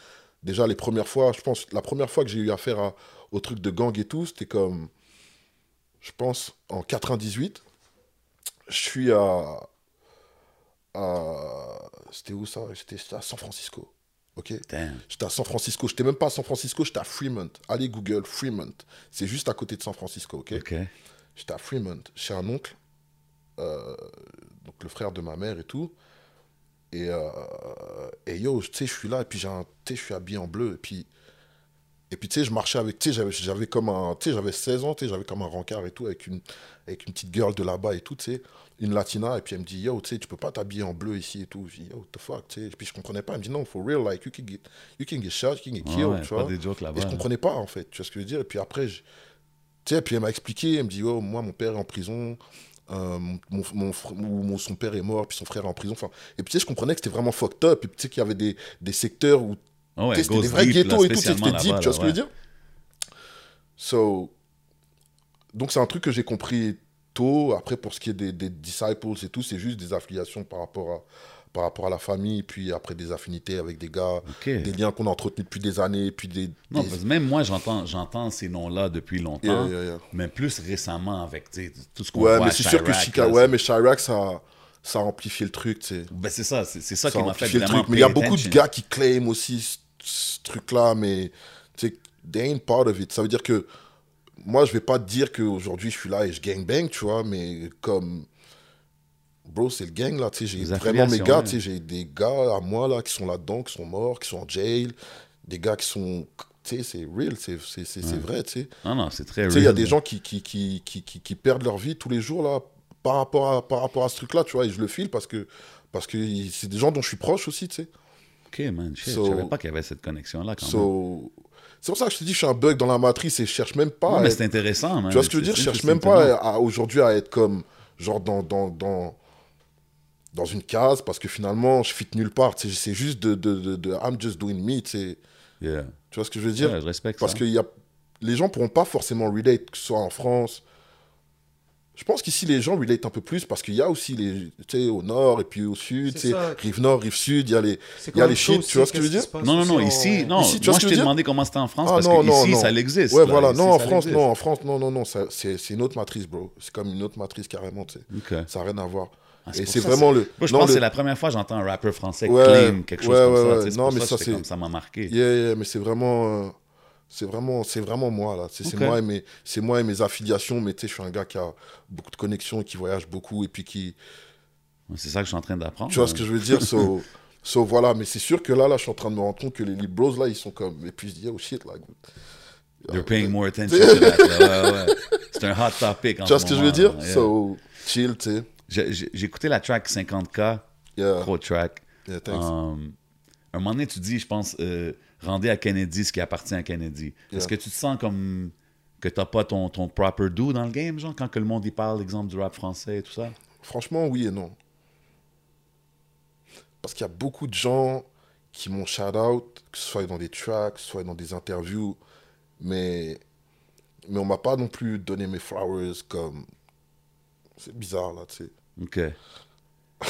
Speaker 4: Déjà, les premières fois, je pense, la première fois que j'ai eu affaire à, au truc de gang et tout, c'était comme, je pense, en 98. Je suis à. À c'était où ça? J'étais à San Francisco. Ok? J'étais à San Francisco. J'étais même pas à San Francisco, j'étais à Fremont. Allez Google, Fremont. C'est juste à côté de San Francisco, ok. J'étais à Fremont, chez un oncle, euh, donc le frère de ma mère et tout. Et, euh, et yo, tu sais, je suis là, et puis j'ai un- tu sais, je suis habillé en bleu, et puis, et puis tu sais, je marchais avec, tu sais, j'avais- comme un, tu sais, j'avais 16 ans, tu sais, j'avais comme un rencard et tout, avec une, avec une petite girl de là-bas et tout, tu sais, une latina, et puis elle me dit, yo, tu sais, tu peux pas t'habiller en bleu ici et tout. Je dis, yo, what the fuck, tu sais, et puis je comprenais pas, elle me dit, non, for real, like, you can get, you can get shot, you can get
Speaker 2: Ouais,
Speaker 4: killed,
Speaker 2: ouais,
Speaker 4: tu vois.
Speaker 2: des jokes
Speaker 4: Et je comprenais pas, en fait. Tu vois ce que je veux dire Et puis après, je... tu sais, puis elle m'a expliqué. Elle me dit Oh, moi, mon père est en prison. euh, mon, mon, mon- son père est mort, puis son frère est en prison. Enfin, et puis, tu sais, je comprenais que c'était vraiment fucked up. Et puis, tu sais, qu'il y avait des, des secteurs où
Speaker 2: Ah ouais,
Speaker 4: c'était des vrais
Speaker 2: deep, là,
Speaker 4: ghettos et tout. C'était deep, tu vois ce que je veux
Speaker 2: là,
Speaker 4: dire? So, donc, c'est un truc que j'ai compris tôt. Après, pour ce qui est des, des disciples et tout, c'est juste des affiliations par rapport à, par rapport à la famille, puis après des affinités avec des gars,
Speaker 2: OK.
Speaker 4: des liens qu'on a entretenus depuis des années, puis des.
Speaker 2: Non,
Speaker 4: des-
Speaker 2: parce que même moi, j'entends, j'entends ces noms-là depuis longtemps,
Speaker 4: Yeah, yeah, yeah.
Speaker 2: mais plus récemment avec tout ce qu'on
Speaker 4: Ouais,
Speaker 2: voit
Speaker 4: mais c'est sûr que Chica,
Speaker 2: là,
Speaker 4: ouais, mais Chirac, ça, ça a amplifié le truc, tu sais.
Speaker 2: Ben, c'est ça, c'est, ça, qui m'a fait
Speaker 4: le truc. Mais il y a beaucoup de gars qui claiment aussi ce, truc-là, mais they ain't part of it. Ça veut dire que moi, je vais pas dire qu'aujourd'hui, je suis là et je gangbang, tu vois, mais comme. Bro, c'est le gang, là, tu sais, j'ai vraiment mes gars,
Speaker 2: ouais.
Speaker 4: tu sais, j'ai des gars à moi, là, qui sont là-dedans, qui sont morts, qui sont en jail, des gars qui sont. Tu sais, c'est real, c'est c'est vrai, tu sais.
Speaker 2: Non, non, c'est très
Speaker 4: Tu sais, il y a
Speaker 2: real,
Speaker 4: des gens qui, qui, qui, qui, qui, perdent leur vie tous les jours là, par, rapport à, par rapport à ce truc-là, tu vois, et je le file parce que parce que c'est des gens dont je suis proche aussi, tu sais.
Speaker 2: OK, man, shit,
Speaker 4: So-
Speaker 2: je savais pas qu'il y avait cette connexion-là quand même.
Speaker 4: So, c'est pour ça que je te dis, je suis un bug dans la matrice et je cherche même pas.
Speaker 2: Non, mais
Speaker 4: être-
Speaker 2: c'est intéressant, man.
Speaker 4: tu vois ce que je veux dire? Je cherche même pas aujourd'hui à être comme, genre, dans, dans, dans, dans une case parce que finalement, je fit nulle part. C'est juste de, de, de, de I'm just doing me, tu sais.
Speaker 2: Yeah.
Speaker 4: Tu vois ce que je veux dire?
Speaker 2: Je respecte
Speaker 4: Parce
Speaker 2: ça.
Speaker 4: que y a... les gens pourront pas forcément relate, que ce soit en France. Je pense qu'ici, les gens relate un peu plus parce qu'il y a aussi les, tu sais, au nord et puis au sud, tu sais, rive nord, rive sud, il y a les. Il y a
Speaker 3: quand
Speaker 4: les
Speaker 3: même
Speaker 4: shit, tu vois ce que je veux dire?
Speaker 2: Non, non, non, ici, non.
Speaker 4: Ici, tu vois
Speaker 2: moi, je t'ai demandé comment c'était en France
Speaker 4: Ah,
Speaker 2: parce
Speaker 4: non,
Speaker 2: que
Speaker 4: non,
Speaker 2: ici,
Speaker 4: non.
Speaker 2: ça l'existe.
Speaker 4: Ouais,
Speaker 2: là.
Speaker 4: voilà.
Speaker 2: Ici,
Speaker 4: Non, en France, non, en France, non, non, non, c'est c'est une autre matrice, bro. C'est comme une autre matrice carrément, tu sais.
Speaker 2: OK.
Speaker 4: Ça n'a rien à voir.
Speaker 2: Ah,
Speaker 4: et c'est vraiment le.
Speaker 2: Moi, je pense que
Speaker 4: le-
Speaker 2: c'est la première fois que j'entends un rappeur français
Speaker 4: Ouais,
Speaker 2: claim quelque chose
Speaker 4: ouais,
Speaker 2: comme
Speaker 4: ouais,
Speaker 2: ça.
Speaker 4: Non, mais
Speaker 2: ça,
Speaker 4: ça
Speaker 2: m'a marqué.
Speaker 4: Yeah, yeah, mais c'est vraiment, euh, c'est vraiment, c'est vraiment moi là. C'est moi et mes, c'est moi et mes affiliations. Mais tu sais, je suis un gars qui a beaucoup de connexions, qui voyage beaucoup et puis qui,
Speaker 2: C'est ça que je suis en train d'apprendre.
Speaker 4: tu vois ce que je veux dire? So, <laughs> so, voilà. Mais c'est sûr que là, là, je suis en train de me rendre compte que les Lil Bros là, ils sont comme. Et puis je dis oh shit là.
Speaker 2: They're paying more attention <laughs> to that. là. Ouais, ouais. C'est un hot topic en
Speaker 4: Tu vois ce que je veux dire?
Speaker 2: Yeah.
Speaker 4: So chill, tu sais.
Speaker 2: J'ai- écouté la track 50K,
Speaker 4: Yeah,
Speaker 2: gros track.
Speaker 4: yeah, thanks.
Speaker 2: Um, un moment donné, tu dis, je pense, euh, rendez à Kennedy ce qui appartit à Kennedy. Est-ce que tu te sens comme que t'as pas ton, ton proper do dans le game, genre, quand que le monde y parle, exemple, du rap français et tout ça?
Speaker 4: Franchement, oui et non. Parce qu'il y a beaucoup de gens qui m'ont shout out, que ce soit dans des tracks, soit dans des interviews, mais, mais on m'a pas non plus donné mes flowers comme. C'est bizarre là, tu sais.
Speaker 2: OK.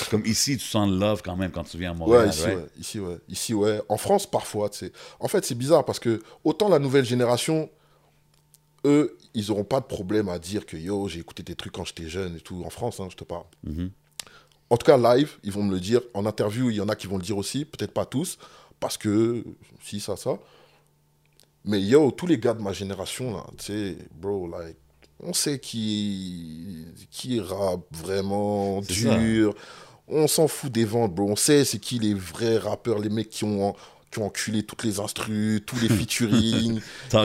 Speaker 2: Comme ici, tu sens le love quand même quand tu viens à Montréal,
Speaker 4: Ouais, ici,
Speaker 2: right?
Speaker 4: ouais. Ici, ouais. Ici, ouais. En France, parfois, tu sais. En fait, c'est bizarre parce que autant la nouvelle génération, eux, ils n'auront pas de problème à dire que yo, j'ai écouté tes trucs quand j'étais jeune et tout. En France, hein, je te parle.
Speaker 2: Mhm.
Speaker 4: En tout cas, live, ils vont me le dire. En interview, il y en a qui vont le dire aussi. Peut-être pas tous. Parce que, si, ça, ça. Mais yo, tous les gars de ma génération, là, tu sais, bro, like, on sait qui, qui rappe vraiment
Speaker 2: ça.
Speaker 4: dur. On s'en fout des ventes, bro. On sait c'est qui les vrais rappeurs, les mecs qui ont, qui ont enculé toutes les instrus, tous les <laughs> featuring.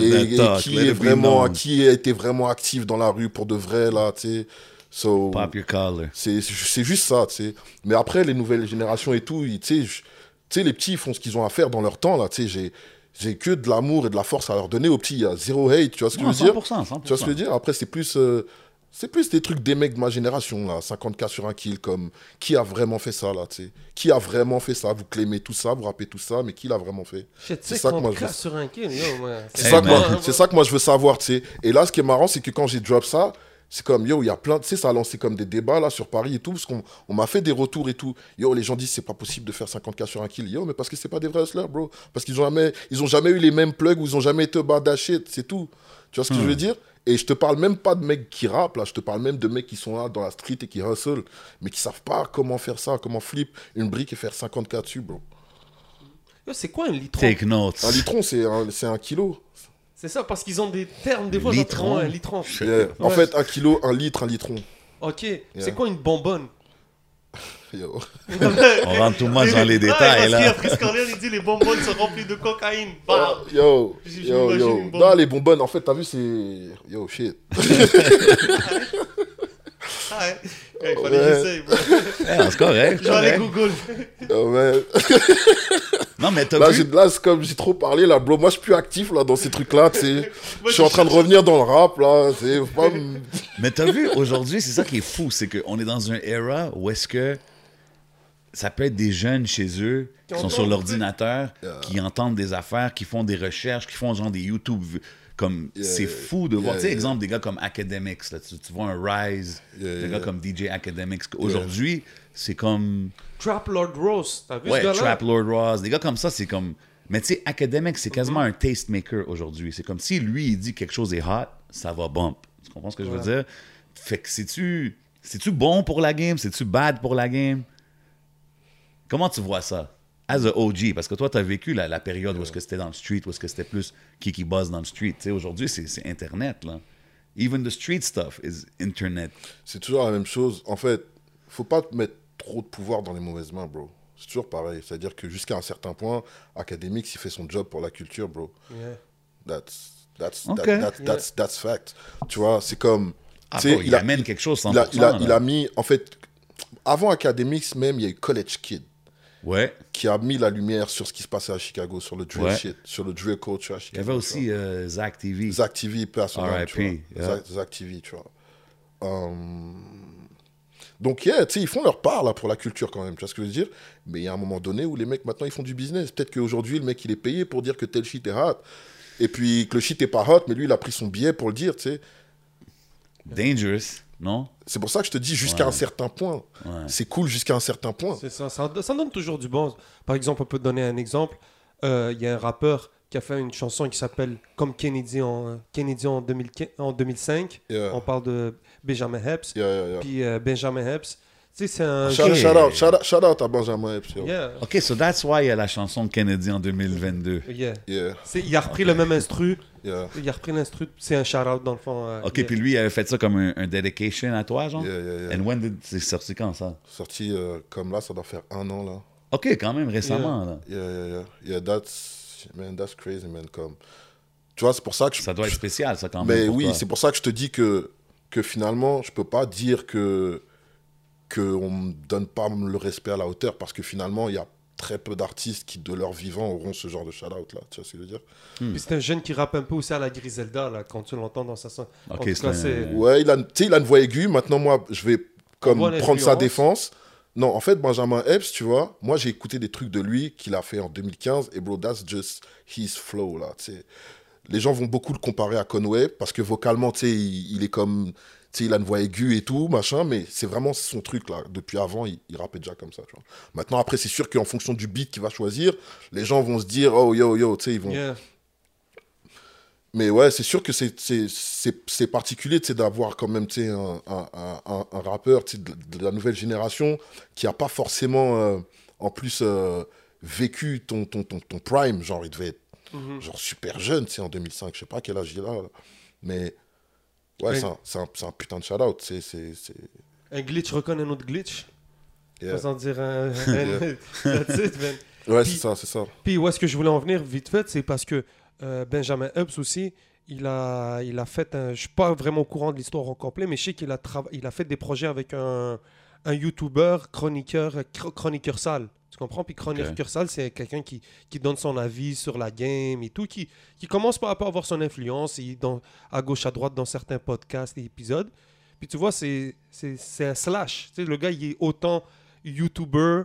Speaker 4: Et, et qui est vraiment, qui a été vraiment actif dans la rue pour de vrai, là, tu sais. So,
Speaker 2: Pop your collar.
Speaker 4: c'est juste ça, tu sais. Mais après, les nouvelles générations et tout, tu sais, je- tu sais, les petits ils font ce qu'ils ont à faire dans leur temps, là, tu sais. J'ai que de l'amour et de la force à leur donner aux petits. Il y a zéro hate, tu vois ce que
Speaker 2: Non,
Speaker 4: je veux dire
Speaker 2: 100%, 100%.
Speaker 4: Tu vois ce que je veux dire Après, c'est plus, euh, c'est plus des trucs des mecs de ma génération, là. 50K sur un kill, comme qui a vraiment fait ça, là, tu sais Qui a vraiment fait ça? Vous clémez tout ça, vous rappez tout ça, mais qui l'a vraiment fait? C'est ça que moi, je
Speaker 3: casse sur un kill,
Speaker 4: c'est ça que moi je veux savoir, tu sais. Et là, ce qui est marrant, c'est que quand j'ai drop ça, c'est comme, yo, il y a plein, tu sais, ça a lancé comme des débats là sur Paris et tout, parce qu'on on m'a fait des retours et tout. Yo, les gens disent, c'est pas possible de faire 50K sur un kill. Yo, mais parce que c'est pas des vrais hustlers, bro. Parce qu'ils ont jamais, ils ont jamais eu les mêmes plugs ou ils ont jamais été badashés, c'est tout. Tu vois ce que je veux dire? Et je te parle même pas de mecs qui rappent, là, je te parle même de mecs qui sont là dans la street et qui hustle, mais qui savent pas comment faire ça, comment flip une brique et faire 50K dessus, bro.
Speaker 3: Yo, c'est quoi un litron?
Speaker 2: Take notes.
Speaker 4: Un litron, c'est un, c'est un kilo.
Speaker 3: C'est ça, parce qu'ils ont des termes, des fois,
Speaker 2: Litron.
Speaker 3: genre, un litron.
Speaker 4: Yeah. En
Speaker 3: Ouais.
Speaker 4: fait, un kilo, un litre, un litron.
Speaker 3: Ok, c'est quoi une bonbonne? <laughs>
Speaker 4: Yo.
Speaker 2: On rentre tout le monde dans les
Speaker 3: Ouais,
Speaker 2: détails,
Speaker 3: parce qu'il y a
Speaker 2: là.
Speaker 3: Corleone, il dit les bonbonnes sont remplies de cocaïne. Bam.
Speaker 4: Yo,
Speaker 3: J-
Speaker 4: yo, yo.
Speaker 3: une bonne.
Speaker 4: Non, les bonbonnes, en fait, t'as vu, c'est. Yo, shit. <laughs>
Speaker 3: Ah, ouais. Ouais, il fallait j'essaye. bro.
Speaker 2: Ouais, <laughs> c'est correct. Correct.
Speaker 3: Google.
Speaker 4: Yo, man. <laughs>
Speaker 2: Non, mais t'as
Speaker 4: Là,
Speaker 2: vu?
Speaker 4: là, c'est comme j'ai trop parlé, là, bro. Moi, je suis plus actif, là, dans ces trucs-là, tu sais. <laughs>
Speaker 3: Moi,
Speaker 4: Je suis en train de revenir dans le rap, là. C'est pas.
Speaker 2: Mais t'as vu, aujourd'hui, c'est ça qui est fou, c'est qu'on est dans une era où est-ce que ça peut être des jeunes chez eux qui sont sur l'ordinateur, qui entendent des affaires, qui font des recherches, qui font genre des YouTube. Comme
Speaker 4: Yeah,
Speaker 2: c'est
Speaker 4: yeah.
Speaker 2: fou de voir.
Speaker 4: Yeah,
Speaker 2: tu sais,
Speaker 4: yeah.
Speaker 2: exemple, des gars comme Academics, là, tu, tu vois un rise,
Speaker 4: Yeah,
Speaker 2: des
Speaker 4: yeah,
Speaker 2: gars
Speaker 4: yeah.
Speaker 2: comme DJ Academics. Aujourd'hui, c'est comme.
Speaker 3: Trap Lord Rose. T'as vu
Speaker 2: Ouais,
Speaker 3: ce gars-là?
Speaker 2: Trap Lord Ross, des gars comme ça, c'est comme. Mais tu sais, Academic, c'est quasiment un tastemaker aujourd'hui. C'est comme si lui, il dit quelque chose est hot, ça va bump. Tu comprends ce que je veux dire? Fait que c'est-tu. C'est-tu bon pour la game? C'est-tu bad pour la game? Comment tu vois ça? As a OG, parce que toi, tu as vécu la, la période où est-ce que c'était dans le street, où est-ce que c'était plus Kiki Buzz dans le street. Tu sais, aujourd'hui, c'est c'est Internet, là. Even the street stuff is Internet.
Speaker 4: C'est toujours la même chose. En fait, faut pas te mettre trop de pouvoir dans les mauvaises mains, bro. C'est toujours pareil. C'est-à-dire que jusqu'à un certain point, Academics, il fait son job pour la culture, bro.
Speaker 3: Yeah.
Speaker 4: That's, that's,
Speaker 2: Ok.
Speaker 4: that- that- that's, that's fact. Tu vois, c'est comme.
Speaker 2: Ah, bro, il, amène quelque chose 100%.
Speaker 4: il a, il, a,
Speaker 2: là.
Speaker 4: il a mis, en fait, avant Academics même, il y a eu College Kid
Speaker 2: Ouais.
Speaker 4: qui a mis la lumière sur ce qui se passait à Chicago, sur le drill
Speaker 2: Ouais.
Speaker 4: shit, sur le drill culture à
Speaker 2: Il y
Speaker 4: Chicago.
Speaker 2: avait aussi euh, Zach TV.
Speaker 4: Zach TV, personnel, tu
Speaker 2: R.I.P., yeah.
Speaker 4: Zach, Zach TV, tu vois. Donc, yeah, tu sais, ils font leur part, là, pour la culture, quand même, tu vois ce que je veux dire? Mais il y a un moment donné où les mecs, maintenant, ils font du business. Peut-être qu'aujourd'hui, le mec, il est payé pour dire que tel shit est hot. Et puis, que le shit est pas hot, mais lui, il a pris son billet pour le dire, tu sais.
Speaker 2: Dangerous, non?
Speaker 4: C'est pour ça que je te dis jusqu'à
Speaker 2: Ouais.
Speaker 4: un certain point.
Speaker 2: Ouais.
Speaker 4: C'est cool jusqu'à un certain point.
Speaker 3: C'est ça, ça, ça donne toujours du bon. Par exemple, on peut te donner un exemple. Euh, Il y a un rappeur qui a fait une chanson qui s'appelle Comme Kennedy en, Kennedy en, 2015 en 2005.
Speaker 4: Yeah.
Speaker 3: On parle de Benjamin Epps.
Speaker 4: Yeah, yeah, yeah.
Speaker 3: Puis euh, Benjamin sais, c'est un.
Speaker 4: Shout, out, shout out, shout out à Benjamin Epps.
Speaker 3: Yeah.
Speaker 2: OK, so that's why il y a la chanson de Kennedy en 2022.
Speaker 3: Yeah.
Speaker 4: Yeah,
Speaker 3: Il a repris le même instru.
Speaker 4: Yeah,
Speaker 3: Il a repris l'instru. C'est un shout-out dans le fond. euh,
Speaker 2: OK,
Speaker 3: yeah.
Speaker 2: puis lui, il avait fait ça comme un, un dedication à toi, genre?
Speaker 4: yeah, yeah, yeah.
Speaker 2: And when did... C'est sorti quand, ça?
Speaker 4: Sorti euh, comme là, ça doit faire un an là.
Speaker 2: OK, quand même récemment, là.
Speaker 4: Yeah, yeah, yeah. Yeah, that's, man, that's crazy, man. Comme, tu vois, c'est pour ça que je.
Speaker 2: Ça doit être spécial, ça, quand même.
Speaker 4: Mais oui, c'est pour ça que je te dis que, que finalement, je peux pas dire que qu'on me donne pas le respect à la hauteur parce que finalement, il y a très peu d'artistes qui, de leur vivant, auront ce genre de shout-out là. Tu vois ce que je veux dire?
Speaker 3: Puis c'est un jeune qui rappe un peu aussi à la Griselda, là, quand tu l'entends dans sa son. En cas,
Speaker 2: un-.
Speaker 4: Ouais, il a, tu sais, il a une voix aiguë. Maintenant, moi, je vais comme prendre sa défense. Non, en fait, Benjamin Epps, tu vois, moi, j'ai écouté des trucs de lui qu'il a fait en 2015. Et bro, that's just his flow, là, tu sais. Les gens vont beaucoup le comparer à Conway parce que vocalement, tu sais, il, il est comme... Sais, il a une voix aiguë et tout, machin, mais c'est vraiment son truc, là. Depuis avant, il, il rappait déjà comme ça, tu vois. Maintenant, après, c'est sûr qu'en fonction du beat qu'il va choisir, les gens vont se dire, oh, yo, yo, tu sais, ils vont...
Speaker 3: Yeah.
Speaker 4: Mais ouais, c'est sûr que c'est- particulier d'avoir quand même tu sais, un, un, un- un- rappeur de, de la nouvelle génération qui a pas forcément, euh, en plus, euh, vécu ton, ton, ton, ton prime. Genre, il devait être
Speaker 3: Mhm.
Speaker 4: genre super jeune, tu sais, en 2005. Je sais pas quel âge il a. là. Mais ouais, c'est un, un, un putain de shout-out. c'est-
Speaker 3: Un glitch reconnaît un autre glitch.
Speaker 4: Yeah.
Speaker 3: Sans dire un. <laughs> un- That's it, man. <laughs>
Speaker 4: Ouais, c'est ça, c'est ça.
Speaker 3: Puis où est-ce que je voulais en venir vite fait, c'est parce que euh, Benjamin Hubbs aussi, il a, il a fait un. Je suis pas vraiment au courant de l'histoire en complet, mais je sais qu'il a, trava- il a fait des projets avec un, un YouTuber, chroniqueur, chro- chroniqueur sale. Tu comprends? Puis chroniqueur sale, c'est quelqu'un qui, qui donne son avis sur la game et tout, qui, qui commence par, par avoir son influence dans, à gauche, à droite dans certains podcasts et épisodes. Puis tu vois, c'est un slash. Tu sais, le gars, il est autant YouTuber,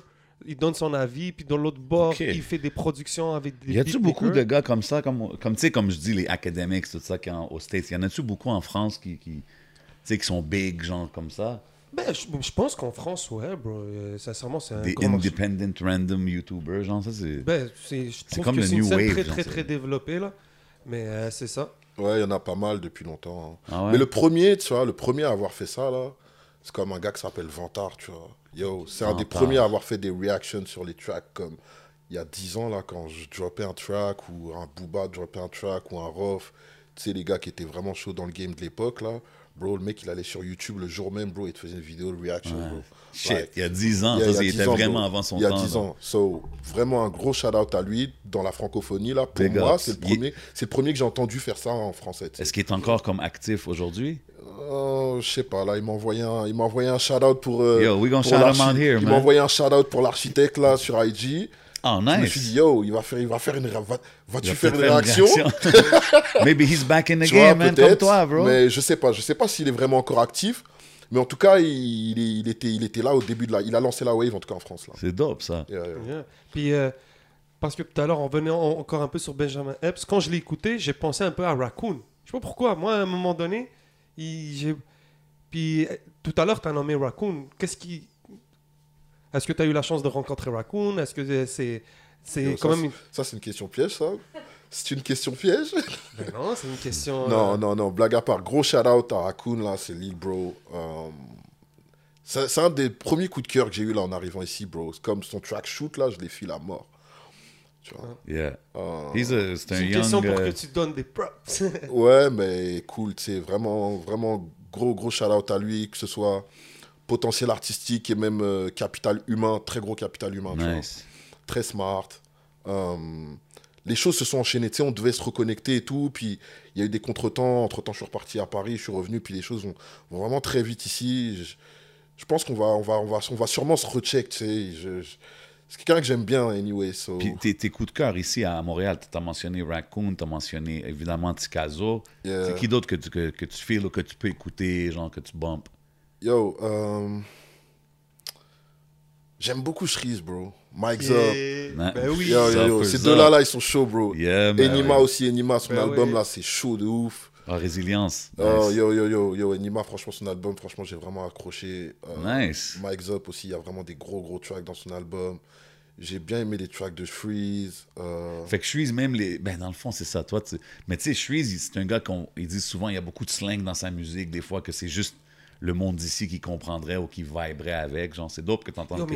Speaker 3: il donne son avis, puis dans l'autre bord, il fait des productions avec des
Speaker 2: Y a-tu beaucoup de gars comme ça, comme, comme tu sais, comme je dis, les academics, tout ça, qui en- aux States, y en a-tu beaucoup en France qui, qui, qui sont big, genre comme ça?
Speaker 3: Ben, je, je pense qu'en France, ouais, bro. euh, sincèrement, c'est un
Speaker 2: Des independent random YouTubers, genre ça, c'est...
Speaker 3: Ben, c'est, je trouve
Speaker 2: comme
Speaker 3: que
Speaker 2: le
Speaker 3: c'est une
Speaker 2: new
Speaker 3: scène
Speaker 2: wave,
Speaker 3: très, très, très développée, là. Mais euh, c'est ça.
Speaker 4: Ouais, il y en a pas mal depuis longtemps. hein.
Speaker 2: Ah ouais?
Speaker 4: Mais le premier, tu vois, le premier à avoir fait ça, là, c'est comme un gars qui s'appelle Vantard, tu vois. Yo, c'est un des premiers à avoir fait des reactions sur les tracks, comme il y a 10 ans, là, quand je droppais un track, ou un Booba droppait un track, ou un Rof, tu sais, les gars qui étaient vraiment chauds dans le game de l'époque, là. Bro, le mec, il allait sur YouTube le jour même, bro, il te faisait une vidéo de reaction, bro.
Speaker 2: Shit,
Speaker 4: Like,
Speaker 2: il y a 10 ans,
Speaker 4: il y a-
Speaker 2: ça,
Speaker 4: il y a
Speaker 2: il
Speaker 4: 10
Speaker 2: était
Speaker 4: ans,
Speaker 2: vraiment
Speaker 4: bro.
Speaker 2: avant son
Speaker 4: Il y a
Speaker 2: temps.
Speaker 4: 10
Speaker 2: là.
Speaker 4: ans. So, vraiment un gros shout-out à lui dans la francophonie, là. Pour
Speaker 2: Big
Speaker 4: moi, c'est le premier, c'est le premier que j'ai entendu faire ça en français.
Speaker 2: Est-ce qu'il est encore comme actif aujourd'hui?
Speaker 4: Euh, je sais pas, là, il m'a envoyé un, il m'a envoyé un shout-out pour. euh,
Speaker 2: Yo, we gonna
Speaker 4: pour
Speaker 2: shout out here,
Speaker 4: Il m'a envoyé un shout-out pour l'architecte, là, sur IG.
Speaker 2: Oh,
Speaker 4: Je me suis dit,
Speaker 2: nice.
Speaker 4: yo, il va faire, il va faire une. va- Vas-tu
Speaker 2: va
Speaker 4: faire
Speaker 2: peut-être
Speaker 4: une réaction? <laughs>
Speaker 2: Maybe he's back in the
Speaker 4: Tu vois,
Speaker 2: game, man, comme toi, bro.
Speaker 4: Mais je sais pas, je sais pas s'il est vraiment encore actif. Mais en tout cas, il, il, était, il était là au début de la. Il a lancé la wave, en tout cas en France, là.
Speaker 2: C'est dope, ça.
Speaker 4: Yeah, yeah.
Speaker 3: Yeah. Puis, euh, parce que tout à l'heure, on venait en- encore un peu sur Benjamin Epps. Quand je l'ai écouté, j'ai pensé un peu à Raccoon. Je sais pas pourquoi. Moi, à un moment donné, il- j'ai. Puis, euh, tout à l'heure, tu as nommé Raccoon. Qu'est-ce qui. Est-ce que tu as eu la chance de rencontrer Raccoon? Est-ce que c'est. C'est quand
Speaker 4: ça,
Speaker 3: même. une-
Speaker 4: Ça, c'est une question piège, ça C'est une question piège
Speaker 3: non, c'est une question.
Speaker 4: Non,
Speaker 3: euh,
Speaker 4: non, non, blague à part. Gros shout out à Raccoon, là, c'est Lil Bro. Euh, c'est c'est un des premiers coups de cœur que j'ai eu là en arrivant ici, bro. C'est Comme son track shoot, là, je l'ai file à mort. Tu vois?
Speaker 2: Yeah.
Speaker 4: Euh,
Speaker 2: He's a, c'est
Speaker 3: C'est
Speaker 2: un
Speaker 3: une
Speaker 2: young...
Speaker 3: question pour que tu donnes des props.
Speaker 4: ouais, mais cool, tu sais, vraiment, vraiment gros, gros shout out à lui, que ce soit potentiel artistique et même euh, capital humain, très gros capital humain, tu vois.
Speaker 2: Nice.
Speaker 4: très smart. Euh, les choses se sont enchaînées, tu sais, on devait se reconnecter et tout, puis il y a eu des contretemps, entre-temps je suis reparti à Paris, je suis revenu, puis les choses vont, vont vraiment très vite ici. Je, je pense qu'on va, on va, on va, on va sûrement se recheck, tu sais. Je, je- c'est quelqu'un que j'aime bien, anyway, so...
Speaker 2: Puis tes, tes coups de cœur ici à Montréal, tu as mentionné Raccoon, tu as mentionné évidemment Ticazo.
Speaker 4: Yeah.
Speaker 2: C'est qui d'autre que tu, que, que tu feels ou que tu peux écouter, genre que tu bumpes?
Speaker 4: Yo, euh, j'aime beaucoup Shreeze, bro. Mike Up.
Speaker 2: Na-
Speaker 3: Ben oui.
Speaker 4: Yo, yo, yo,
Speaker 2: Supper
Speaker 4: ces
Speaker 2: Up.
Speaker 4: deux-là, là, ils sont chauds, bro.
Speaker 2: Yeah.
Speaker 4: Enima aussi, Enima, son
Speaker 3: Ben
Speaker 4: album, là, c'est chaud de ouf.
Speaker 2: Ah, résilience.
Speaker 4: Oh,
Speaker 2: Nice.
Speaker 4: yo, yo, yo, yo, Enima, franchement, son album, franchement, j'ai vraiment accroché. Euh,
Speaker 2: Nice.
Speaker 4: Mike Zop aussi, il y a vraiment des gros, gros tracks dans son album. J'ai bien aimé les tracks de Freeze. euh,
Speaker 2: Fait que Shreeze, même les. Ben, dans le fond, c'est ça. Toi, tu... Mais tu sais, Shreeze, c'est un gars qu'on il dit souvent, il y a beaucoup de slang dans sa musique, des fois, que c'est juste le monde d'ici qui comprendrait ou qui viberait avec. Genre, c'est dope que tu entends
Speaker 3: Yo,
Speaker 2: que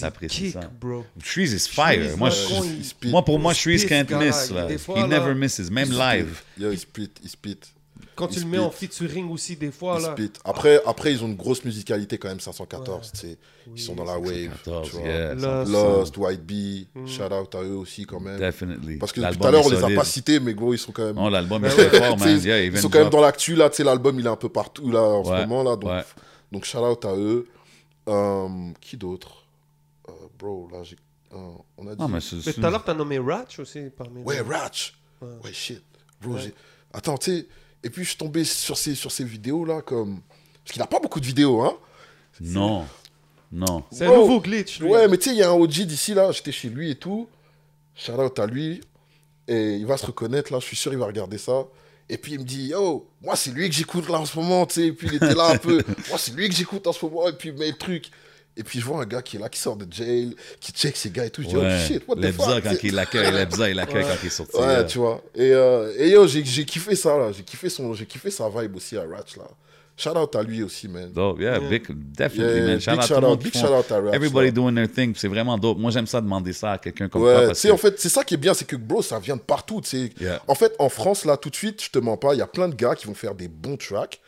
Speaker 2: t'apprécies
Speaker 3: kick,
Speaker 2: ça.
Speaker 3: bro.
Speaker 2: Shreeze is fire.
Speaker 3: Shreeze,
Speaker 2: moi, je- moi, pour moi, Shreeze can't miss.
Speaker 3: il-
Speaker 2: Là. He never misses, même
Speaker 4: il
Speaker 2: live.
Speaker 4: Yo, il spit, il spit.
Speaker 3: Quand
Speaker 4: Il
Speaker 3: tu le mets en featuring aussi, des fois,
Speaker 4: il
Speaker 3: là.
Speaker 4: spit. Après, après, ils ont une grosse musicalité quand même, 514. tu sais. Ils sont dans la wave.
Speaker 2: 514,
Speaker 4: tu vois.
Speaker 2: yeah,
Speaker 3: Lost.
Speaker 2: 100%.
Speaker 4: Lost, White Bee, shout out à eux aussi quand même.
Speaker 2: Definitely.
Speaker 4: Parce que tout à l'heure, on les a pas cités, mais gros, ils sont quand même.
Speaker 2: Oh, l'album
Speaker 3: Ben
Speaker 2: est très fort, <laughs> man. Yeah,
Speaker 4: ils sont quand même dans l'actu, là, tu sais, l'album, il est un peu partout, là, en
Speaker 2: Ouais,
Speaker 4: ce moment, là, donc,
Speaker 2: ouais.
Speaker 4: donc shout out à eux. Euh, qui d'autre? Euh, Bro, là, j'ai... euh, on a dit...
Speaker 2: Non, mais
Speaker 3: tout à l'heure, t'as nommé Ratch aussi parmi
Speaker 4: Ouais, Ratch
Speaker 3: Ouais.
Speaker 4: Ouais, shit. Bro,
Speaker 3: Ouais.
Speaker 4: Attends, tu sais, et puis je suis tombé sur ces, sur ces vidéos, là, comme... Parce qu'il a pas beaucoup de vidéos, hein
Speaker 2: Non. Non.
Speaker 3: C'est un nouveau glitch, lui.
Speaker 4: Ouais, mais tu sais, il y a un OG d'ici, là, j'étais chez lui et tout. Shout out à lui. Et il va se reconnaître, là, je suis sûr il va regarder ça. Et puis il me dit, yo, moi c'est lui que j'écoute là en ce moment, tu sais. Et puis il était là un peu, <laughs> moi c'est lui que j'écoute en ce moment. Et puis il met le truc. Et puis je vois un gars qui est là, qui sort de jail, qui check ses gars et tout. Je dis, oh
Speaker 2: Ouais.
Speaker 4: shit, what the
Speaker 2: Lebza,
Speaker 4: fuck?
Speaker 2: quand il l'accueille, Lebza, il l'accueille quand il est sorti.
Speaker 4: Ouais,
Speaker 2: là.
Speaker 4: tu vois. Et, euh, et yo, j'ai kiffé ça là. J'ai kiffé, son, j'ai kiffé sa vibe aussi à Ratch là. Shout out à lui aussi, man.
Speaker 2: Dope, yeah,
Speaker 3: Yeah.
Speaker 2: big, definitely,
Speaker 4: Yeah,
Speaker 2: man. Shout
Speaker 4: big
Speaker 2: out
Speaker 4: shout out, big
Speaker 2: font-
Speaker 4: shout out à Ratch.
Speaker 2: Everybody
Speaker 4: là.
Speaker 2: doing their thing, c'est vraiment dope. Moi, j'aime ça demander ça à quelqu'un comme toi.
Speaker 4: Ouais,
Speaker 2: Parce que...
Speaker 4: en fait, c'est ça qui est bien, c'est que bro, ça vient de partout, tu sais.
Speaker 2: Yeah.
Speaker 4: En fait, en France, là, tout de suite, je te mens pas, il y a plein de gars qui vont faire des bons tracks,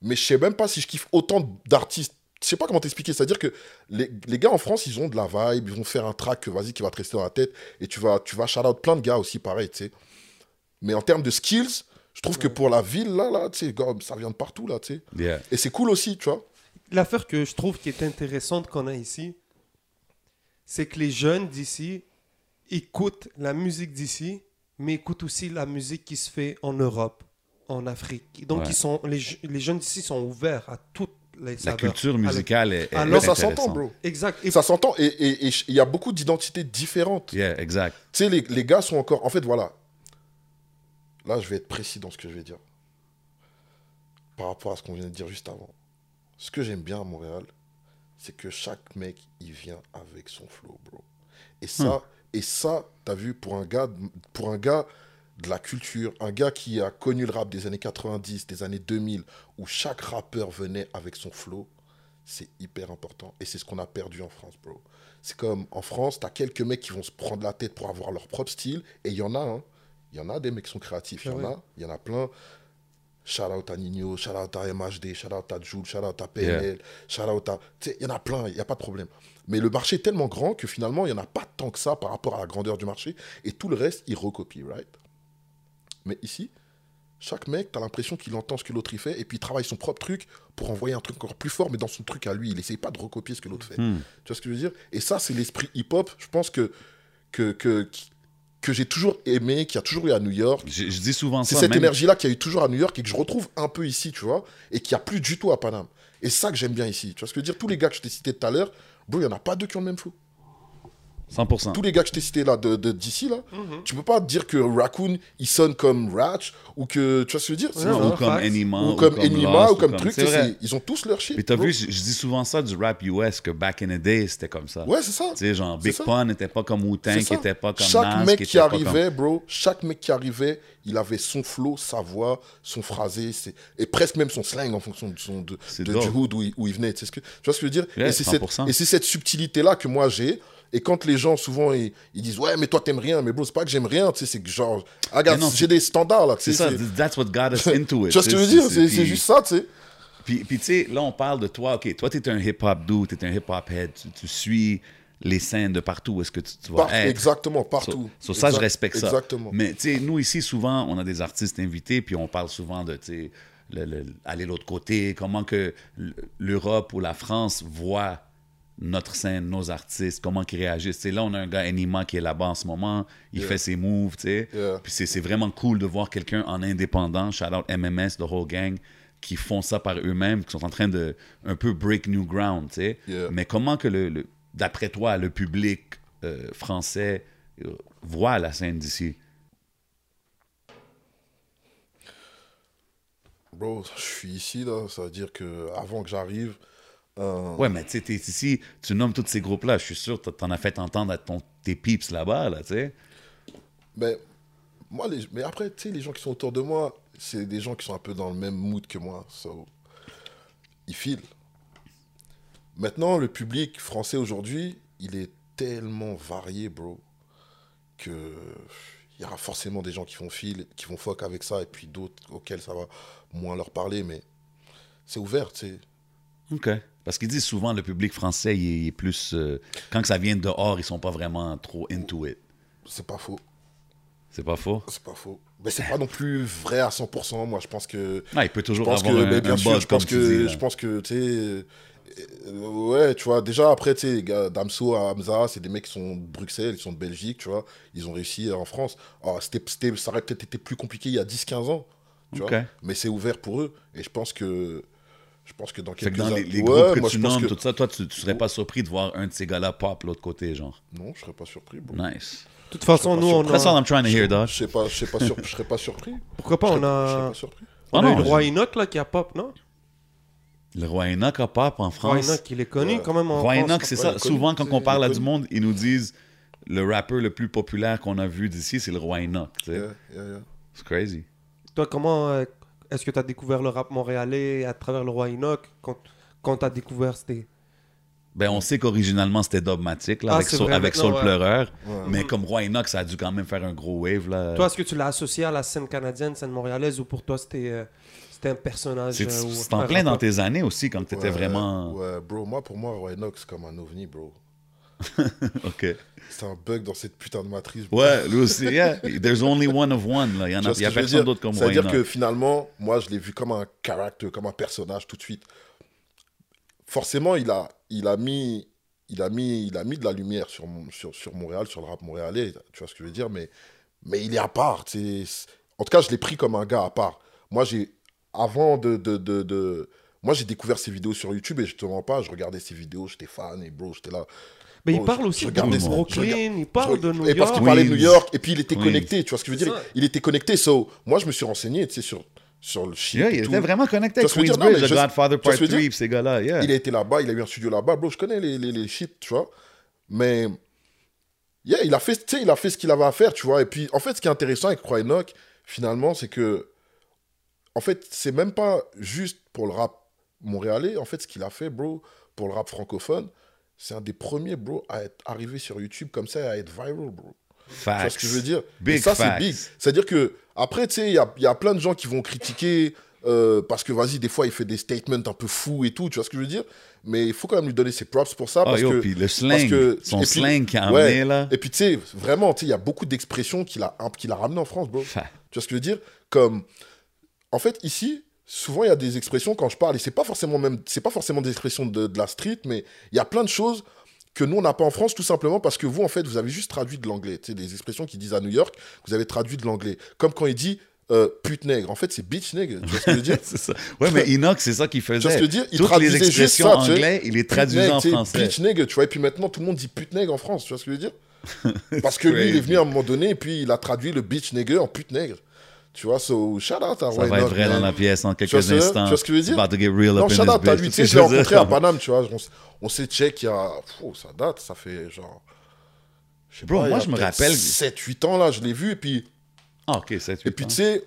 Speaker 4: mais je sais même pas si je kiffe autant d'artistes. Je sais pas comment t'expliquer, c'est-à-dire que les, les gars en France, ils ont de la vibe, ils vont faire un track, vas-y, qui va te rester dans la tête, et tu vas, tu vas shout out plein de gars aussi, pareil, tu sais. Mais en termes de skills, je trouve que pour la ville, là, là, tu sais, ça vient de partout, là, tu sais.
Speaker 2: Yeah.
Speaker 4: Et c'est cool aussi, tu vois.
Speaker 3: L'affaire que je trouve qui est intéressante qu'on a ici, c'est que les jeunes d'ici écoutent la musique d'ici, mais écoutent aussi la musique qui se fait en Europe, en Afrique. Donc
Speaker 2: Ouais.
Speaker 3: ils sont, les, les jeunes d'ici sont ouverts à toutes les
Speaker 2: La culture musicale est, est
Speaker 3: Alors,
Speaker 4: ça s'entend, bro.
Speaker 3: Exact. Et
Speaker 4: Ça s'entend, et il y a beaucoup d'identités différentes.
Speaker 2: Yeah, exact.
Speaker 4: Tu sais, les, les gars sont encore. En fait, voilà. Là, je vais être précis dans ce que je vais dire. Par rapport à ce qu'on vient de dire juste avant. Ce que j'aime bien à Montréal, c'est que chaque mec, il vient avec son flow, bro. Et ça, et ça, t'as vu, pour un gars, pour un gars de la culture, un gars qui a connu le rap des années 90, des années 2000, où chaque rappeur venait avec son flow, c'est hyper important. Et c'est ce qu'on a perdu en France, bro. C'est comme en France, t'as quelques mecs qui vont se prendre la tête pour avoir leur propre style. Et il y en a, hein. Il y en a des mecs qui sont créatifs. Il y
Speaker 3: Ah
Speaker 4: en
Speaker 3: ouais.
Speaker 4: a, il y en a plein. Shout out à Nino, shout out à MHD, shout out à Jules, shout out à PNL, shout out à. Tu sais, il y en a plein, il n'y a pas de problème. Mais le marché est tellement grand que finalement, il n'y en a pas tant que ça par rapport à la grandeur du marché. Et tout le reste, il recopie, right? Mais ici, chaque mec, tu as l'impression qu'il entend ce que l'autre il fait et puis il travaille son propre truc pour envoyer un truc encore plus fort, mais dans son truc à lui. Il essaye pas de recopier ce que l'autre fait.
Speaker 2: Hmm.
Speaker 4: Tu vois ce que je veux dire? Et ça, c'est l'esprit hip-hop, je pense que, que, que, que j'ai toujours aimé, qui a toujours eu à New York.
Speaker 2: Je, je dis souvent
Speaker 4: C'est
Speaker 2: ça.
Speaker 4: cette
Speaker 2: même-
Speaker 4: énergie-là qu'il y a eu toujours à New York et que je retrouve un peu ici, tu vois, et qu'il n'y a plus du tout à Paname. Et c'est ça que j'aime bien ici. Tu vois ce que je veux dire? Tous les gars que je t'ai cités tout à l'heure, bro, il n'y en a pas deux qui ont le même flow.
Speaker 2: 100%.
Speaker 4: Tous les gars que je t'ai cités là, de, de- d'ici, là,
Speaker 3: Mhm.
Speaker 4: tu peux pas dire que Raccoon, il sonne comme Ratch, ou que, tu vois ce que je veux dire? C'est-
Speaker 2: ou comme. Enima.
Speaker 4: Ou comme Enima, ou comme truc,
Speaker 2: C'est
Speaker 4: c'est- ils ont tous leur shit.
Speaker 2: Puis t'as
Speaker 4: bro.
Speaker 2: vu, je, je dis souvent ça du rap US, que back in the day, c'était comme ça.
Speaker 4: Ouais, c'est ça.
Speaker 2: Tu sais, genre, Big. Pun n'était pas comme Wu-Tang,
Speaker 4: C'est
Speaker 2: qui n'était pas comme
Speaker 4: chaque
Speaker 2: Nas,
Speaker 4: mec
Speaker 2: qui comme-
Speaker 4: arrivait, bro, chaque mec qui arrivait, il avait son flow, sa voix, son phrasé, c'est- et presque même son slang en fonction de, son, de, du hood où il, où il venait. Tu, sais ce que, tu vois ce que je veux dire?
Speaker 2: Yeah,
Speaker 4: Et c'est cette,
Speaker 2: 100%.
Speaker 4: et c'est cette subtilité-là que moi j'ai. Et quand les gens, souvent, ils, ils disent Ouais, mais toi, t'aimes rien. Mais bro, c'est pas que j'aime rien. Tu sais, c'est que genre, ah, regarde, j'ai des standards là.
Speaker 2: C'est ça,
Speaker 4: c'est-
Speaker 2: that's what got us <laughs> into it.
Speaker 4: Tu vois ce que je veux dire? C'est juste ça, tu sais.
Speaker 2: Puis, puis tu sais, là, on parle de toi. OK, toi, tu es un hip-hop dude, tu es un hip-hop head. Tu, tu suis les scènes de partout où est-ce que tu, tu vas
Speaker 4: Par-
Speaker 2: être.
Speaker 4: exactement, partout.
Speaker 2: Sur ça, je respecte ça.
Speaker 4: Exactement.
Speaker 2: Mais tu sais, nous ici, souvent, on a des artistes invités, puis on parle souvent de, tu sais, le- le- aller de l'autre côté, comment que l'Europe ou la France voit notre scène, nos artistes, comment ils réagissent. Tu sais, là, on a un gars Enima qui est là-bas en ce moment, il
Speaker 4: Yeah.
Speaker 2: fait ses moves, tu sais.
Speaker 4: Yeah.
Speaker 2: Puis c'est vraiment cool de voir quelqu'un en indépendant, shout out MMS, the whole gang, qui font ça par eux-mêmes, qui sont en train de un peu break new ground, tu sais.
Speaker 4: Yeah.
Speaker 2: Mais comment que, le, le- d'après toi, le public euh, français euh, voit la scène d'ici?
Speaker 4: Bro, je suis ici, là. Ça veut dire que avant que j'arrive. Euh,
Speaker 2: Ouais, mais tu sais, ici, tu nommes tous ces groupes-là, je suis sûr que t'en as fait entendre à ton, tes peeps là-bas, là, tu sais.
Speaker 4: Mais, moi, les, mais après, tu sais, les gens qui sont autour de moi, c'est des gens qui sont un peu dans le même mood que moi. So, ils filent. Maintenant, le public français aujourd'hui, il est tellement varié, bro, que il y aura forcément des gens qui vont fil, qui vont fuck avec ça, et puis d'autres auxquels ça va moins leur parler, mais c'est ouvert, tu sais.
Speaker 2: OK. Parce qu'ils disent souvent le public français, il est, plus. euh, quand ça vient de dehors, ils sont pas vraiment trop into it.
Speaker 4: C'est pas faux,
Speaker 2: C'est pas faux?
Speaker 4: c'est pas faux. Mais c'est pas non plus vrai à 100%, moi, je pense que...
Speaker 2: Ah, il peut toujours avoir
Speaker 4: que,
Speaker 2: un,
Speaker 4: ben, bien
Speaker 2: un
Speaker 4: sûr,
Speaker 2: buzz,
Speaker 4: je pense
Speaker 2: comme tu
Speaker 4: que,
Speaker 2: dis,
Speaker 4: je pense que, tu sais, euh, ouais, tu vois, déjà après, tu sais, Damso, Hamza, c'est des mecs qui sont de Bruxelles, ils sont de Belgique, tu vois, ils ont réussi en France. Alors, c'était, c'était- ça aurait peut-être été plus compliqué il y a 10-15 ans, tu vois, mais c'est ouvert pour eux, et je pense que, Je pense que dans quelques
Speaker 2: que dans les,
Speaker 4: années-
Speaker 2: les
Speaker 4: Ouais,
Speaker 2: groupes que
Speaker 4: moi,
Speaker 2: tu nommes,
Speaker 4: que-
Speaker 2: tout ça, toi, tu, tu serais pas surpris de voir un de ces gars-là pop l'autre côté, genre.
Speaker 4: Non, je serais pas surpris, bro.
Speaker 2: Nice.
Speaker 3: De toute façon, nous, on
Speaker 2: That's all
Speaker 3: a...
Speaker 2: I'm trying to hear, dog.
Speaker 4: Je sais pas, je sais pas, sur- je serais pas surpris.
Speaker 3: Pourquoi pas, on
Speaker 4: serais- je serais
Speaker 3: a...
Speaker 4: pas surpris.
Speaker 3: On a
Speaker 2: non,
Speaker 3: eu le
Speaker 2: je-
Speaker 3: roi Enoch, là, qui a pop, non?
Speaker 2: Le roi Enoch a pop en
Speaker 3: Roi
Speaker 2: France.
Speaker 3: Enoch, il est connu
Speaker 4: Ouais.
Speaker 3: quand même en
Speaker 2: Roi
Speaker 3: France.
Speaker 2: Enoch, c'est ça. Souvent, quand on parle à du monde, ils nous disent le rappeur le plus populaire qu'on a vu d'ici, c'est le roi Enoch.
Speaker 4: Yeah, yeah, yeah.
Speaker 2: C'est crazy.
Speaker 3: Toi, comment euh, est-ce que tu as découvert le rap montréalais à travers le roi Enoch? Quand, quand tu as découvert c'était
Speaker 2: Ben, on sait qu'originalement, c'était dogmatique, là,
Speaker 3: Ah,
Speaker 2: avec,
Speaker 3: c'est
Speaker 2: Soul-
Speaker 3: vrai,
Speaker 2: avec
Speaker 3: maintenant,
Speaker 2: Soul
Speaker 3: ouais.
Speaker 2: Pleureur.
Speaker 4: Ouais.
Speaker 2: Mais comme Roi Enoch, ça a dû quand même faire un gros wave, là.
Speaker 3: Toi, est-ce que tu l'as associé à la scène canadienne, scène montréalaise, ou pour toi c'était euh, c'était un personnage
Speaker 2: C'est
Speaker 3: euh,
Speaker 2: en plein dans tes années aussi, quand t'étais
Speaker 4: Ouais,
Speaker 2: vraiment...
Speaker 4: Ouais, bro, moi, pour moi, Roy Enoch, c'est comme un ovni, bro. <laughs>
Speaker 2: OK.
Speaker 4: C'est un bug dans cette putain de matrice.
Speaker 2: Ouais, lui aussi, yeah. There's only one of one, là. Il y, en a, il y a personne d'autre comme Roi
Speaker 4: C'est-à-dire que finalement, moi, je l'ai vu comme un character, comme un personnage tout de suite. Forcément, il a, il a mis, il a mis, il a mis de la lumière sur, mon- sur, sur Montréal, sur le rap montréalais. Tu vois ce que je veux dire Mais, mais il est à part. tu sais. En tout cas, je l'ai pris comme un gars à part. Moi, j'ai, avant de, de, de, de- moi, j'ai découvert ses vidéos sur YouTube et je te mens pas, je regardais ses vidéos, j'étais fan et bro, j'étais là.
Speaker 3: Mais il parle aussi de Brooklyn, il parle de New
Speaker 4: et parce
Speaker 3: York.
Speaker 4: qu'il parlait de New. York, et puis il était connecté, tu vois ce que je veux dire? Il était connecté, so, moi je me suis renseigné, tu sais, sur, sur le shit
Speaker 2: Yeah,
Speaker 4: et
Speaker 2: il
Speaker 4: tout.
Speaker 2: était vraiment connecté avec? Queensbridge, The Godfather Part
Speaker 4: ce que je veux
Speaker 2: 3,
Speaker 4: dire?
Speaker 2: pis ces gars-là, yeah.
Speaker 4: Il a été là-bas, il a eu un studio là-bas, bro, je connais les, les, les shit, tu vois. Mais, yeah, il a fait, tu sais, il a fait ce qu'il avait à faire, tu vois. Et puis, en fait, ce qui est intéressant avec Croix Enoch, finalement, c'est que, en fait, c'est même pas juste pour le rap montréalais, en fait, ce qu'il a fait, bro, pour le rap francophone, c'est un des premiers, bro, à être arrivé sur YouTube comme ça, et à être viral, bro. Tu vois
Speaker 2: Facts.
Speaker 4: ce que je veux dire?
Speaker 2: Big
Speaker 4: Et ça, c'est
Speaker 2: facts.
Speaker 4: big. C'est-à-dire que, après, tu sais, il y a, y a plein de gens qui vont critiquer euh, parce que, vas-y, des fois, il fait des statements un peu fous et tout, tu vois ce que je veux dire? Mais il faut quand même lui donner ses props pour ça.
Speaker 2: Oh,
Speaker 4: parce
Speaker 2: yo,
Speaker 4: que,
Speaker 2: puis le slang,
Speaker 4: que-
Speaker 2: son
Speaker 4: puis-
Speaker 2: slang qu'il a
Speaker 4: ouais.
Speaker 2: amené, là.
Speaker 4: Et puis, tu sais, vraiment, tu sais, il y a beaucoup d'expressions qu'il a, qu'il a ramenées en France, bro. Tu vois ce que je veux dire? Comme, en fait, ici, souvent, il y a des expressions quand je parle, et c'est pas forcément même, c'est pas forcément des expressions de, de la street, mais il y a plein de choses que nous, on n'a pas en France, tout simplement parce que vous, en fait, vous avez juste traduit de l'anglais. Tu sais, des expressions qu'ils disent à New York, vous avez traduit de l'anglais. Comme quand il dit euh, pute nègre. En fait, c'est bitch nègre. Tu vois ce que je veux dire? <laughs>
Speaker 2: C'est ça. Ouais, mais Inox, c'est ça qu'il
Speaker 4: Tu vois ce que je
Speaker 2: faisait.
Speaker 4: veux dire? Il
Speaker 2: Toutes les
Speaker 4: traduisait juste
Speaker 2: expressions
Speaker 4: ça, tu sais.
Speaker 2: anglais, il les traduisait en français.
Speaker 4: Bitch nègre, tu vois. Et puis maintenant, tout le monde dit pute nègre en France. Tu vois ce que je veux dire? <laughs> Parce que lui, il est venu à un moment donné et puis il a traduit le bitch nègre en pute nègre. Tu vois, so shout out à
Speaker 2: Ça
Speaker 4: Roy
Speaker 2: va être vrai dans la pièce en quelques instants.
Speaker 4: tu vois ce que je veux dire?
Speaker 2: About to get real
Speaker 4: Non, shout out à lui. Tu <laughs> sais, je l'ai rencontré à? Paname, tu vois. On, on s'est check il y a. Pfff, ça date, ça fait genre. Je sais
Speaker 2: Bro,
Speaker 4: pas,
Speaker 2: moi, je me rappelle-
Speaker 4: 7-8 ans, là, je l'ai vu. Et puis,
Speaker 2: Ah, ok, 7
Speaker 4: et puis tu sais.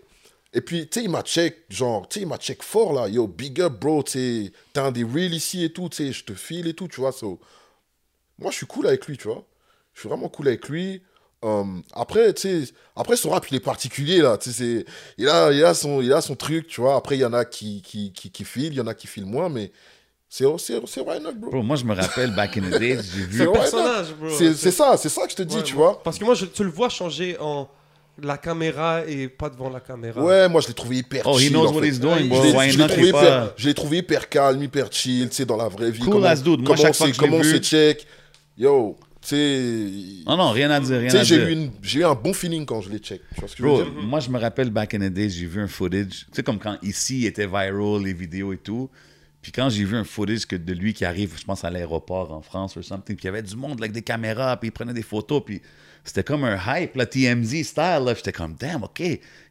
Speaker 4: Et puis, tu sais, il m'a check, genre, tu sais, il m'a check fort, là. Yo, big up, bro, tu sais, t'es un des real ici et tout, tu sais, je te file et tout, tu vois. so. Moi, je suis cool avec lui, tu vois. Je suis vraiment cool avec lui. Um, après, tu sais, après, son rap, il est particulier, là. Tu sais, c'est- il a, il, a son, il a son truc, tu vois. Après, il y en a qui, qui, qui, qui filent, il y en a qui filent moins, mais c'est c'est- c'est Ryan Hawk, bro?
Speaker 2: Bro, moi, je me rappelle, back in the days, <laughs> j'ai
Speaker 3: C'est
Speaker 2: vu...
Speaker 4: Ouais,
Speaker 3: personnage, bro.
Speaker 4: C'est c'est ça, c'est ça que je te dis,
Speaker 3: Ouais,
Speaker 4: tu
Speaker 3: moi-
Speaker 4: vois.
Speaker 3: Parce que moi, je, tu le vois changer en la caméra et pas devant la caméra.
Speaker 4: Ouais, moi, je l'ai trouvé hyper
Speaker 2: Oh, he
Speaker 4: chill.
Speaker 2: knows
Speaker 4: en
Speaker 2: what
Speaker 4: fait.
Speaker 2: he's doing, bro.
Speaker 4: Je l'ai-
Speaker 2: Why not,
Speaker 4: trouvé
Speaker 2: pas...
Speaker 4: je l'ai trouvé hyper calme, hyper chill, tu sais, dans la vraie vie.
Speaker 2: Cool
Speaker 4: comment,
Speaker 2: as dude. Moi,
Speaker 4: comment
Speaker 2: chaque
Speaker 4: on
Speaker 2: fois que je l'ai
Speaker 4: comment on
Speaker 2: vu-
Speaker 4: check. Yo.
Speaker 2: Non, non, rien à dire, rien à
Speaker 4: j'ai
Speaker 2: dire.
Speaker 4: j'ai eu un bon feeling quand je l'ai check. Tu vois ce que je
Speaker 2: Bro,
Speaker 4: veux dire?
Speaker 2: moi, je me rappelle, back in the days, j'ai vu un footage. Tu sais, comme quand ici, il était viral, les vidéos et tout. Puis quand j'ai vu un footage que de lui qui arrive, je pense, à l'aéroport en France ou something, puis il y avait du monde avec des caméras, puis il prenait des photos, puis c'était comme un hype, là, TMZ style, là. J'étais comme, damn, OK,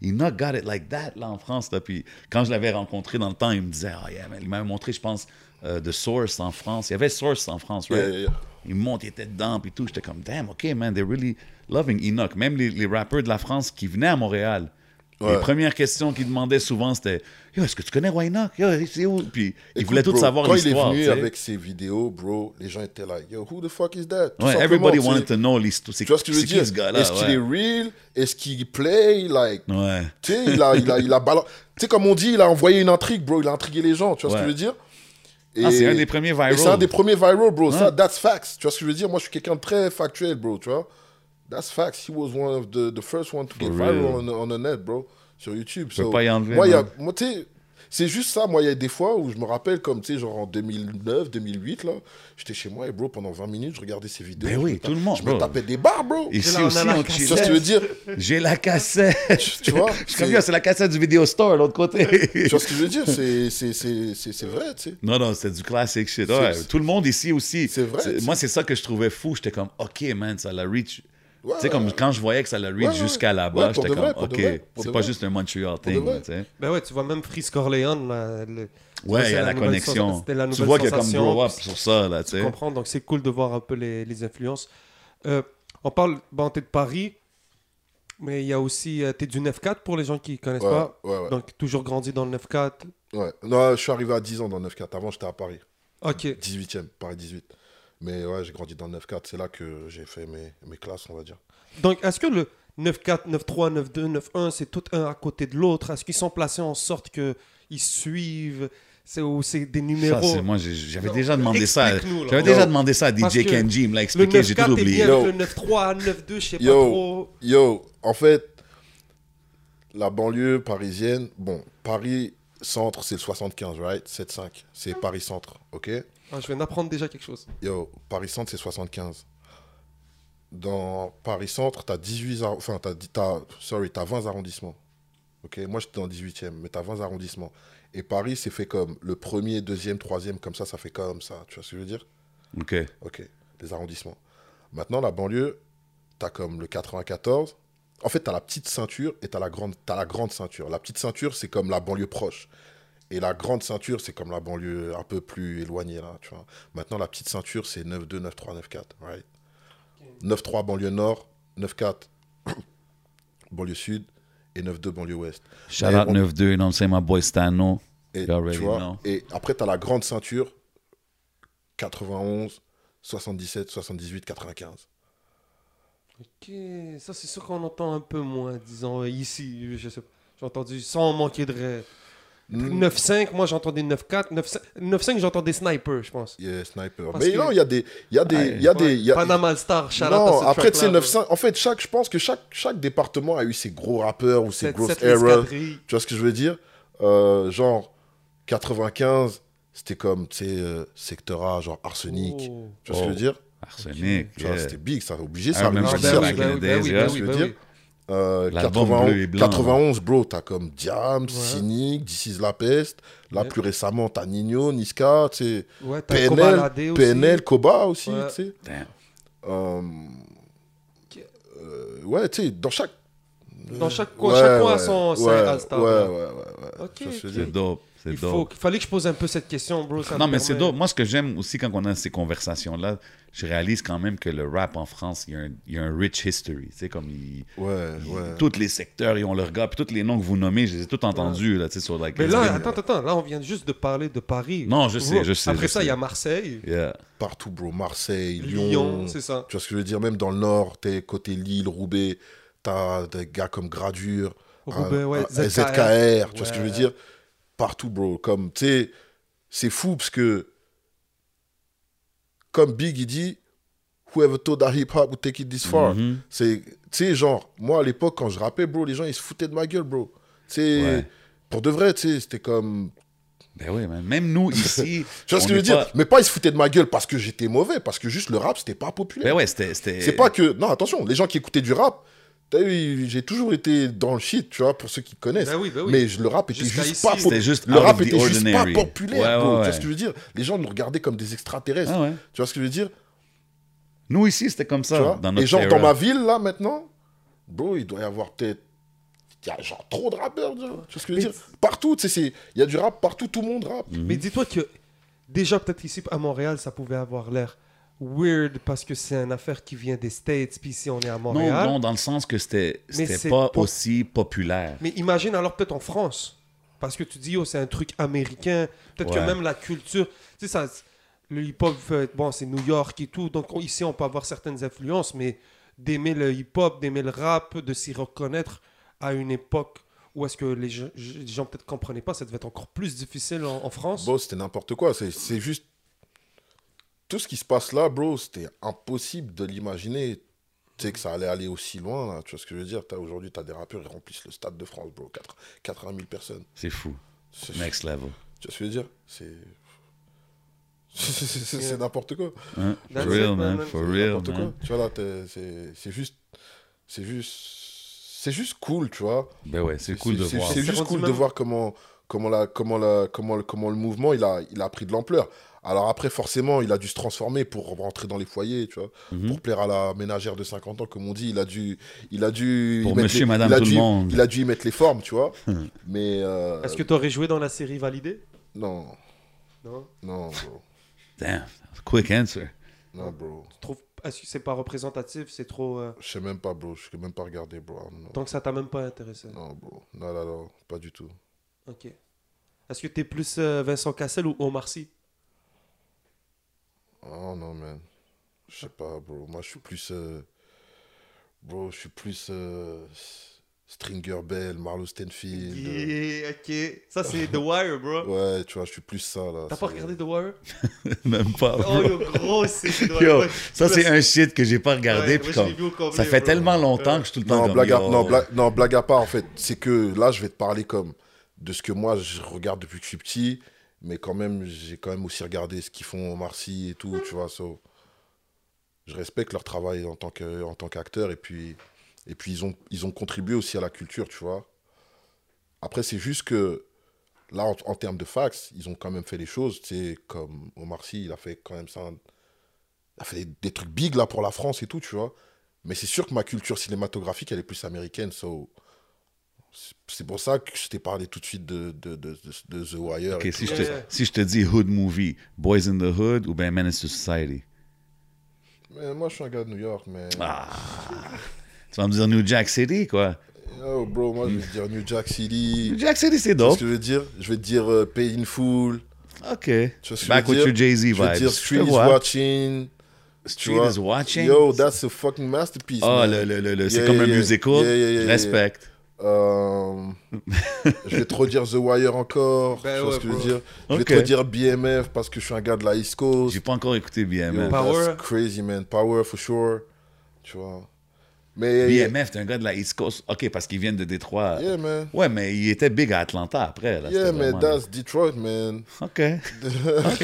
Speaker 2: il not got it like that, là, en France, là. Puis quand je l'avais rencontré dans le temps, il me disait, oh yeah, man. il m'avait montré, je pense, euh, The Source en France. Il y avait Source en France, right?
Speaker 4: Yeah, yeah, yeah.
Speaker 2: Il me montre, il était dedans, puis tout. J'étais comme, damn, OK, man, they're really loving Enoch. Même les, les rappeurs de la France qui venaient à Montréal, les
Speaker 4: Ouais.
Speaker 2: premières questions qu'ils demandaient souvent, c'était Yo, est-ce que tu connais Roy Enoch? Yo, c'est où? Puis ils voulaient tous
Speaker 4: bro,
Speaker 2: savoir
Speaker 4: Quand il est
Speaker 2: l'histoire.
Speaker 4: venu
Speaker 2: tu sais.
Speaker 4: avec ses vidéos, bro, les gens étaient là, yo, who the fuck is that? Tout
Speaker 2: Ouais, everybody wanted to know l'histoire. C'est
Speaker 4: Tu vois ce que je veux
Speaker 2: c'est qui
Speaker 4: dire?
Speaker 2: ce gars-là?
Speaker 4: Est-ce qu'il est real? Est-ce qu'il play? Like,
Speaker 2: Ouais.
Speaker 4: tu sais, il a, il a, il a balan- Tu sais, comme on dit, il a envoyé une intrigue, bro. Il a intrigué les gens. Tu vois ce que je veux dire?
Speaker 2: Ah, c'est un des premiers
Speaker 4: Et
Speaker 2: viral.
Speaker 4: c'est un des premiers viral, bro. Ça,
Speaker 2: Ouais.
Speaker 4: that's facts. Tu vois ce que je veux dire? Moi, je suis quelqu'un de très factuel, bro. Tu vois That's facts. He was one of the, the first one to get viral on, the- on the net, bro. Sur YouTube.
Speaker 2: peux pas y enlever,
Speaker 4: Moi, il y a,
Speaker 2: man.
Speaker 4: moi tu sais, c'est juste ça. Moi, il y a des fois où je me rappelle, comme, tu sais, genre en 2009, 2008, là, j'étais chez moi et, bro, pendant 20 minutes, je regardais ces vidéos.
Speaker 2: Ben
Speaker 4: je
Speaker 2: oui,
Speaker 4: me
Speaker 2: tout le monde,
Speaker 4: Je me tapais des barres, bro.
Speaker 2: Ici
Speaker 3: là, on
Speaker 2: aussi, on.
Speaker 4: Tu ce que je veux dire? <laughs>
Speaker 2: J'ai la cassette.
Speaker 4: Tu vois
Speaker 2: Je suis comme,
Speaker 4: c'est-
Speaker 2: c'est la cassette du Video Store, l'autre côté. <laughs>
Speaker 4: Tu vois ce que je veux dire? C'est- c'est- C'est c'est- c'est vrai, tu sais.
Speaker 2: Non, non, c'était du classic shit. Ouais,
Speaker 4: C'est-
Speaker 2: tout le monde ici aussi.
Speaker 4: C'est vrai, tu.
Speaker 2: Moi, c'est ça que je trouvais fou. J'étais comme, OK, man, ça l'a reach.
Speaker 4: Ouais,
Speaker 2: tu sais, comme quand je voyais que ça l'a reach
Speaker 4: Ouais,
Speaker 2: jusqu'à là-bas, j'étais comme, OK, c'est pas
Speaker 4: vrai.
Speaker 2: juste un Montreal thing,
Speaker 4: vrai.
Speaker 2: tu sais.
Speaker 3: Ben ouais, tu vois même Frisk Orléans, là, le-
Speaker 2: Ouais, il y a
Speaker 3: la
Speaker 2: connexion.
Speaker 3: la
Speaker 2: Tu vois qu'il y a comme grow up sur ça, là, tu sais.
Speaker 3: comprends, donc c'est cool de voir un peu les, les influences. Euh, on parle, bon, t'es de Paris, mais il y a aussi, euh, t'es du 9-4 pour les gens qui connaissent
Speaker 4: Ouais,
Speaker 3: pas.
Speaker 4: ouais, ouais.
Speaker 3: Donc toujours grandi dans le 9-4.
Speaker 4: Ouais. Non, je suis arrivé à 10 ans dans le 9-4. Avant, j'étais à Paris.
Speaker 3: Ok.
Speaker 4: 18e, Paris 18. Mais ouais, j'ai grandi dans le 9-4. C'est là que j'ai fait mes, mes classes, on va dire.
Speaker 3: Donc est-ce que le 9-4, 9-3, 9-2, 9-1, c'est tout un à côté de l'autre? Est-ce qu'ils sont placés en sorte qu'ils suivent? C'est des
Speaker 2: Ça,
Speaker 3: numéros?
Speaker 2: c'est- moi, j'avais déjà demandé ça. J'avais
Speaker 4: Yo.
Speaker 2: déjà demandé ça à DJ Kenji. Il me l'a expliqué, j'ai tout
Speaker 3: 9-4 est
Speaker 2: oublié.
Speaker 3: bien le 9-3, 9-2, je sais pas trop.
Speaker 4: Yo, en fait, la banlieue parisienne, bon, Paris centre, c'est le 75, right? 7-5. C'est Paris centre, ok?
Speaker 3: Ah, je viens d'apprendre déjà quelque chose.
Speaker 4: Yo, Paris centre, c'est 75. Dans Paris centre, t'as 18, arro- enfin, t'as, dit- t'as, sorry, t'as 20 arrondissements. Ok, moi j'étais dans le 18e, mais t'as 20 arrondissements. Et Paris, c'est fait comme le premier, deuxième, troisième, comme ça, ça fait comme ça. Tu vois ce que je veux dire?
Speaker 2: OK.
Speaker 4: Ok, des arrondissements. Maintenant, la banlieue, t'as comme le 94. En fait, t'as la petite ceinture et t'as la grande, t'as la grande ceinture. La petite ceinture, c'est comme la banlieue proche. Et la grande ceinture, c'est comme la banlieue un peu plus éloignée, là, tu vois. Maintenant, la petite ceinture, c'est 9-2, 9-3, 9-4, right 9-3, banlieue nord, 9-4, <coughs> banlieue sud, et 9-2, banlieue ouest.
Speaker 2: Shout out
Speaker 4: on-
Speaker 2: 9-2, non, c'est my boy Stano.
Speaker 4: Et,
Speaker 2: You already
Speaker 4: tu vois,
Speaker 2: know.
Speaker 4: et après, tu as la grande ceinture 91, 77, 78, 95.
Speaker 3: Ok, ça c'est sûr qu'on entend un peu moins, disons, ici, je sais pas. J'ai entendu sans manquer de... ré-
Speaker 4: Mm.
Speaker 3: 9-5, moi j'entendais 9-4. 9-5, 9-5, j'entendais Sniper, je pense.
Speaker 4: Yeah, sniper.
Speaker 3: Parce
Speaker 4: Mais
Speaker 3: que-
Speaker 4: non, il y a des. Il y a des. Il y a des. y a-
Speaker 3: Panama Star, out
Speaker 4: non,
Speaker 3: à ce
Speaker 4: après, tu sais,
Speaker 3: track-là,
Speaker 4: 9-5. En fait, chaque, je pense que chaque, chaque département a eu ses gros rappeurs ou ses grosses errors. Tu vois ce que je veux dire? Euh, Genre, 95, c'était comme, tu sais, euh, secteur A, genre arsenic.
Speaker 3: Oh.
Speaker 4: Tu vois ce que je veux
Speaker 2: Oh.
Speaker 4: dire?
Speaker 2: Arsenic,
Speaker 4: Tu vois,
Speaker 2: yeah.
Speaker 4: C'était big, ça, obligé,
Speaker 2: I
Speaker 4: ça.
Speaker 2: remember
Speaker 4: arrive
Speaker 3: Ah,
Speaker 2: ça
Speaker 3: bah
Speaker 4: ici,
Speaker 3: oui,
Speaker 2: back
Speaker 3: bah
Speaker 2: in
Speaker 3: oui,
Speaker 2: the
Speaker 3: bah
Speaker 2: days,
Speaker 3: oui,
Speaker 2: yeah.
Speaker 3: bah
Speaker 4: ce
Speaker 3: oui,
Speaker 4: que je
Speaker 3: bah
Speaker 4: veux
Speaker 3: oui.
Speaker 4: dire. Euh,
Speaker 2: L'album
Speaker 4: 91,
Speaker 2: bleu et blanc,
Speaker 4: 91, bro, t'as comme
Speaker 3: Ouais.
Speaker 4: Cynic, This is La Peste. Là,
Speaker 3: Ouais.
Speaker 4: plus récemment, t'as Nino, Niska, tu.
Speaker 3: Ouais,
Speaker 4: PNL,
Speaker 3: aussi.
Speaker 4: PNL, Koba aussi,
Speaker 3: Ouais.
Speaker 4: tu sais. Euh, euh, ouais, tu sais, dans chaque.
Speaker 3: Dans chaque coin,
Speaker 4: Ouais,
Speaker 3: chaque coin a
Speaker 4: ouais,
Speaker 3: son son
Speaker 4: ouais, Ouais, ouais, ouais.
Speaker 2: C'est dope. C'est
Speaker 3: Il faut, fallait que je pose un peu cette question, bro. ça
Speaker 2: Non, mais c'est dope. Moi, ce que j'aime aussi quand on a ces conversations-là, je réalise quand même que le rap en France, il y a un, il y a un rich history. Tu sais, comme il,
Speaker 4: Ouais, ouais.
Speaker 2: tous les secteurs, ils ont leur gars. Puis tous les noms que vous nommez, je les ai tous entendus, là, tu sais, sur like,
Speaker 3: Mais là, attends, attends, là, on vient juste de parler de Paris.
Speaker 2: Non, je sais, je sais,
Speaker 3: Après
Speaker 2: je
Speaker 3: ça, il y a Marseille,
Speaker 2: Yeah.
Speaker 4: Partout, bro. Marseille,
Speaker 3: Lyon,
Speaker 4: Lyon.
Speaker 3: c'est ça.
Speaker 4: Tu vois ce que je veux dire? Même dans le nord, t'es côté Lille, Roubaix, t'as des gars comme Gradure,
Speaker 3: Roubaix,
Speaker 4: un-
Speaker 3: ouais,
Speaker 4: un-
Speaker 3: ZKR.
Speaker 4: ZKR, tu vois ce que je veux
Speaker 3: Ouais.
Speaker 4: dire? Partout, bro. Comme, tu sais, c'est fou parce que, comme Big, il dit, whoever thought that hip hop would take it this far.
Speaker 2: Mhm.
Speaker 4: C'est, tu sais, genre, moi à l'époque, quand je rappais, bro, les gens ils se foutaient de ma gueule, bro. Tu sais,
Speaker 2: Ouais.
Speaker 4: pour de vrai, tu sais, c'était comme.
Speaker 2: Ben oui, même nous <laughs> ici.
Speaker 4: Tu vois ce que je veux dire? Mais pas ils se foutaient de ma gueule parce que j'étais mauvais, parce que juste le rap, c'était pas populaire.
Speaker 2: Ben ouais, c'était.
Speaker 4: C'est pas que. Non, attention, les gens qui écoutaient du rap, j'ai toujours été dans le shit, tu vois, pour ceux qui connaissent.
Speaker 3: Oui, ben oui.
Speaker 4: Mais le rap était
Speaker 3: Jusqu'à
Speaker 4: juste
Speaker 3: ici,
Speaker 4: pas populaire.
Speaker 2: juste
Speaker 4: Le rap était juste pas populaire,
Speaker 2: Ouais,
Speaker 4: bro.
Speaker 2: ouais,
Speaker 4: Tu vois ce que je veux dire? Les gens nous regardaient comme des extraterrestres.
Speaker 2: Ah ouais.
Speaker 4: Tu vois ce que je veux dire?
Speaker 2: Nous ici, c'était comme
Speaker 4: Tu
Speaker 2: ça.
Speaker 4: vois?
Speaker 2: dans notre
Speaker 4: Et genre,
Speaker 2: era.
Speaker 4: dans ma ville, là, maintenant, bro, il doit y avoir peut-être. Il y a genre trop de rappeurs, tu vois? Ce que je veux
Speaker 3: Mais-
Speaker 4: dire? Partout, tu sais, c'est- il y a du rap partout, tout le monde rappe.
Speaker 2: Mhm.
Speaker 3: Mais dis-toi que déjà, peut-être ici à Montréal, ça pouvait avoir l'air weird parce que c'est une affaire qui vient des States, puis ici on est à
Speaker 2: Non,
Speaker 3: Montréal.
Speaker 2: non, dans le sens que c'était pas aussi populaire.
Speaker 3: Mais imagine alors peut-être en France. Parce que tu dis, oh, c'est un truc américain. Peut-être que même la culture. Tu sais, ça, le hip-hop, fait- bon, c'est New York et tout. Donc on- ici, on peut avoir certaines influences, mais d'aimer le hip-hop, d'aimer le rap, de s'y reconnaître à une époque où est-ce que les gens, gens peut-être comprenaient pas, ça devait être encore plus difficile en, en France.
Speaker 4: Bro, c'était n'importe quoi. C'est c'est juste. Tout ce qui se passe là, bro, c'était impossible de l'imaginer. Tu sais que ça allait aller aussi loin, là. Tu vois ce que je veux dire? T'as- Aujourd'hui, tu as des rappeurs qui remplissent le stade de France, bro. 4 80 000 personnes.
Speaker 2: C'est fou.
Speaker 4: C'est-
Speaker 2: Next level.
Speaker 4: Tu vois ce que je veux dire? C'est. C'est- <laughs> n'importe quoi.
Speaker 2: Hein? For real,
Speaker 3: man.
Speaker 2: For
Speaker 4: C'est
Speaker 2: real, man.
Speaker 4: quoi. Tu vois là, t'es- c'est c'est juste. C'est juste. C'est juste cool, tu vois.
Speaker 2: Ben ouais, c'est cool de voir.
Speaker 4: C'est juste cool de voir comment, comment, la, comment, la, comment, le- comment le mouvement il a, il a pris de l'ampleur. Alors après, forcément, il a dû se transformer pour rentrer dans les foyers, tu vois,
Speaker 2: Mhm.
Speaker 4: pour plaire à la ménagère de 50 ans, comme on dit. Il a dû, il a dû,
Speaker 2: Pour
Speaker 4: y mettre
Speaker 2: monsieur,
Speaker 4: les-
Speaker 2: madame,
Speaker 4: il a
Speaker 2: tout le
Speaker 4: dû-
Speaker 2: monde.
Speaker 4: Il a dû y mettre les formes, tu vois. <laughs> Mais euh,
Speaker 3: Est-ce que tu aurais joué dans la série validée?
Speaker 4: Non,
Speaker 3: Non?
Speaker 4: non, bro,
Speaker 2: Damn, quick answer.
Speaker 4: non, bro.
Speaker 3: Tu trouves Est-ce que c'est pas représentatif C'est trop. euh,
Speaker 4: Je sais même pas, bro. Je sais même pas regarder, bro. Non,
Speaker 3: Donc ça t'a même pas intéressé.
Speaker 4: non, bro. Non, non, non, pas du tout.
Speaker 3: Ok. Est-ce que t'es plus euh, Vincent Cassel ou Omar Sy?
Speaker 4: Oh non, man. Je sais pas, bro. Moi, je suis plus. euh, Bro, je suis plus. euh, Stringer Bell, Marlo Stenfield.
Speaker 3: Yeah, ok. Ça c'est The Wire, bro. <laughs>
Speaker 4: Ouais, tu vois, je suis plus ça, là.
Speaker 3: T'as pas regardé The Wire? <laughs>
Speaker 2: Même pas,
Speaker 3: Oh,
Speaker 2: bro.
Speaker 3: yo, gros, c'est.
Speaker 2: Yo, ça c'est un shit que j'ai pas regardé.
Speaker 3: Ouais,
Speaker 2: puis
Speaker 3: moi, je l'ai
Speaker 2: comme,
Speaker 3: vu au complet,
Speaker 2: ça fait
Speaker 3: bro.
Speaker 2: tellement longtemps
Speaker 3: Ouais.
Speaker 2: que je suis tout le temps
Speaker 4: Non,
Speaker 2: comme,
Speaker 4: blague à,
Speaker 2: yo.
Speaker 4: non, blague, non, blague à part, en fait. C'est que là, je vais te parler comme de ce que moi, je regarde depuis que je suis petit. Mais quand même, j'ai quand même aussi regardé ce qu'ils font au Marcy et tout, tu vois. so, je respecte leur travail en tant que- en tant qu'acteur. Et puis, et puis ils, ont, ils ont contribué aussi à la culture, tu vois. Après, c'est juste que là, en, termes de fax, ils ont quand même fait les choses. Tu sais, comme Omar Sy, il a fait quand même ça. Il a fait des, des trucs big là pour la France et tout, tu vois. Mais c'est sûr que ma culture cinématographique, elle est plus américaine. So, c'est- pour ça que je t'ai parlé tout de suite de, de, de, de- de The Wire.
Speaker 2: Ok, si je, te,
Speaker 3: Yeah.
Speaker 2: si je te dis Hood Movie, Boys in the Hood ou bien Menace to Society?
Speaker 4: Mais moi, je suis un gars de New York, mais.
Speaker 2: Ah. Tu vas me dire New Jack City, quoi.
Speaker 4: Yo, bro, moi, je vais te dire New Jack City.
Speaker 2: New Jack City, c'est dope.
Speaker 4: ce que je veux dire? Je vais te dire euh, Pay in Full.
Speaker 2: Ok.
Speaker 4: Tu vois ce que je
Speaker 2: Back
Speaker 4: veux
Speaker 2: with
Speaker 4: dire?
Speaker 2: your Jay-Z
Speaker 4: Je vais
Speaker 2: vibes.
Speaker 4: te dire Street is. Watching.
Speaker 2: Street is watching?
Speaker 4: Yo, that's a fucking masterpiece.
Speaker 2: Oh,
Speaker 4: man.
Speaker 2: le, le, le, le- c'est
Speaker 4: Yeah,
Speaker 2: comme
Speaker 4: yeah,
Speaker 2: un
Speaker 4: yeah.
Speaker 2: musical.
Speaker 4: Yeah,
Speaker 2: je.
Speaker 4: Euh, je vais te redire The Wire encore.
Speaker 3: Ben
Speaker 4: vois
Speaker 3: ouais,
Speaker 4: ce que je veux dire Je vais
Speaker 2: Ok.
Speaker 4: te redire BMF parce que je suis un gars de la East Coast.
Speaker 2: J'ai pas encore écouté bien,
Speaker 4: Yo.
Speaker 3: Power?
Speaker 4: that's crazy, man. Power, for sure. Tu vois. Mais.
Speaker 2: BMF, t'es un gars de la East Coast. Ok, parce qu'ils viennent de Détroit.
Speaker 4: Yeah, man.
Speaker 2: Ouais, mais il était big à Atlanta après. Là,
Speaker 4: Yeah, man.
Speaker 2: vraiment-
Speaker 4: That's Detroit, man.
Speaker 2: Ok. <laughs> Ok.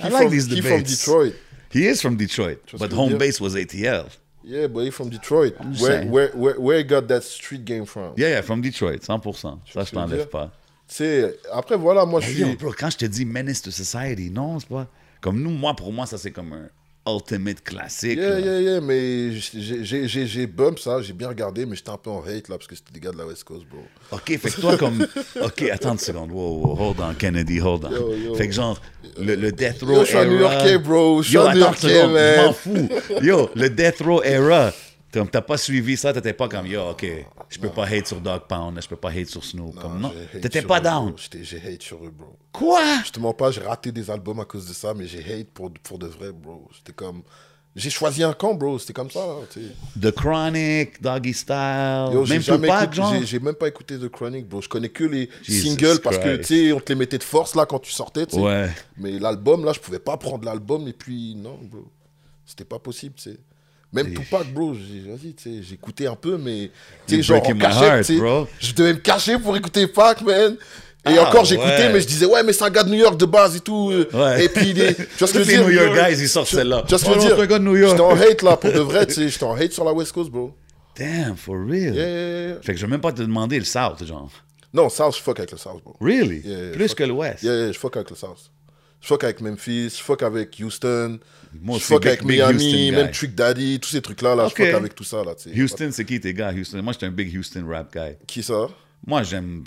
Speaker 2: I like
Speaker 4: from,
Speaker 2: these
Speaker 4: he from
Speaker 2: debates.
Speaker 4: Detroit.
Speaker 2: He is from Detroit, but
Speaker 4: je
Speaker 2: home
Speaker 4: dire?
Speaker 2: base was ATL.
Speaker 4: Yeah, but he from Detroit. Where, where, where, where he got that street game from?
Speaker 2: Yeah, yeah, from Detroit, 100%. Ça, je t'enlève pas.
Speaker 4: Tu sais, après, voilà, moi, je suis.
Speaker 2: quand je te dis Menace to Society, non, c'est pas. Comme nous, moi, pour moi, ça, c'est comme un ultimate classique.
Speaker 4: Yeah,
Speaker 2: là.
Speaker 4: yeah, yeah, mais j'ai- j'ai j'ai- j'ai bump ça, j'ai bien regardé, mais j'étais un peu en hate là, parce que c'était des gars de la West Coast, bro.
Speaker 2: Ok, fait que toi, comme. Ok, attends une seconde. Wow, wow, hold on, Kennedy, hold on.
Speaker 4: Yo, yo.
Speaker 2: Fait que genre, le, le Death Row
Speaker 4: Yo, je suis un
Speaker 2: era-
Speaker 4: New-Yorkais, bro. Je suis
Speaker 2: Yo, une
Speaker 4: New-Yorkais,
Speaker 2: seconde, je m'en
Speaker 4: man.
Speaker 2: fous. Yo, le Death Row era. Comme t'as pas suivi ça, t'étais pas comme yo, ok, je peux pas hate sur Dog Pound, je peux pas hate sur Snoop. comme non, t'étais pas
Speaker 4: eux,
Speaker 2: down.
Speaker 4: J'ai hate sur eux, bro.
Speaker 2: Quoi?
Speaker 4: Je te mens pas, j'ai raté des albums à cause de ça, mais j'ai hate pour, pour de vrai, bro. J'étais comme. J'ai choisi un camp, bro. C'était comme ça, sais.
Speaker 2: The Chronic, Doggy Style,
Speaker 4: Yo,
Speaker 2: même
Speaker 4: jamais
Speaker 2: Tupac, genre.
Speaker 4: j'ai- même pas écouté The Chronic, bro. Je connais que les
Speaker 2: Jesus
Speaker 4: singles parce que, tu sais, on te les mettait de force, là, quand tu sortais, tu sais.
Speaker 2: Ouais.
Speaker 4: Mais l'album, là, je pouvais pas prendre l'album et puis, non, bro. C'était pas possible, tu sais. Même Tupac, bro, vas-y, écouté un peu, mais, tu sais,
Speaker 2: You're
Speaker 4: genre, cachette,
Speaker 2: heart.
Speaker 4: Je devais me cacher pour écouter Pac, man. Et
Speaker 2: Ah,
Speaker 4: encore, j'écoutais,
Speaker 2: ouais.
Speaker 4: mais je disais, ouais, mais c'est un gars de New York de base et tout. euh.
Speaker 2: Ouais.
Speaker 4: Et puis, les, tu vois ce que je veux dire?
Speaker 2: New York guys, ils sortent celle-là.
Speaker 4: Tu vois ce que
Speaker 2: Oh
Speaker 4: je veux
Speaker 2: non,
Speaker 4: dire?
Speaker 2: c'est un gars de New York.
Speaker 4: J'étais en hate, là, pour de vrai, tu sais. J'étais en hate sur la West Coast, bro.
Speaker 2: Damn, for real.
Speaker 4: Yeah, yeah, yeah.
Speaker 2: Fait que je vais même pas te demander le South, genre.
Speaker 4: Non, South, je fuck avec le South, bro.
Speaker 2: Really? Plus que l'Ouest.
Speaker 4: Yeah, yeah, je fuck avec le South. Je fuck avec Memphis, je fuck avec Houston,
Speaker 2: Moi
Speaker 4: je
Speaker 2: aussi,
Speaker 4: fuck avec Miami,
Speaker 2: Houston
Speaker 4: même
Speaker 2: guy.
Speaker 4: Trick Daddy, tous ces trucs-là, là, je fuck avec tout ça, là.
Speaker 2: Houston, c'est qui tes gars, Houston? Moi, j'étais un big Houston rap guy.
Speaker 4: Qui ça?
Speaker 2: Moi, j'aime,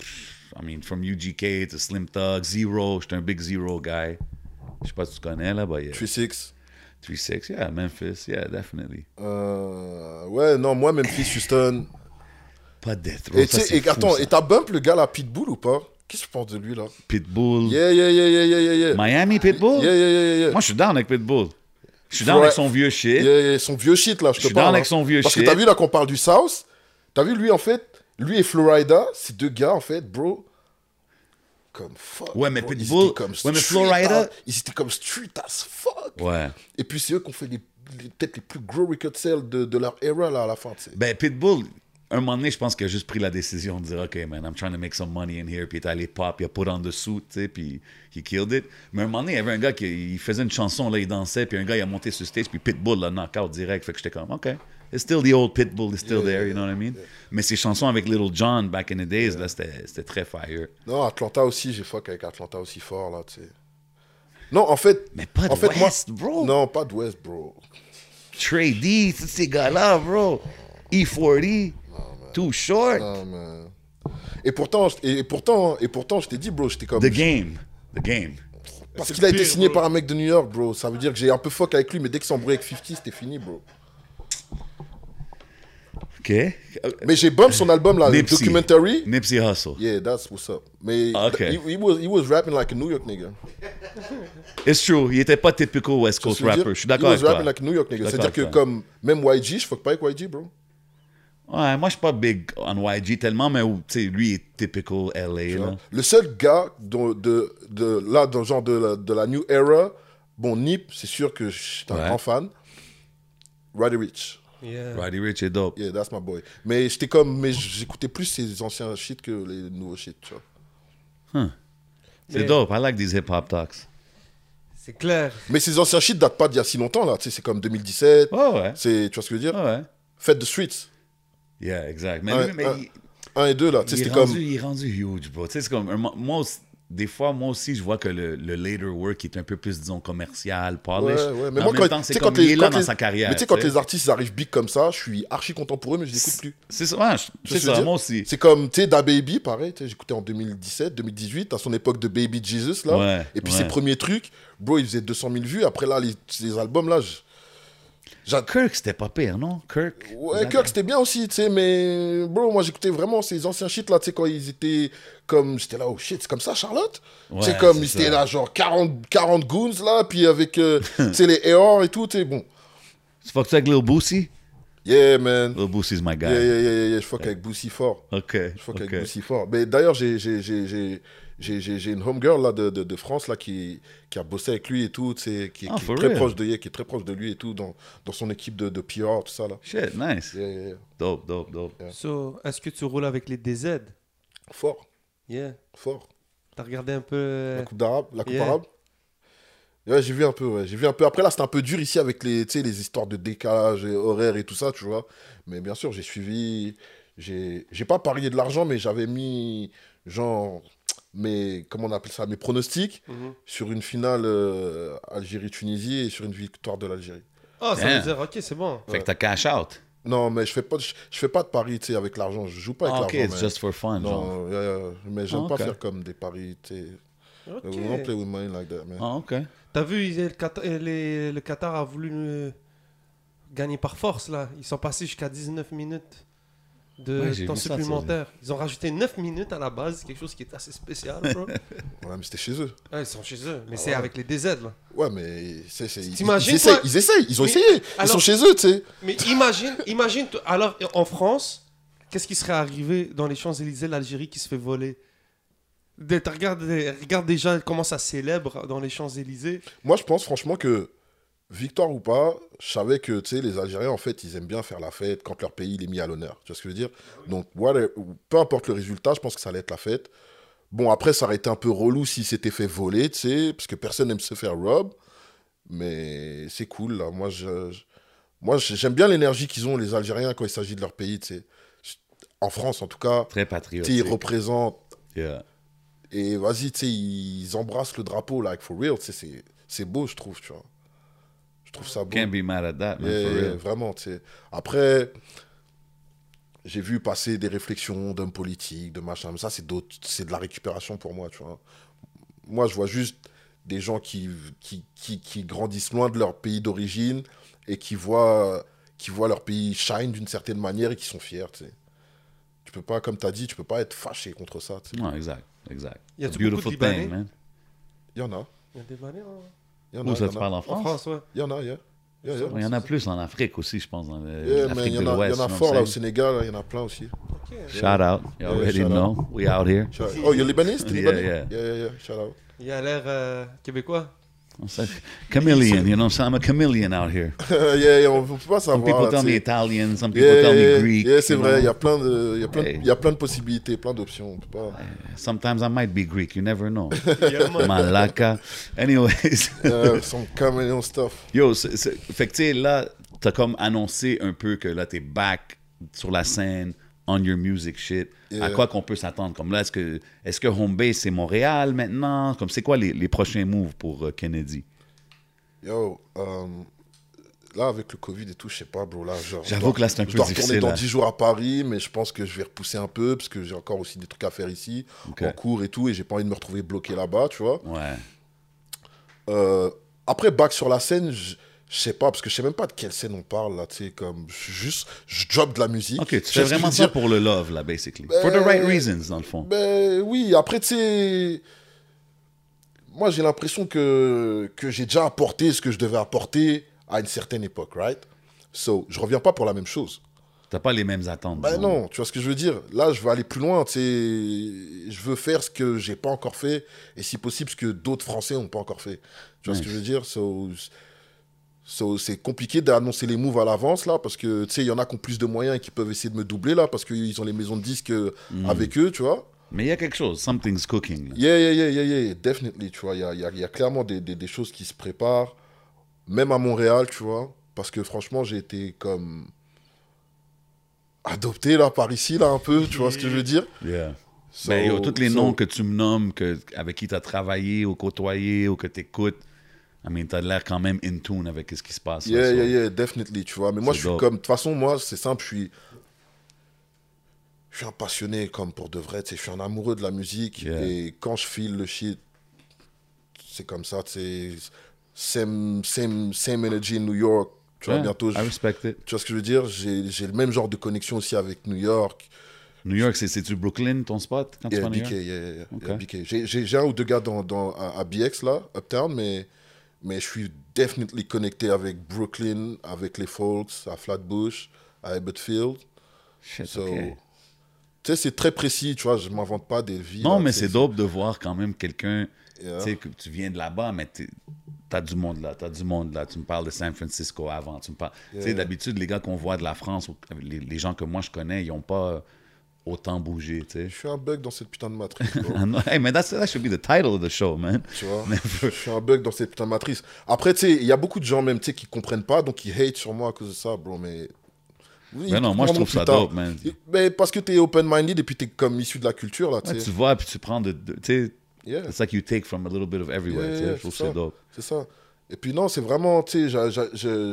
Speaker 2: I mean, from UGK to Slim Thug, Zero, j'étais un big Zero guy. Je sais pas si tu connais, là, but yeah.
Speaker 4: 3-6.
Speaker 2: 3-6, yeah, Memphis, yeah, definitely.
Speaker 4: Euh, ouais, non, moi, Memphis, Houston.
Speaker 2: Pas Death Row,
Speaker 4: Et
Speaker 2: ça,
Speaker 4: et
Speaker 2: fou,
Speaker 4: attends,
Speaker 2: ça.
Speaker 4: et t'as bump le gars, là, Pitbull ou pas? Qu'est-ce que tu penses de lui, là?
Speaker 2: Pitbull.
Speaker 4: Yeah, yeah, yeah, yeah, yeah, yeah, yeah.
Speaker 2: Miami, Pitbull?
Speaker 4: Yeah, yeah, yeah, yeah.
Speaker 2: Moi, je suis down avec Pitbull. Je suis down
Speaker 4: Ouais.
Speaker 2: avec son vieux shit.
Speaker 4: Yeah, yeah, son vieux shit, là, je
Speaker 2: Je
Speaker 4: te
Speaker 2: suis
Speaker 4: parle.
Speaker 2: down
Speaker 4: hein.
Speaker 2: avec son vieux
Speaker 4: Parce
Speaker 2: shit.
Speaker 4: que t'as vu, là, qu'on parle du South, t'as vu, lui, en fait, lui et Florida, ces deux gars, en fait, bro, comme fuck.
Speaker 2: Ouais, mais
Speaker 4: bro, ils
Speaker 2: Pitbull-
Speaker 4: étaient comme
Speaker 2: ouais, mais
Speaker 4: street
Speaker 2: Florida-
Speaker 4: as- Ils étaient comme street as fuck.
Speaker 2: Ouais.
Speaker 4: Et puis, c'est eux qui ont fait les, les- peut-être les plus gros record sales de, de leur era, là, à la fin, tu sais.
Speaker 2: Ben, Pitbull, un moment donné, je pense qu'il a juste pris la décision de dire, OK, man, I'm trying to make some money in here. Puis il est allé pop, il a put on the suit, tu sais, puis he killed it. Mais un moment donné, il y avait un gars qui il faisait une chanson, là, il dansait, puis un gars, il a monté sur stage, puis Pitbull l'a knock-out direct. Fait que j'étais comme, OK. It's still the old Pitbull, is still there, you know what I mean? Mais ses chansons avec Little John back in the days, là, c'était très fire.
Speaker 4: Non, Atlanta aussi, j'ai fuck avec Atlanta aussi fort, là, tu sais. Non, en fait.
Speaker 2: Mais pas de
Speaker 4: en fait, moi-
Speaker 2: West, bro.
Speaker 4: Non, pas de West, bro.
Speaker 2: Trey D, tous ces gars-là, bro. E40, Too Short.
Speaker 4: Man. Et pourtant, je- et, pourtant, et pourtant, je t'ai dit, bro, j'étais comme.
Speaker 2: The Game. The Game.
Speaker 4: Parce qu'il a été signé
Speaker 3: bro.
Speaker 4: par un mec de New York, bro. Ça veut dire que j'ai un peu fuck avec lui, mais dès qu'il s'embrouille avec 50, c'était fini, bro.
Speaker 2: OK.
Speaker 4: Mais j'ai bump son album, là, le
Speaker 2: Nipsey.
Speaker 4: documentary.
Speaker 2: Nipsey Hussle.
Speaker 4: Yeah, that's what's up. Mais
Speaker 2: Okay.
Speaker 4: he, he was, he was rapping like a New York nigga.
Speaker 2: It's true. Il était pas typical West Coast
Speaker 4: que
Speaker 2: rapper. Je suis d'accord
Speaker 4: He
Speaker 2: avec
Speaker 4: was
Speaker 2: toi.
Speaker 4: rapping like a New York nigga. C'est-à-dire que comme, même YG, je fuck pas avec YG, bro.
Speaker 2: Ouais, moi, je suis pas big on YG tellement, mais tu sais, lui il est typical LA, là.
Speaker 4: Le seul gars de, de, là, dans le genre de la, de la new era, bon, Nip, c'est sûr que je suis un
Speaker 2: Ouais.
Speaker 4: grand fan. Roddy Rich.
Speaker 3: Yeah.
Speaker 2: Roddy Rich est dope.
Speaker 4: Yeah, that's my boy. Mais j'étais comme, mais j'écoutais plus ses anciens shit que les nouveaux shit, tu vois.
Speaker 2: C'est
Speaker 3: Mais-
Speaker 2: dope. I like these hip-hop talks.
Speaker 3: C'est clair.
Speaker 4: Mais ces anciens shit datent pas d'il y a si longtemps, là. Tu sais, c'est comme 2017.
Speaker 2: Ouais, ouais.
Speaker 4: C'est, tu vois ce que je veux dire?
Speaker 2: Ouais.
Speaker 4: Fête de Streets.
Speaker 2: Yeah, exact. Mais,
Speaker 4: Ouais,
Speaker 2: lui, mais
Speaker 4: ouais.
Speaker 2: il-
Speaker 4: 1 et 2, là.
Speaker 2: Il, est rendu,
Speaker 4: comme.
Speaker 2: il est rendu huge, bro. C'est comme. un mo- Moi, des fois, moi aussi, je vois que le, le later work est un peu plus, disons, commercial,
Speaker 4: Ouais,
Speaker 2: polish.
Speaker 4: ouais. Mais
Speaker 2: en
Speaker 4: moi,
Speaker 2: même
Speaker 4: quand,
Speaker 2: temps, c'est comme
Speaker 4: quand
Speaker 2: il
Speaker 4: les,
Speaker 2: est là dans
Speaker 4: les-
Speaker 2: sa carrière.
Speaker 4: Mais tu sais, quand les artistes arrivent big comme ça, je suis archi content pour eux, mais je les écoute plus.
Speaker 2: C'est ça, ouais, je- ça, moi aussi.
Speaker 4: C'est comme, tu sais, Da Baby, pareil, j'écoutais en 2017, 2018, à son époque de Baby Jesus, là.
Speaker 2: Ouais,
Speaker 4: et puis
Speaker 2: ouais.
Speaker 4: ses premiers trucs, bro, il faisait 200 000 vues. Après, là, les, ces albums-là, je-
Speaker 2: Kirk, c'était pas pire, non? Kirk.
Speaker 4: Ouais, Kirk, c'était bien aussi, tu sais, mais bro, moi j'écoutais vraiment ces anciens shit là, tu sais, quand ils étaient comme. J'étais là, oh shit, c'est comme ça, Charlotte?
Speaker 2: Ouais,
Speaker 4: comme
Speaker 2: c'est
Speaker 4: ils étaient là, genre 40, 40 goons là, puis avec, euh, <laughs> tu sais, les AR et tout, tu sais, bon.
Speaker 2: Tu fuck avec Lil Boosie?
Speaker 4: Yeah, man.
Speaker 2: Lil Boosie's my guy.
Speaker 4: Yeah, yeah, yeah, yeah, yeah, je fuck avec Boosie fort.
Speaker 2: Ok.
Speaker 4: Je fuck
Speaker 2: ok.
Speaker 4: avec Boosie fort. Mais d'ailleurs, j'ai, j'ai, une homegirl là de, de, de France là qui, qui a bossé avec lui et tout, tu sais, qui,
Speaker 2: Ah,
Speaker 4: qui est
Speaker 2: for
Speaker 4: très
Speaker 2: real?
Speaker 4: proche de, qui est très proche de lui et tout, dans, dans son équipe de, de PR, tout ça là.
Speaker 2: Shit, nice.
Speaker 4: Yeah, yeah, yeah.
Speaker 2: Dope, dope, dope.
Speaker 3: So, est-ce que tu roules avec les DZ?
Speaker 4: Fort,
Speaker 3: Yeah.
Speaker 4: fort.
Speaker 3: T'as regardé un peu. euh,
Speaker 4: La coupe d'arabe, la coupe
Speaker 3: Yeah.
Speaker 4: arabe. Ouais, j'ai vu un peu, ouais. J'ai vu un peu. Après, là, c'était un peu dur ici avec les, tu sais, les histoires de décalage et horaire et tout ça, tu vois. Mais bien sûr, j'ai suivi. J'ai j'ai pas parié de l'argent, mais j'avais mis, genre, mes, comment on appelle ça, mes pronostics
Speaker 3: Mhm.
Speaker 4: sur une finale euh, Algérie-Tunisie et sur une victoire de l'Algérie.
Speaker 3: Ah, ça veut dire, ok, c'est bon.
Speaker 2: Fait que t'as cash out.
Speaker 4: Non, mais je fais pas, de- je, je fais pas de paris, tu sais, avec l'argent. Je joue pas avec
Speaker 2: Ah, ok,
Speaker 4: l'argent.
Speaker 2: it's
Speaker 4: mais-
Speaker 2: just for fun.
Speaker 4: Non, yeah, yeah. mais j'aime
Speaker 2: Ah,
Speaker 4: pas
Speaker 2: ok.
Speaker 4: faire comme des paris, tu sais.
Speaker 3: Ok.
Speaker 4: We don't play with money like that, man.
Speaker 2: Ah, ok.
Speaker 3: T'as vu, le Qatar, euh, les- le Qatar a voulu euh, gagner par force, là. Ils sont passés jusqu'à 19 minutes de
Speaker 2: Ouais,
Speaker 3: temps
Speaker 2: ça,
Speaker 3: supplémentaire. Ils ont rajouté 9 minutes à la base, quelque chose qui est assez spécial, bro. <laughs>
Speaker 4: Ouais, mais c'était chez eux.
Speaker 3: Ouais, ils sont chez eux, mais
Speaker 4: Ah
Speaker 3: c'est
Speaker 4: ouais.
Speaker 3: avec les DZ, là.
Speaker 4: Ouais, mais c'est, c'est, ils, essayent, ils essayent, ils ont
Speaker 3: Mais-
Speaker 4: essayé. Ils sont chez eux, tu sais.
Speaker 3: Mais imagine, imagine, alors en France, qu'est-ce qui serait arrivé dans les Champs-Élysées, l'Algérie qui se fait voler? De- t'as- Regarde, regarde déjà comment ça célèbre dans les Champs-Élysées.
Speaker 4: Moi, je pense franchement que, victoire ou pas, je savais que, les Algériens, en fait, ils aiment bien faire la fête quand leur pays il est mis à l'honneur. Tu vois ce que je veux dire? Donc, whatever- peu importe le résultat, je pense que ça allait être la fête. Bon, après, ça aurait été un peu relou s'ils s'étaient fait voler, tu sais, parce que personne n'aime se faire rob. Mais c'est cool, là. Moi, je, je- moi j'aime bien l'énergie qu'ils ont, les Algériens, quand il s'agit de leur pays, tu sais. En France, en tout cas,
Speaker 2: Très patriotique.
Speaker 4: ils représentent
Speaker 2: Yeah.
Speaker 4: Et vas-y, tu sais, ils embrassent le drapeau, like, for real. Tu sais, c'est- c'est beau, je trouve, tu vois. Je trouve ça beau.
Speaker 2: Can't be mad at that, man,
Speaker 4: Yeah,
Speaker 2: for
Speaker 4: yeah,
Speaker 2: real.
Speaker 4: vraiment, tu sais. Après, j'ai vu passer des réflexions d'hommes politiques, de machin. Mais ça, c'est d'autres- c'est de la récupération pour moi, tu vois. Moi, je vois juste des gens qui, qui, qui, qui grandissent loin de leur pays d'origine et qui voient, qui voient leur pays shine d'une certaine manière et qui sont fiers, tu sais. Tu peux pas, comme tu as dit, tu peux pas être fâché contre ça, tu sais.
Speaker 2: Non, exact, exact.
Speaker 3: Y a
Speaker 2: It's a
Speaker 3: beaucoup de
Speaker 2: beautiful
Speaker 3: Libanais?
Speaker 2: thing, man.
Speaker 4: Il y en a.
Speaker 3: Il y a des Libanais, hein
Speaker 4: Il y en
Speaker 2: Où
Speaker 4: a,
Speaker 2: ça,
Speaker 4: il y
Speaker 2: tu
Speaker 4: en a.
Speaker 2: parles en
Speaker 3: En
Speaker 2: France?
Speaker 3: France, ouais.
Speaker 4: Il y en a, yeah. Yeah, yeah.
Speaker 2: Il y en a plus en Afrique aussi, je pense, dans le-
Speaker 4: Yeah, mais
Speaker 2: l'Afrique
Speaker 4: il y
Speaker 2: de
Speaker 4: en a, il y
Speaker 2: l'Ouest.
Speaker 4: en a fort là au Sénégal, il y en a plein aussi.
Speaker 3: Ok.
Speaker 2: saying? Shout out. You already know. We out here.
Speaker 4: Shout- Oh, you're Libanais? <laughs>
Speaker 2: yeah.
Speaker 4: Yeah, yeah, yeah. Shout out.
Speaker 3: Il a l'air euh, québécois.
Speaker 2: I'm a chameleon, you know. So I'm a chameleon out here. <laughs>
Speaker 4: yeah, yeah, on peut pas
Speaker 2: Some
Speaker 4: savoir.
Speaker 2: people
Speaker 4: là,
Speaker 2: tell me. Italian, some people
Speaker 4: Yeah,
Speaker 2: tell
Speaker 4: yeah,
Speaker 2: me Greek.
Speaker 4: yeah, c'est vrai, il y a plein de, il y a plein, il y a plein de possibilités, plein d'options. pas-
Speaker 2: Sometimes I might be Greek. You never know. <laughs> <laughs>
Speaker 3: Yeah.
Speaker 2: Malaka. Anyways.
Speaker 4: Euh, some chameleon stuff.
Speaker 2: Yo, c'est- fait que tu sais, là, t'as comme annoncé un peu que là, t'es back sur la scène, on your music shit. À quoi qu'on peut s'attendre? Comme là, est-ce que, est-ce que home base, c'est Montréal maintenant? Comme c'est quoi les, les prochains moves pour euh, Kennedy?
Speaker 4: Yo, euh, là, avec le Covid et tout, je sais pas, bro. Là, genre, je
Speaker 2: J'avoue que là, c'est un
Speaker 4: je
Speaker 2: peu
Speaker 4: dois retourner
Speaker 2: difficile,
Speaker 4: dans
Speaker 2: là.
Speaker 4: 10 jours à Paris, mais je pense que je vais repousser un peu, parce que j'ai encore aussi des trucs à faire ici,
Speaker 2: Ok.
Speaker 4: en cours et tout, et j'ai pas envie de me retrouver bloqué là-bas, tu vois.
Speaker 2: Ouais.
Speaker 4: Euh, après, back sur la scène, je je sais pas, parce que je sais même pas de quelle scène on parle, là, tu sais, comme, juste, je drop de la musique.
Speaker 2: Ok, tu fais vraiment ça
Speaker 4: dire
Speaker 2: pour le love, là, basically. For the
Speaker 4: Ben,
Speaker 2: right reasons, dans le fond.
Speaker 4: Ben oui, après, tu sais. Moi, j'ai l'impression que, que j'ai déjà apporté ce que je devais apporter à une certaine époque, right? So, je reviens pas pour la même chose.
Speaker 2: T'as pas les mêmes attentes.
Speaker 4: Ben non, tu vois ce que je veux dire? Là, je veux aller plus loin, tu sais. Je veux faire ce que j'ai pas encore fait, et si possible, ce que d'autres Français n'ont pas encore fait. Tu vois ce que je veux dire? So, so, c'est compliqué d'annoncer les moves à l'avance, là, parce que, tu sais, il y en a qui ont plus de moyens et qui peuvent essayer de me doubler, là, parce qu'ils ont les maisons de disques euh, avec eux, tu vois?
Speaker 2: Mais il y a quelque chose. Something's cooking.
Speaker 4: Yeah, yeah, yeah, yeah, yeah, definitely, tu vois, il y a, y a- y a clairement des, des- des choses qui se préparent, même à Montréal, tu vois, parce que franchement, j'ai été comme adopté, là, par ici, là, un peu, tu vois ce que je veux dire
Speaker 2: Yeah.
Speaker 4: So-
Speaker 2: Ben, yo, tous les
Speaker 4: so-
Speaker 2: noms que tu me nommes, que, avec qui tu as travaillé ou côtoyé ou que tu écoutes, I mean, t'as l'air quand même in tune avec ce qui se passe.
Speaker 4: Yeah, yeah, yeah, definitely, tu vois, mais moi, je suis
Speaker 2: dope.
Speaker 4: comme, de toute façon, moi, c'est simple, je suis... Je suis un passionné, comme pour de vrai, tu sais, je suis un amoureux de la musique,
Speaker 2: Yeah.
Speaker 4: et quand je file le shit, c'est comme ça, tu sais, same, same, same energy in New York, tu vois,
Speaker 2: Yeah,
Speaker 4: bientôt, je-
Speaker 2: I respect it.
Speaker 4: Tu vois ce que je veux dire? J'ai le même genre de connexion aussi avec New York.
Speaker 2: New York, c'est- c'est-tu Brooklyn, ton spot, quand tu
Speaker 4: Yeah,
Speaker 2: New
Speaker 4: BK, yeah, yeah, yeah,
Speaker 2: Ok.
Speaker 4: yeah, BK. J'ai- un ou deux gars dans, dans, à, à BX, là, Uptown, mais, mais je suis definitely connecté avec Brooklyn, avec les Folks, à Flatbush, à Abbottfield.
Speaker 2: Shit,
Speaker 4: So,
Speaker 2: ok.
Speaker 4: Tu sais, c'est très précis, tu vois, je m'invente pas des vies.
Speaker 2: Non,
Speaker 4: là,
Speaker 2: mais
Speaker 4: tu
Speaker 2: c'est dope de voir quand même quelqu'un,
Speaker 4: Yeah.
Speaker 2: tu sais, que tu viens de là-bas, mais t'es- t'as du monde là, t'as du monde là. Tu me parles de San Francisco avant, tu me parles... Tu sais, d'habitude, les gars qu'on voit de la France, les, les gens que moi je connais, ils ont pas autant bougé, tu sais.
Speaker 4: Je suis un bug dans cette putain de matrice, <laughs>
Speaker 2: know. hey, man, that's, that should be the title of the show, man.
Speaker 4: tu vois. <laughs> je suis un bug dans cette putain de matrice. Après, tu sais, il y a beaucoup de gens même, tu sais, qui comprennent pas, donc ils hate sur moi à cause de ça, bro, mais... Oui,
Speaker 2: Mais non, moi, je trouve ça
Speaker 4: tard.
Speaker 2: dope, man.
Speaker 4: Mais parce que t'es open-minded et puis t'es comme issu de la culture, là, tu
Speaker 2: Ouais, tu vois, puis tu prends de... de- tu sais,
Speaker 4: Yeah.
Speaker 2: it's like you take from a little bit of everywhere,
Speaker 4: Yeah,
Speaker 2: tu sais.
Speaker 4: yeah,
Speaker 2: Je trouve
Speaker 4: ça.
Speaker 2: dope.
Speaker 4: C'est ça. Et puis non, c'est vraiment, tu sais,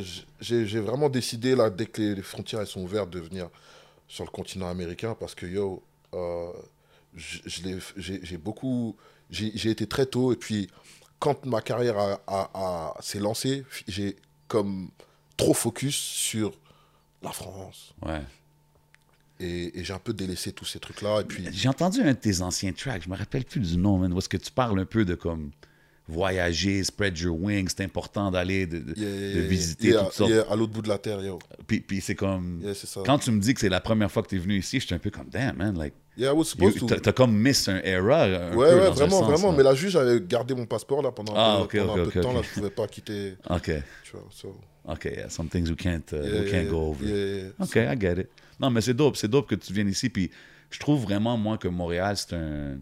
Speaker 4: j'ai vraiment décidé, là, dès que les, les frontières elles sont ouvertes, de venir sur le continent américain parce que, yo, euh, j'ai beaucoup... J'ai j'ai été très tôt et puis quand ma carrière a, a- a- s'est lancée, j'ai comme trop focus sur la France.
Speaker 2: Ouais.
Speaker 4: Et, et j'ai un peu délaissé tous ces trucs-là. Et puis,
Speaker 2: J'ai entendu un de tes anciens tracks, je me rappelle plus du nom, man, où est-ce que tu parles un peu de comme voyager, spread your wings, c'est important d'aller, de, de-
Speaker 4: yeah,
Speaker 2: de
Speaker 4: yeah, yeah,
Speaker 2: visiter
Speaker 4: yeah,
Speaker 2: toutes sortes.
Speaker 4: à l'autre bout de la terre, yo.
Speaker 2: Puis, puis c'est comme...
Speaker 4: Ça.
Speaker 2: Quand tu me dis que c'est la première fois que tu es venu ici, j'étais un peu comme, damn, man, like,
Speaker 4: Yeah, to.
Speaker 2: t'as comme miss un era un
Speaker 4: Ouais,
Speaker 2: peu
Speaker 4: ouais,
Speaker 2: dans
Speaker 4: vraiment,
Speaker 2: sens,
Speaker 4: vraiment.
Speaker 2: là.
Speaker 4: Mais la juge avait gardé mon passeport là pendant
Speaker 2: Ah,
Speaker 4: un
Speaker 2: ok,
Speaker 4: peu, pendant
Speaker 2: ok,
Speaker 4: un peu de temps. Là, je pouvais pas quitter.
Speaker 2: OK,
Speaker 4: Tu vois, so,
Speaker 2: OK, yeah, some things we can't, uh, we can't go over.
Speaker 4: yeah, yeah, yeah.
Speaker 2: OK, I get it. Non, mais c'est dope, c'est dope que tu viennes ici. Puis je trouve vraiment, moi, que Montréal, c'est un,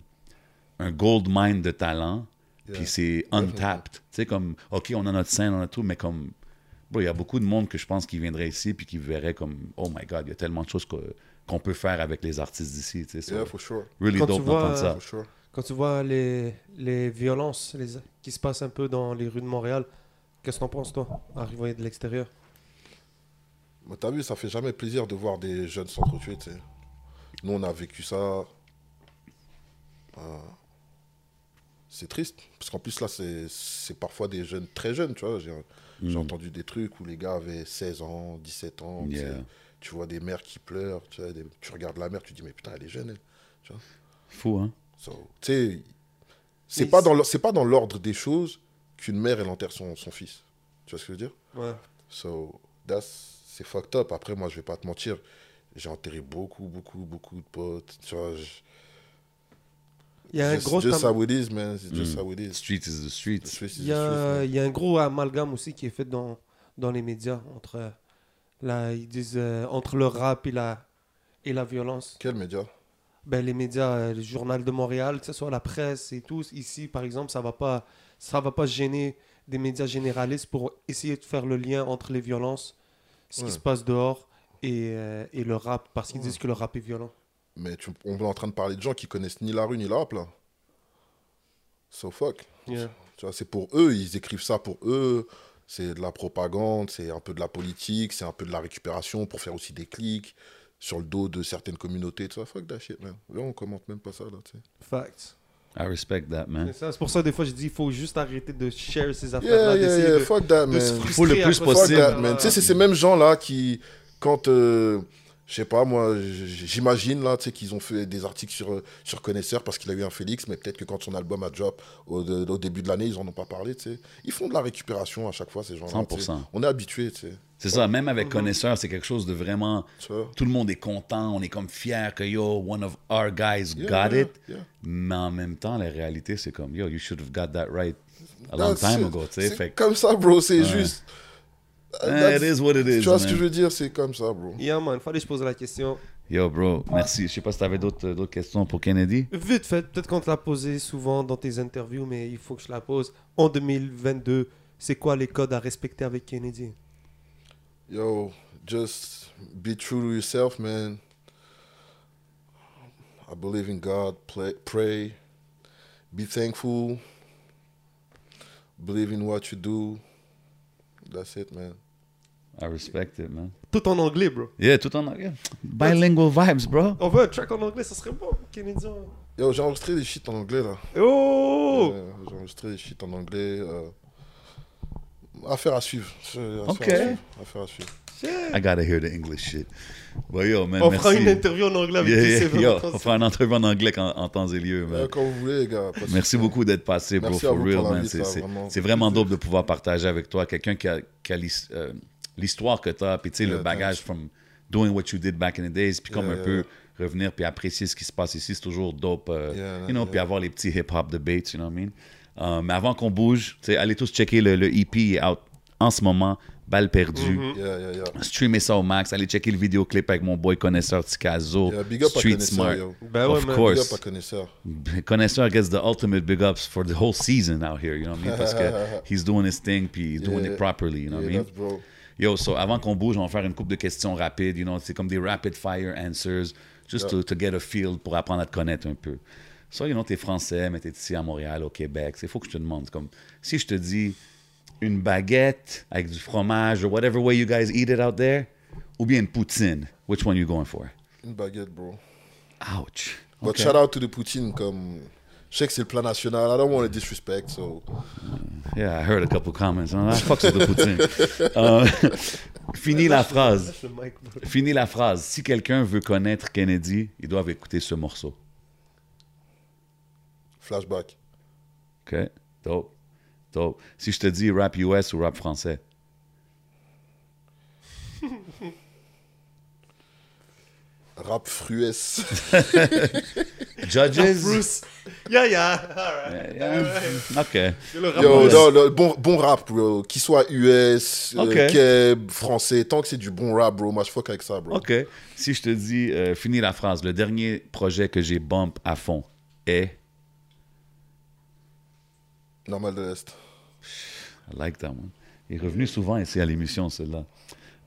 Speaker 2: un gold mine de talent. Puis c'est untapped. Tu sais, comme, OK, on a notre scène, on a tout, mais comme, bro, il y a beaucoup de monde que je pense qui viendrait ici puis qui verrait comme, oh my God, il y a tellement de choses que- qu'on peut faire avec les artistes d'ici. Tu sais,
Speaker 4: Yeah, for sure.
Speaker 2: really
Speaker 3: Quand tu
Speaker 2: dope
Speaker 3: vois,
Speaker 2: d'entendre ça.
Speaker 4: For sure.
Speaker 3: Quand tu vois les, les violences les, qui se passent un peu dans les rues de Montréal, qu'est-ce que t'en penses, toi, arrivé de l'extérieur?
Speaker 4: Mais t'as vu, ça fait jamais plaisir de voir des jeunes s'entretuer, tu sais. Nous, on a vécu ça. Euh, c'est triste. Parce qu'en plus, là, c'est c'est parfois des jeunes très jeunes, tu vois. J'ai j'ai entendu des trucs où les gars avaient 16 ans, 17 ans. tu sais. Tu vois des mères qui pleurent. Tu, vois, des- tu regardes la mère, tu dis, mais putain, elle est jeune, elle.
Speaker 2: Fou, hein?
Speaker 4: So, tu sais, c'est pas
Speaker 3: c'est-
Speaker 4: dans le- c'est pas dans l'ordre des choses qu'une mère elle enterre son, son fils. Tu vois ce que je veux dire?
Speaker 3: Ouais.
Speaker 4: So that's c'est fucked up. Après moi je vais pas te mentir, j'ai enterré beaucoup beaucoup beaucoup de potes. Tu vois, je-
Speaker 3: Il y a un
Speaker 4: Just,
Speaker 3: gros
Speaker 4: just
Speaker 3: tam-
Speaker 4: how it is, man. It's just
Speaker 2: Mm.
Speaker 4: how it is.
Speaker 2: Street is the
Speaker 4: The
Speaker 2: street.
Speaker 3: Il y,
Speaker 4: the
Speaker 3: a,
Speaker 4: Swiss, man.
Speaker 3: il y a un gros amalgame aussi qui est fait dans, dans les médias entre, la, ils disent, euh, entre le rap et la, et la violence.
Speaker 4: Quel média?
Speaker 3: Ben, les médias, euh, le journal de Montréal, que ce soit la presse et tout, ici par exemple, ça va pas, ça va pas gêner des médias généralistes pour essayer de faire le lien entre les violences, ce
Speaker 4: Ouais.
Speaker 3: qui se passe dehors et, euh, et le rap, parce qu'ils
Speaker 4: Ouais.
Speaker 3: disent que le rap est violent.
Speaker 4: Mais tu- on est en train de parler de gens qui connaissent ni la rue ni la rap, là. So fuck.
Speaker 3: Yeah.
Speaker 4: Tu vois, c'est pour eux, ils écrivent ça pour eux. C'est de la propagande, c'est un peu de la politique, c'est un peu de la récupération pour faire aussi des clics sur le dos de certaines communautés. Tu vois, fuck that shit, man. Là, on commente même pas ça, là, tu sais.
Speaker 3: Facts.
Speaker 2: I respect that, man.
Speaker 3: C'est ça, c'est pour ça des fois je dis il faut juste arrêter de share ces affaires-là,
Speaker 4: Yeah, yeah,
Speaker 3: d'essayer
Speaker 4: yeah,
Speaker 3: de,
Speaker 4: fuck that,
Speaker 3: de se
Speaker 4: man.
Speaker 3: frustrer
Speaker 2: Faut le plus possible.
Speaker 4: Tu sais, c'est ces mêmes gens-là qui, quand, euh, je sais pas, moi, j'imagine, là, tu sais, qu'ils ont fait des articles sur, sur Connaisseur parce qu'il a eu un Félix, mais peut-être que quand son album a drop au, de- au début de l'année, ils en ont pas parlé, tu sais. Ils font de la récupération à chaque fois, ces gens-là. tu sais.
Speaker 2: 100%.
Speaker 4: On est habitués, tu sais.
Speaker 2: C'est ça, même avec Connaisseur, c'est quelque chose de vraiment. Tout le monde est content, on est comme fier que yo, one of our guys
Speaker 4: Yeah,
Speaker 2: got
Speaker 4: yeah,
Speaker 2: it.
Speaker 4: yeah.
Speaker 2: Mais en même temps, la réalité, c'est comme yo, you should have got that right a long
Speaker 4: That's
Speaker 2: time
Speaker 4: it.
Speaker 2: ago, tu sais.
Speaker 4: C'est
Speaker 2: Fait
Speaker 4: comme ça, bro, c'est
Speaker 2: Ouais.
Speaker 4: juste. That's-
Speaker 2: it is what it is.
Speaker 4: Tu vois ce que je veux dire, c'est comme ça, bro.
Speaker 3: Yeah man, fallait que je pose la question.
Speaker 2: Yo, bro, merci. Je sais pas si t'avais d'autres euh, d'autres questions pour Kennedy.
Speaker 3: Vite fait, peut-être qu'on te l'a posé souvent dans tes interviews, mais il faut que je la pose. En 2022, c'est quoi les codes à respecter avec Kennedy?
Speaker 4: Yo, just be true to yourself, man. I believe in God. Play, pray. Be thankful. Believe in what you do. That's it, man.
Speaker 2: I respect it, man.
Speaker 3: Tout en anglais, bro.
Speaker 2: Yeah, tout en anglais. Bilingual vibes, bro.
Speaker 3: On veut un track en anglais, ça serait bon, Kennedy.
Speaker 4: Yo, j'ai enregistré des shit en anglais, là.
Speaker 3: Oh
Speaker 4: Euh, j'ai enregistré des shit en anglais. euh, Affaire à suivre. Affaire
Speaker 2: Ok.
Speaker 4: À suivre. Affaire à suivre.
Speaker 2: I gotta hear the English shit. But yo, man,
Speaker 3: On
Speaker 2: merci.
Speaker 3: fera une interview en anglais avec
Speaker 2: Yeah, yeah, yo, on fera une entrevue en anglais en, en temps et lieu, man.
Speaker 4: Euh, quand vous voulez, les gars.
Speaker 2: Merci beaucoup d'être passé, bro,
Speaker 4: Merci
Speaker 2: for
Speaker 4: vous
Speaker 2: real, man.
Speaker 4: l'invite,
Speaker 2: C'est-
Speaker 4: vraiment.
Speaker 2: dope de pouvoir partager avec toi quelqu'un qui a, qui a l'his- euh, l'histoire que tu as, puis tu sais, le bagage from doing what you did back in the days, puis comme
Speaker 4: Yeah,
Speaker 2: un
Speaker 4: yeah,
Speaker 2: peu revenir puis apprécier ce qui se passe ici, c'est toujours dope, euh,
Speaker 4: Yeah,
Speaker 2: you know,
Speaker 4: yeah.
Speaker 2: puis avoir les petits hip-hop debates, you know what I mean? Euh, mais avant qu'on bouge, tu sais, allez tous checker le, le EP il est out en ce moment, Balle perdue.
Speaker 3: Mm-hmm.
Speaker 4: Yeah, yeah, yeah.
Speaker 2: Streamez ça au max. Allez checker le vidéoclip avec mon boy connaisseur Tikazo.
Speaker 4: Yeah, big up à
Speaker 2: Street Smart.
Speaker 3: Ben ouais,
Speaker 2: of
Speaker 3: man.
Speaker 2: course.
Speaker 4: Big up à connaisseur.
Speaker 2: Connaisseur gets the ultimate big ups for the whole season out here, you know what I mean? Parce que <laughs> he's doing his thing, puis he's doing it properly, you know what I
Speaker 4: Yeah,
Speaker 2: mean?
Speaker 4: bro.
Speaker 2: Yo, so avant qu'on bouge, on va faire une couple de questions rapides, you know, c'est comme des rapid fire answers, just to, to get a feel pour apprendre à te connaître un peu. So, you know, t'es français, mais t'es ici à Montréal, au Québec. Il faut que je te demande, comme, si je te dis une baguette avec du fromage, or whatever way you guys eat it out there, ou bien une poutine, which one you going for?
Speaker 4: Une baguette, bro.
Speaker 2: Ouch.
Speaker 4: But
Speaker 2: Okay.
Speaker 4: shout out to the Poutine, comme. Je sais que c'est le plan national. I don't want to disrespect, so.
Speaker 2: Yeah, I heard a couple comments. I fucks with the poutine. <laughs> Euh, fini la phrase. Fini la phrase. Si quelqu'un veut connaître Kennedy, ils doivent écouter ce morceau.
Speaker 4: Flashback.
Speaker 2: OK? Dope. Si je te dis rap US ou rap français,
Speaker 4: Rap frues. <laughs>
Speaker 2: Judges?
Speaker 3: Bruce. Yeah, yeah. All right.
Speaker 2: Yeah. OK.
Speaker 4: Yo, non, le bon, bon rap, bro. Qu'il soit US, euh,
Speaker 2: Ok.
Speaker 4: Keb, français. Tant que c'est du bon rap, bro, moi je fuck avec ça, bro.
Speaker 2: OK. Si je te dis, euh, finis la phrase, le dernier projet que j'ai bump à fond est...
Speaker 4: Normal de l'Est.
Speaker 2: I like that one. Il est revenu souvent ici à l'émission, celle-là.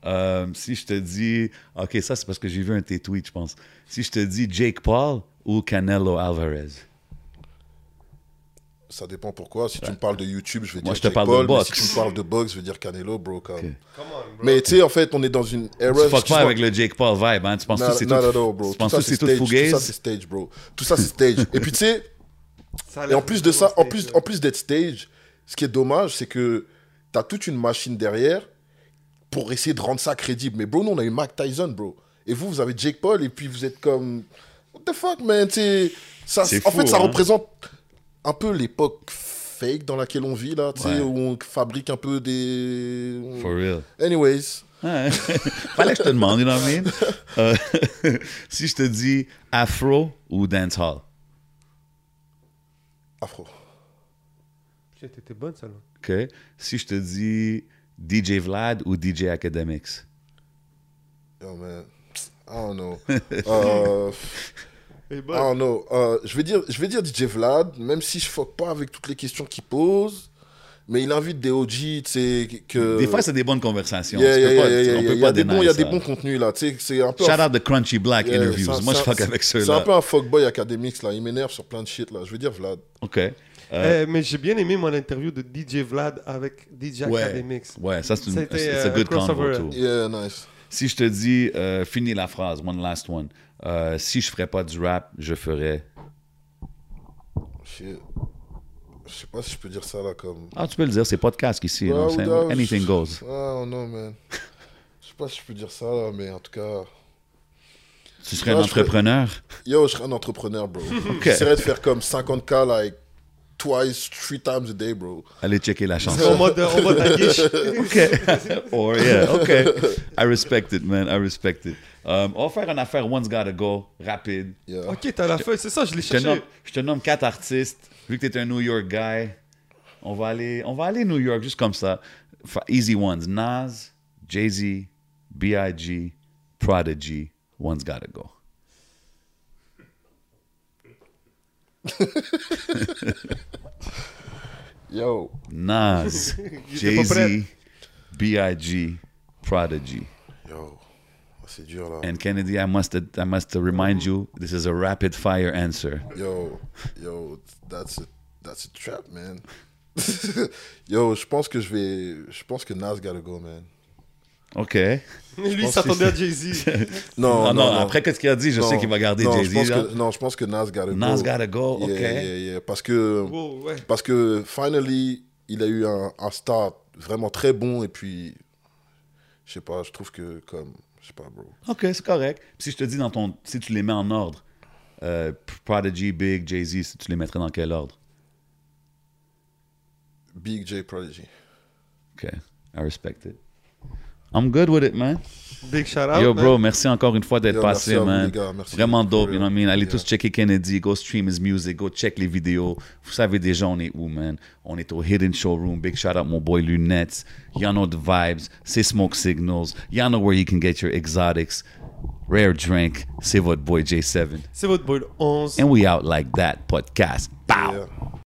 Speaker 2: Euh, si je te dis... OK, ça, c'est parce que j'ai vu un de tes tweets, je pense. Si je te dis Jake Paul ou Canelo Alvarez?
Speaker 4: Ça dépend pourquoi. Si tu me parles de YouTube, je vais
Speaker 2: Moi,
Speaker 4: dire
Speaker 2: je te
Speaker 4: Jake
Speaker 2: parle de
Speaker 4: mais
Speaker 2: boxe.
Speaker 4: Si tu me parles de boxe, je vais dire Canelo, bro. Comme...
Speaker 3: Come on, bro.
Speaker 4: Mais tu sais, en fait, on est dans une era.
Speaker 2: Tu fuck pas avec le Jake Paul vibe, hein? Tu penses
Speaker 4: Non,
Speaker 2: que c'est
Speaker 4: non,
Speaker 2: tout...
Speaker 4: non, non, bro.
Speaker 2: Tu
Speaker 4: Tout
Speaker 2: penses que
Speaker 4: c'est
Speaker 2: tout
Speaker 4: stage. Tout ça, c'est stage, bro. Tout ça, c'est stage. <laughs> Et puis, tu sais, et en plus de ça, en
Speaker 3: stage,
Speaker 4: plus,
Speaker 3: ouais.
Speaker 4: en plus d'être stage, ce qui est dommage, c'est que t'as toute une machine derrière pour essayer de rendre ça crédible. Mais bro, nous, on a eu Mike Tyson, bro. Et vous, vous avez Jake Paul, et puis vous êtes comme. What the fuck, man? Tu sais, ça,
Speaker 2: C'est
Speaker 4: en
Speaker 2: fou,
Speaker 4: fait, ça
Speaker 2: hein?
Speaker 4: représente un peu l'époque fake dans laquelle on vit, là, tu sais,
Speaker 2: Ouais.
Speaker 4: où on fabrique un peu des.
Speaker 2: For real.
Speaker 4: Anyways.
Speaker 2: Ouais. <laughs> Fallait que je te demande, you know what I mean? <laughs> Euh, <laughs> si je te dis afro ou dancehall?
Speaker 4: Afro.
Speaker 3: Putain, T'étais bonne, celle-là.
Speaker 2: OK. Si je te dis DJ Vlad ou DJ Academics?
Speaker 4: Yo, man. I don't know. <laughs> Euh, I don't know. Euh, je, vais dire, je vais dire DJ Vlad, même si je fuck pas avec toutes les questions qu'il pose. Mais il invite des OG, tu sais, que...
Speaker 2: Des fois, c'est des bonnes conversations.
Speaker 4: Yeah, yeah,
Speaker 2: peux
Speaker 4: yeah,
Speaker 2: pas-
Speaker 4: yeah, yeah,
Speaker 2: on
Speaker 4: yeah.
Speaker 2: peut
Speaker 4: Il y a
Speaker 2: pas
Speaker 4: des bons- il y a des bons contenus, là. Tu sais, c'est un peu...
Speaker 2: Shout
Speaker 4: un-
Speaker 2: out the Crunchy Black
Speaker 4: Yeah,
Speaker 2: interviews.
Speaker 4: c'est un-
Speaker 2: Moi, je fuck avec
Speaker 4: C'est un
Speaker 2: ceux-là.
Speaker 4: peu un fuckboy academics, là. Il m'énerve sur plein de shit, là. Je veux dire Vlad.
Speaker 2: OK. Euh,
Speaker 3: Eh, mais j'ai bien aimé mon interview de DJ Vlad avec DJ
Speaker 2: ouais.
Speaker 3: Academics.
Speaker 2: Ouais, ça, c'est une
Speaker 3: euh,
Speaker 2: good
Speaker 3: crossover.
Speaker 2: convo, too.
Speaker 4: Yeah, nice.
Speaker 2: Si je te dis, euh, finis la phrase, one last one. Euh, si je ferais pas du rap, je ferais.
Speaker 4: Shit. Je sais pas si je peux dire ça, là, comme...
Speaker 2: Ah, tu peux le dire, c'est podcast ici.
Speaker 4: ouais,
Speaker 2: Anything
Speaker 4: je-
Speaker 2: goes.
Speaker 4: Ah, non, man. Je sais pas si je peux dire ça, là, mais en tout cas...
Speaker 2: Tu serais un entrepreneur?
Speaker 4: Yo, je serais un entrepreneur, bro. <laughs>
Speaker 2: Ok.
Speaker 4: J'essaierais de faire comme 50K, like, twice, three times a day, bro.
Speaker 2: Allez checker la
Speaker 3: C'est en
Speaker 2: chanson.
Speaker 3: mode, en mode. <laughs>
Speaker 2: OK. <laughs> Or, yeah, OK. I respect it, man. I respect it. Um, on va faire une affaire One's Gotta Go, rapide.
Speaker 4: Yeah.
Speaker 3: Ok, t'as la feuille, c'est ça, je l'ai
Speaker 2: Je te, nomme,
Speaker 3: cherché.
Speaker 2: je te nomme quatre artistes. Vu que tu es un New York guy, on va aller, on va aller New York juste comme ça. Easy ones. Nas, Jay-Z, B.I.G., Prodigy, One's Gotta Go. <laughs>
Speaker 4: Yo.
Speaker 2: Nas,
Speaker 3: Il était pas prêt.
Speaker 2: Jay-Z, B.I.G., Prodigy.
Speaker 4: Yo. C'est dur, là.
Speaker 2: And Kennedy, I must, I must remind you, this is a rapid fire answer.
Speaker 4: Yo. Yo. That's a, that's a trap, man. <laughs> Yo, je pense que je vais... Je pense que Nas gotta go, man.
Speaker 2: OK.
Speaker 3: Lui,
Speaker 2: pense
Speaker 3: s'attendait à Jay-Z. <laughs>
Speaker 4: Non,
Speaker 2: non,
Speaker 4: non,
Speaker 2: non,
Speaker 4: non.
Speaker 2: après, qu'est-ce qu'il a dit? Je
Speaker 4: Non.
Speaker 2: sais qu'il va garder Jay-Z.
Speaker 4: Non, je pense que Nas gotta go.
Speaker 2: Nas gotta go,
Speaker 4: Yeah,
Speaker 2: OK.
Speaker 4: yeah, yeah. Parce que...
Speaker 3: Wow, ouais.
Speaker 4: Parce que, finally, il a eu un, un start vraiment très bon. Et puis, je sais pas, je trouve que, comme... Je sais pas, bro.
Speaker 2: OK, c'est correct. Si je te dis dans ton. Si tu les mets en ordre, euh, Prodigy, Big, Jay-Z, si tu les mettrais dans quel ordre?
Speaker 4: Big J Prodigy.
Speaker 2: OK. I respect it. I'm good with it, man.
Speaker 3: Big shout out.
Speaker 2: Yo,
Speaker 3: man.
Speaker 2: bro, merci encore une fois d'être
Speaker 4: Yo,
Speaker 2: passé,
Speaker 4: merci
Speaker 2: man.
Speaker 4: gars, merci.
Speaker 2: Vraiment dope,
Speaker 4: For
Speaker 2: you know what I mean? Allez
Speaker 4: Yeah.
Speaker 2: tous checker Kennedy, go stream his music, go check les vidéos. Vous savez déjà on est où, man? On est au Hidden Showroom. Big shout out mon boy Lunettes. Y'all know the vibes. C'est Smoke Signals. Y'all know where you can get your exotics. Rare Drink. C'est votre boy J7.
Speaker 3: C'est votre boy 11.
Speaker 2: And we out like that podcast. Pow!
Speaker 4: Yeah.